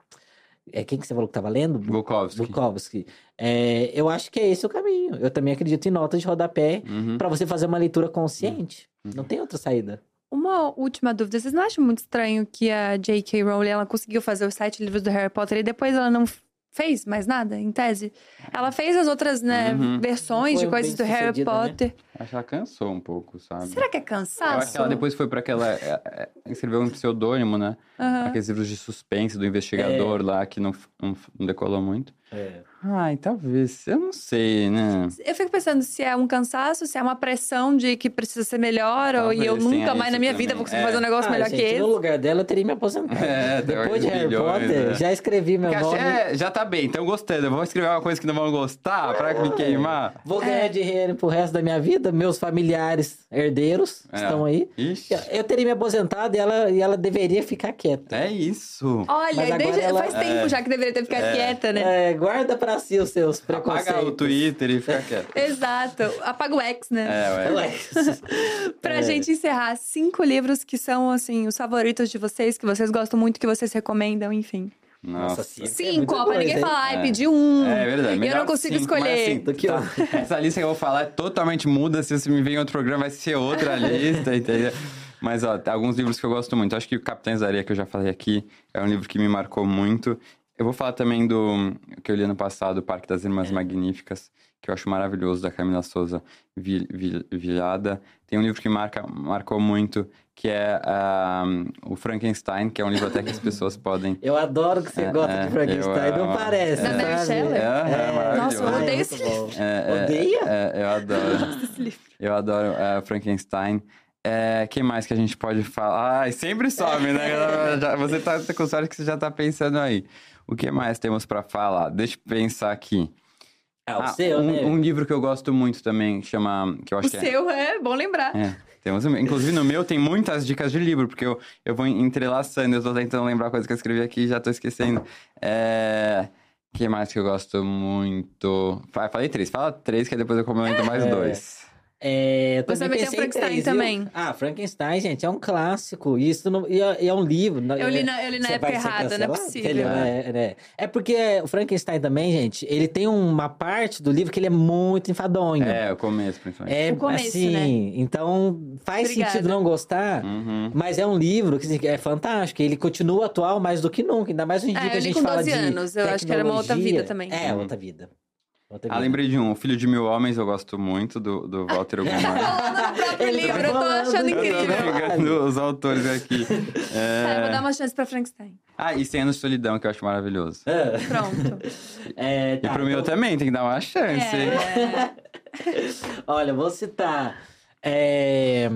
É, quem que você falou que estava lendo? Bukowski. Bukowski. É, eu acho que é esse o caminho. Eu também acredito em notas de rodapé Uhum. para você fazer uma leitura consciente. Uhum. Não tem outra saída. Uma última dúvida. Vocês não acham muito estranho que a J.K. Rowling ela conseguiu fazer os sete livros do Harry Potter e depois ela não fez mais nada, em tese? Ela fez as outras, né, Uhum. versões Foi de coisas do Harry sucedida, né? Acho que ela cansou um pouco, sabe? Será que é Eu cansaço? acho que ela depois foi pra aquela. é, é, escreveu um pseudônimo, né? Aham. Aqueles livros de suspense do investigador lá que não, não, não decolou muito. Ai, talvez. Eu não sei, né? Eu fico pensando se é um cansaço, se é uma pressão de que precisa ser melhor, ou e eu Talvez nunca mais na minha também. vida vou conseguir É. fazer um negócio Ah, melhor gente, que esse. No lugar dela, eu teria me aposentado. É, Depois de Harry Potter, né? já escrevi meu Porque nome. é, já tá bem, então gostando. Eu vou escrever uma coisa que não vão gostar pra me queimar. Vou É. ganhar dinheiro pro resto da minha vida. Meus familiares herdeiros É. estão aí. Ixi. Eu teria me aposentado e ela, e ela deveria ficar quieta. É isso. Olha, desde- ela- faz tempo É. já que deveria ter ficado quieta, né? É, guarda pra si os seus preconceitos. Apaga o Twitter e fica quieto. Exato. Apaga o X, né? É, ué. Ué, Pra É. gente encerrar, cinco livros que são, assim, os favoritos de vocês, que vocês gostam muito, que vocês recomendam, enfim. Nossa. É Cinco, muita ó, pra ninguém falar, É. pedi um. É verdade. E eu não consigo cinco, mas escolher. assim, Do que tá- Essa lista que eu vou falar é totalmente muda. Se você me vem em outro programa, vai ser outra lista, entendeu? Mas, ó, tem alguns livros que eu gosto muito. Acho que o Capitães da Areia, que eu já falei aqui, é um livro que me marcou muito. Eu vou falar também do que eu li ano passado, O Parque das Irmãs Magníficas, que eu acho maravilhoso, da Camila Souza Vi- Vi- Vilhada. Tem um livro que marca, marcou muito, que é ah, o Frankenstein, que é um livro até que as pessoas podem Eu adoro que você É, gosta é, de Frankenstein, eu não parece, Da Mary? Shelley? É, maravilhoso. Nossa, eu odeio esse. É, é, Odeia? é, eu adoro. Esse livro. Eu adoro é, Frankenstein. É, quem mais que a gente pode falar? Ai, sempre some, né? Já- você tá com sorte que você já tá pensando aí. O que mais temos pra falar? Deixa eu pensar aqui. Ah, o Ah, seu, um, né? um livro que eu gosto muito também, chama... Que eu O acho que é- seu é bom lembrar. é, temos. Inclusive no meu tem muitas dicas de livro, porque eu, eu vou entrelaçando, eu tô tentando lembrar coisas que eu escrevi aqui e já tô esquecendo. É. que mais que eu gosto muito? Fa- Falei três, fala três, que depois eu comento mais É. dois. É, eu Você vai ter o Frankenstein três, viu? também. Ah, Frankenstein, gente, é um clássico. Isso não, e é, e é um livro. não- Eu li na, eu li na Você época errada, não é possível. Ele é, é, é porque o Frankenstein também, gente, ele tem uma parte do livro que ele é muito enfadonho. É, o começo, principalmente. É, O começo, assim, né? então faz Obrigada. sentido não gostar, Uhum. mas é um livro que assim, é fantástico. Ele continua atual mais do que nunca, ainda mais hoje em É, dia que eu a li gente com fala 12 de anos, eu acho que era uma outra tecnologia. vida também. É, Uhum. outra vida. Ah, lembrei de um, O Filho de Mil Homens, eu gosto muito, do, do Walter Ugumar. Falando do próprio Ele tá livro, eu tô achando eu eu tô incrível. pegando os autores aqui. É... Tá, eu vou dar uma chance pra Frankenstein. Ah, e Cem Anos de Solidão, que eu acho maravilhoso. É, Pronto. é, E tá, pro meu então- também, tem que dar uma chance. hein? É, Olha, vou citar é,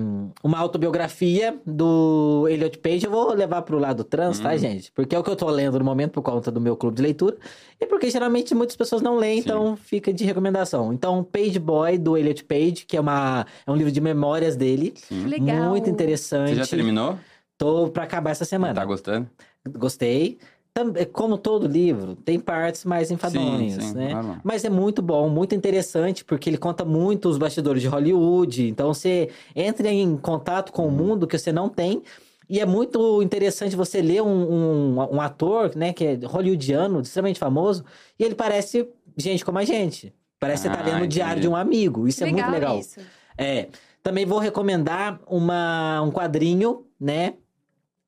uma autobiografia do Elliot Page. Eu vou levar pro lado trans, tá, Hum. gente? Porque é o que eu tô lendo no momento por conta do meu clube de leitura. E porque geralmente muitas pessoas não leem, Sim. então fica de recomendação. Então, Page Boy, do Elliot Page, que é, uma, é um livro de memórias dele. Sim. legal. Muito interessante. Você já terminou? Tô pra acabar essa semana. Tá gostando? Gostei. Tam- Como todo livro, tem partes mais enfadonhas, sim, né? normal. Mas é muito bom, muito interessante, porque ele conta muito os bastidores de Hollywood. Então você entra em contato com o Uhum. mundo que você não tem. E é muito interessante você ler um, um, um ator, né, que é hollywoodiano, extremamente famoso, e ele parece gente como a gente. Parece que você tá Ah, lendo o diário de um amigo. Isso é muito legal. isso. É. Também vou recomendar uma, um quadrinho, né?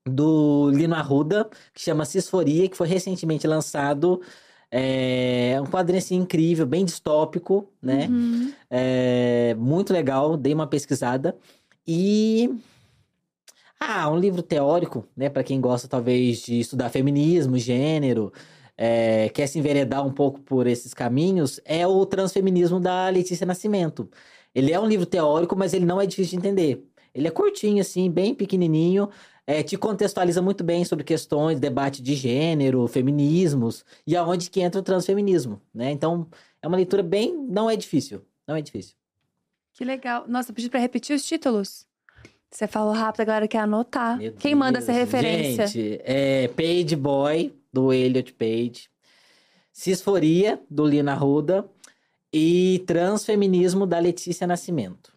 Do Lino Arruda, que chama Cisforia, que foi recentemente lançado. É um quadrinho assim incrível, bem distópico, né? Uhum. É, muito legal, dei uma pesquisada. E. Ah, um livro teórico, né? Para quem gosta talvez de estudar feminismo, gênero, é, quer se enveredar um pouco por esses caminhos, é o Transfeminismo da Letícia Nascimento. Ele é um livro teórico, mas ele não é difícil de entender. Ele é curtinho, assim, bem pequenininho, é, te contextualiza muito bem sobre questões, debate de gênero, feminismos, e aonde que entra o transfeminismo, né? Então, é uma leitura bem... não é difícil, não é difícil. Que legal. Nossa, pedi pra repetir os títulos. Você falou rápido, a galera quer anotar. Meu Quem manda essa Deus. referência? Gente, é Page Boy, do Elliot Page. Cisforia, do Lina Ruda. E Transfeminismo, da Letícia Nascimento.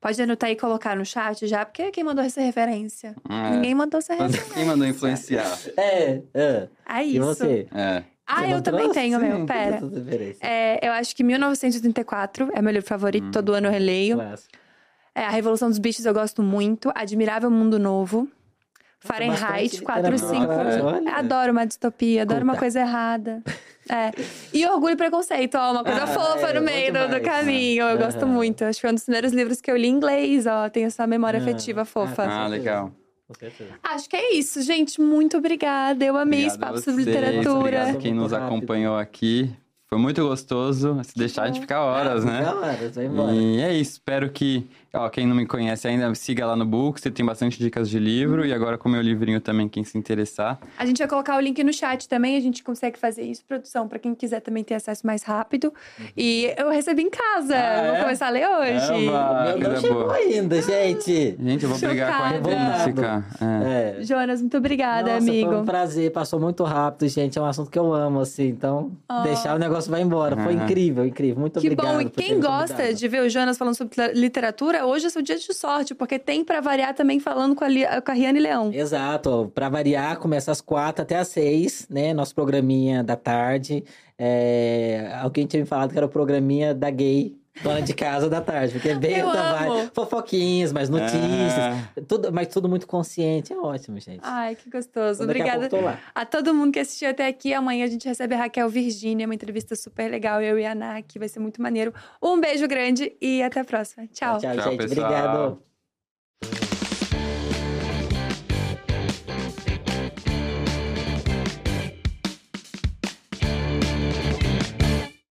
Pode anotar e colocar no chat já, porque quem mandou essa referência? É. Ninguém mandou essa referência. Quem mandou influenciar? É, é. É E isso. você? É. Ah, Você eu também trouxe? tenho, meu. Pera. É, eu acho que 1984 é meu livro favorito, Hum. todo ano eu releio. Clássico. É, a Revolução dos Bichos eu gosto muito. Admirável Mundo Novo. Fahrenheit bastante 4 e 5. literatura, olha. Adoro uma distopia, adoro uma coisa errada. É. E Orgulho e Preconceito, ó, uma coisa Ah, fofa é, no meio do, do demais. caminho. Eu gosto muito. Acho que foi um dos primeiros livros que eu li em inglês, ó. Tenho essa memória Ah, afetiva fofa. com Ah, legal. Acho que é isso, gente. Muito obrigada. Eu amei esse Obrigado papo sobre literatura. Obrigado a quem nos acompanhou aqui. Foi muito gostoso. Se deixar, a gente fica horas, né? Fica horas, vai embora. E é isso, espero que, ó, quem não me conhece ainda, siga lá no Books, tem bastante dicas de livro, e agora com o meu livrinho também, quem se interessar. A gente vai colocar o link no chat também, a gente consegue fazer isso, produção, pra quem quiser também ter acesso mais rápido. E eu recebi em casa, Ah, vou é? começar a ler hoje. Eba! O meu não chegou boa. ainda, gente. Gente, eu vou brigar com a intrínseca. É. É. Jonas, muito obrigada, Nossa, amigo. Foi um prazer, passou muito rápido, gente. É um assunto que eu amo, assim. Então, Ah. deixar o negócio vai embora. Foi Aham. incrível, incrível. Muito Que obrigado. bom, e quem gosta de ver o Jonas falando sobre literatura, hoje é seu dia de sorte, porque tem pra variar também falando com a, Li- com a Riane Leão. Exato, ó, pra variar, começa às quatro até às seis, né? Nosso programinha da tarde. É... Alguém tinha me falado que era o programinha da gay, dona de casa da tarde, porque é bem Eu da vibe. Fofoquinhas, mais notícias, É. tudo, mas tudo muito consciente. É ótimo, gente. Ai, que gostoso. Então, a Obrigada lá. a todo mundo que assistiu até aqui. Amanhã a gente recebe a Raquel Virgínia, uma entrevista super legal, eu e a Ana, que vai ser muito maneiro. Um beijo grande e até a próxima. Tchau. tchau, Tchau, gente. pessoal. Obrigado.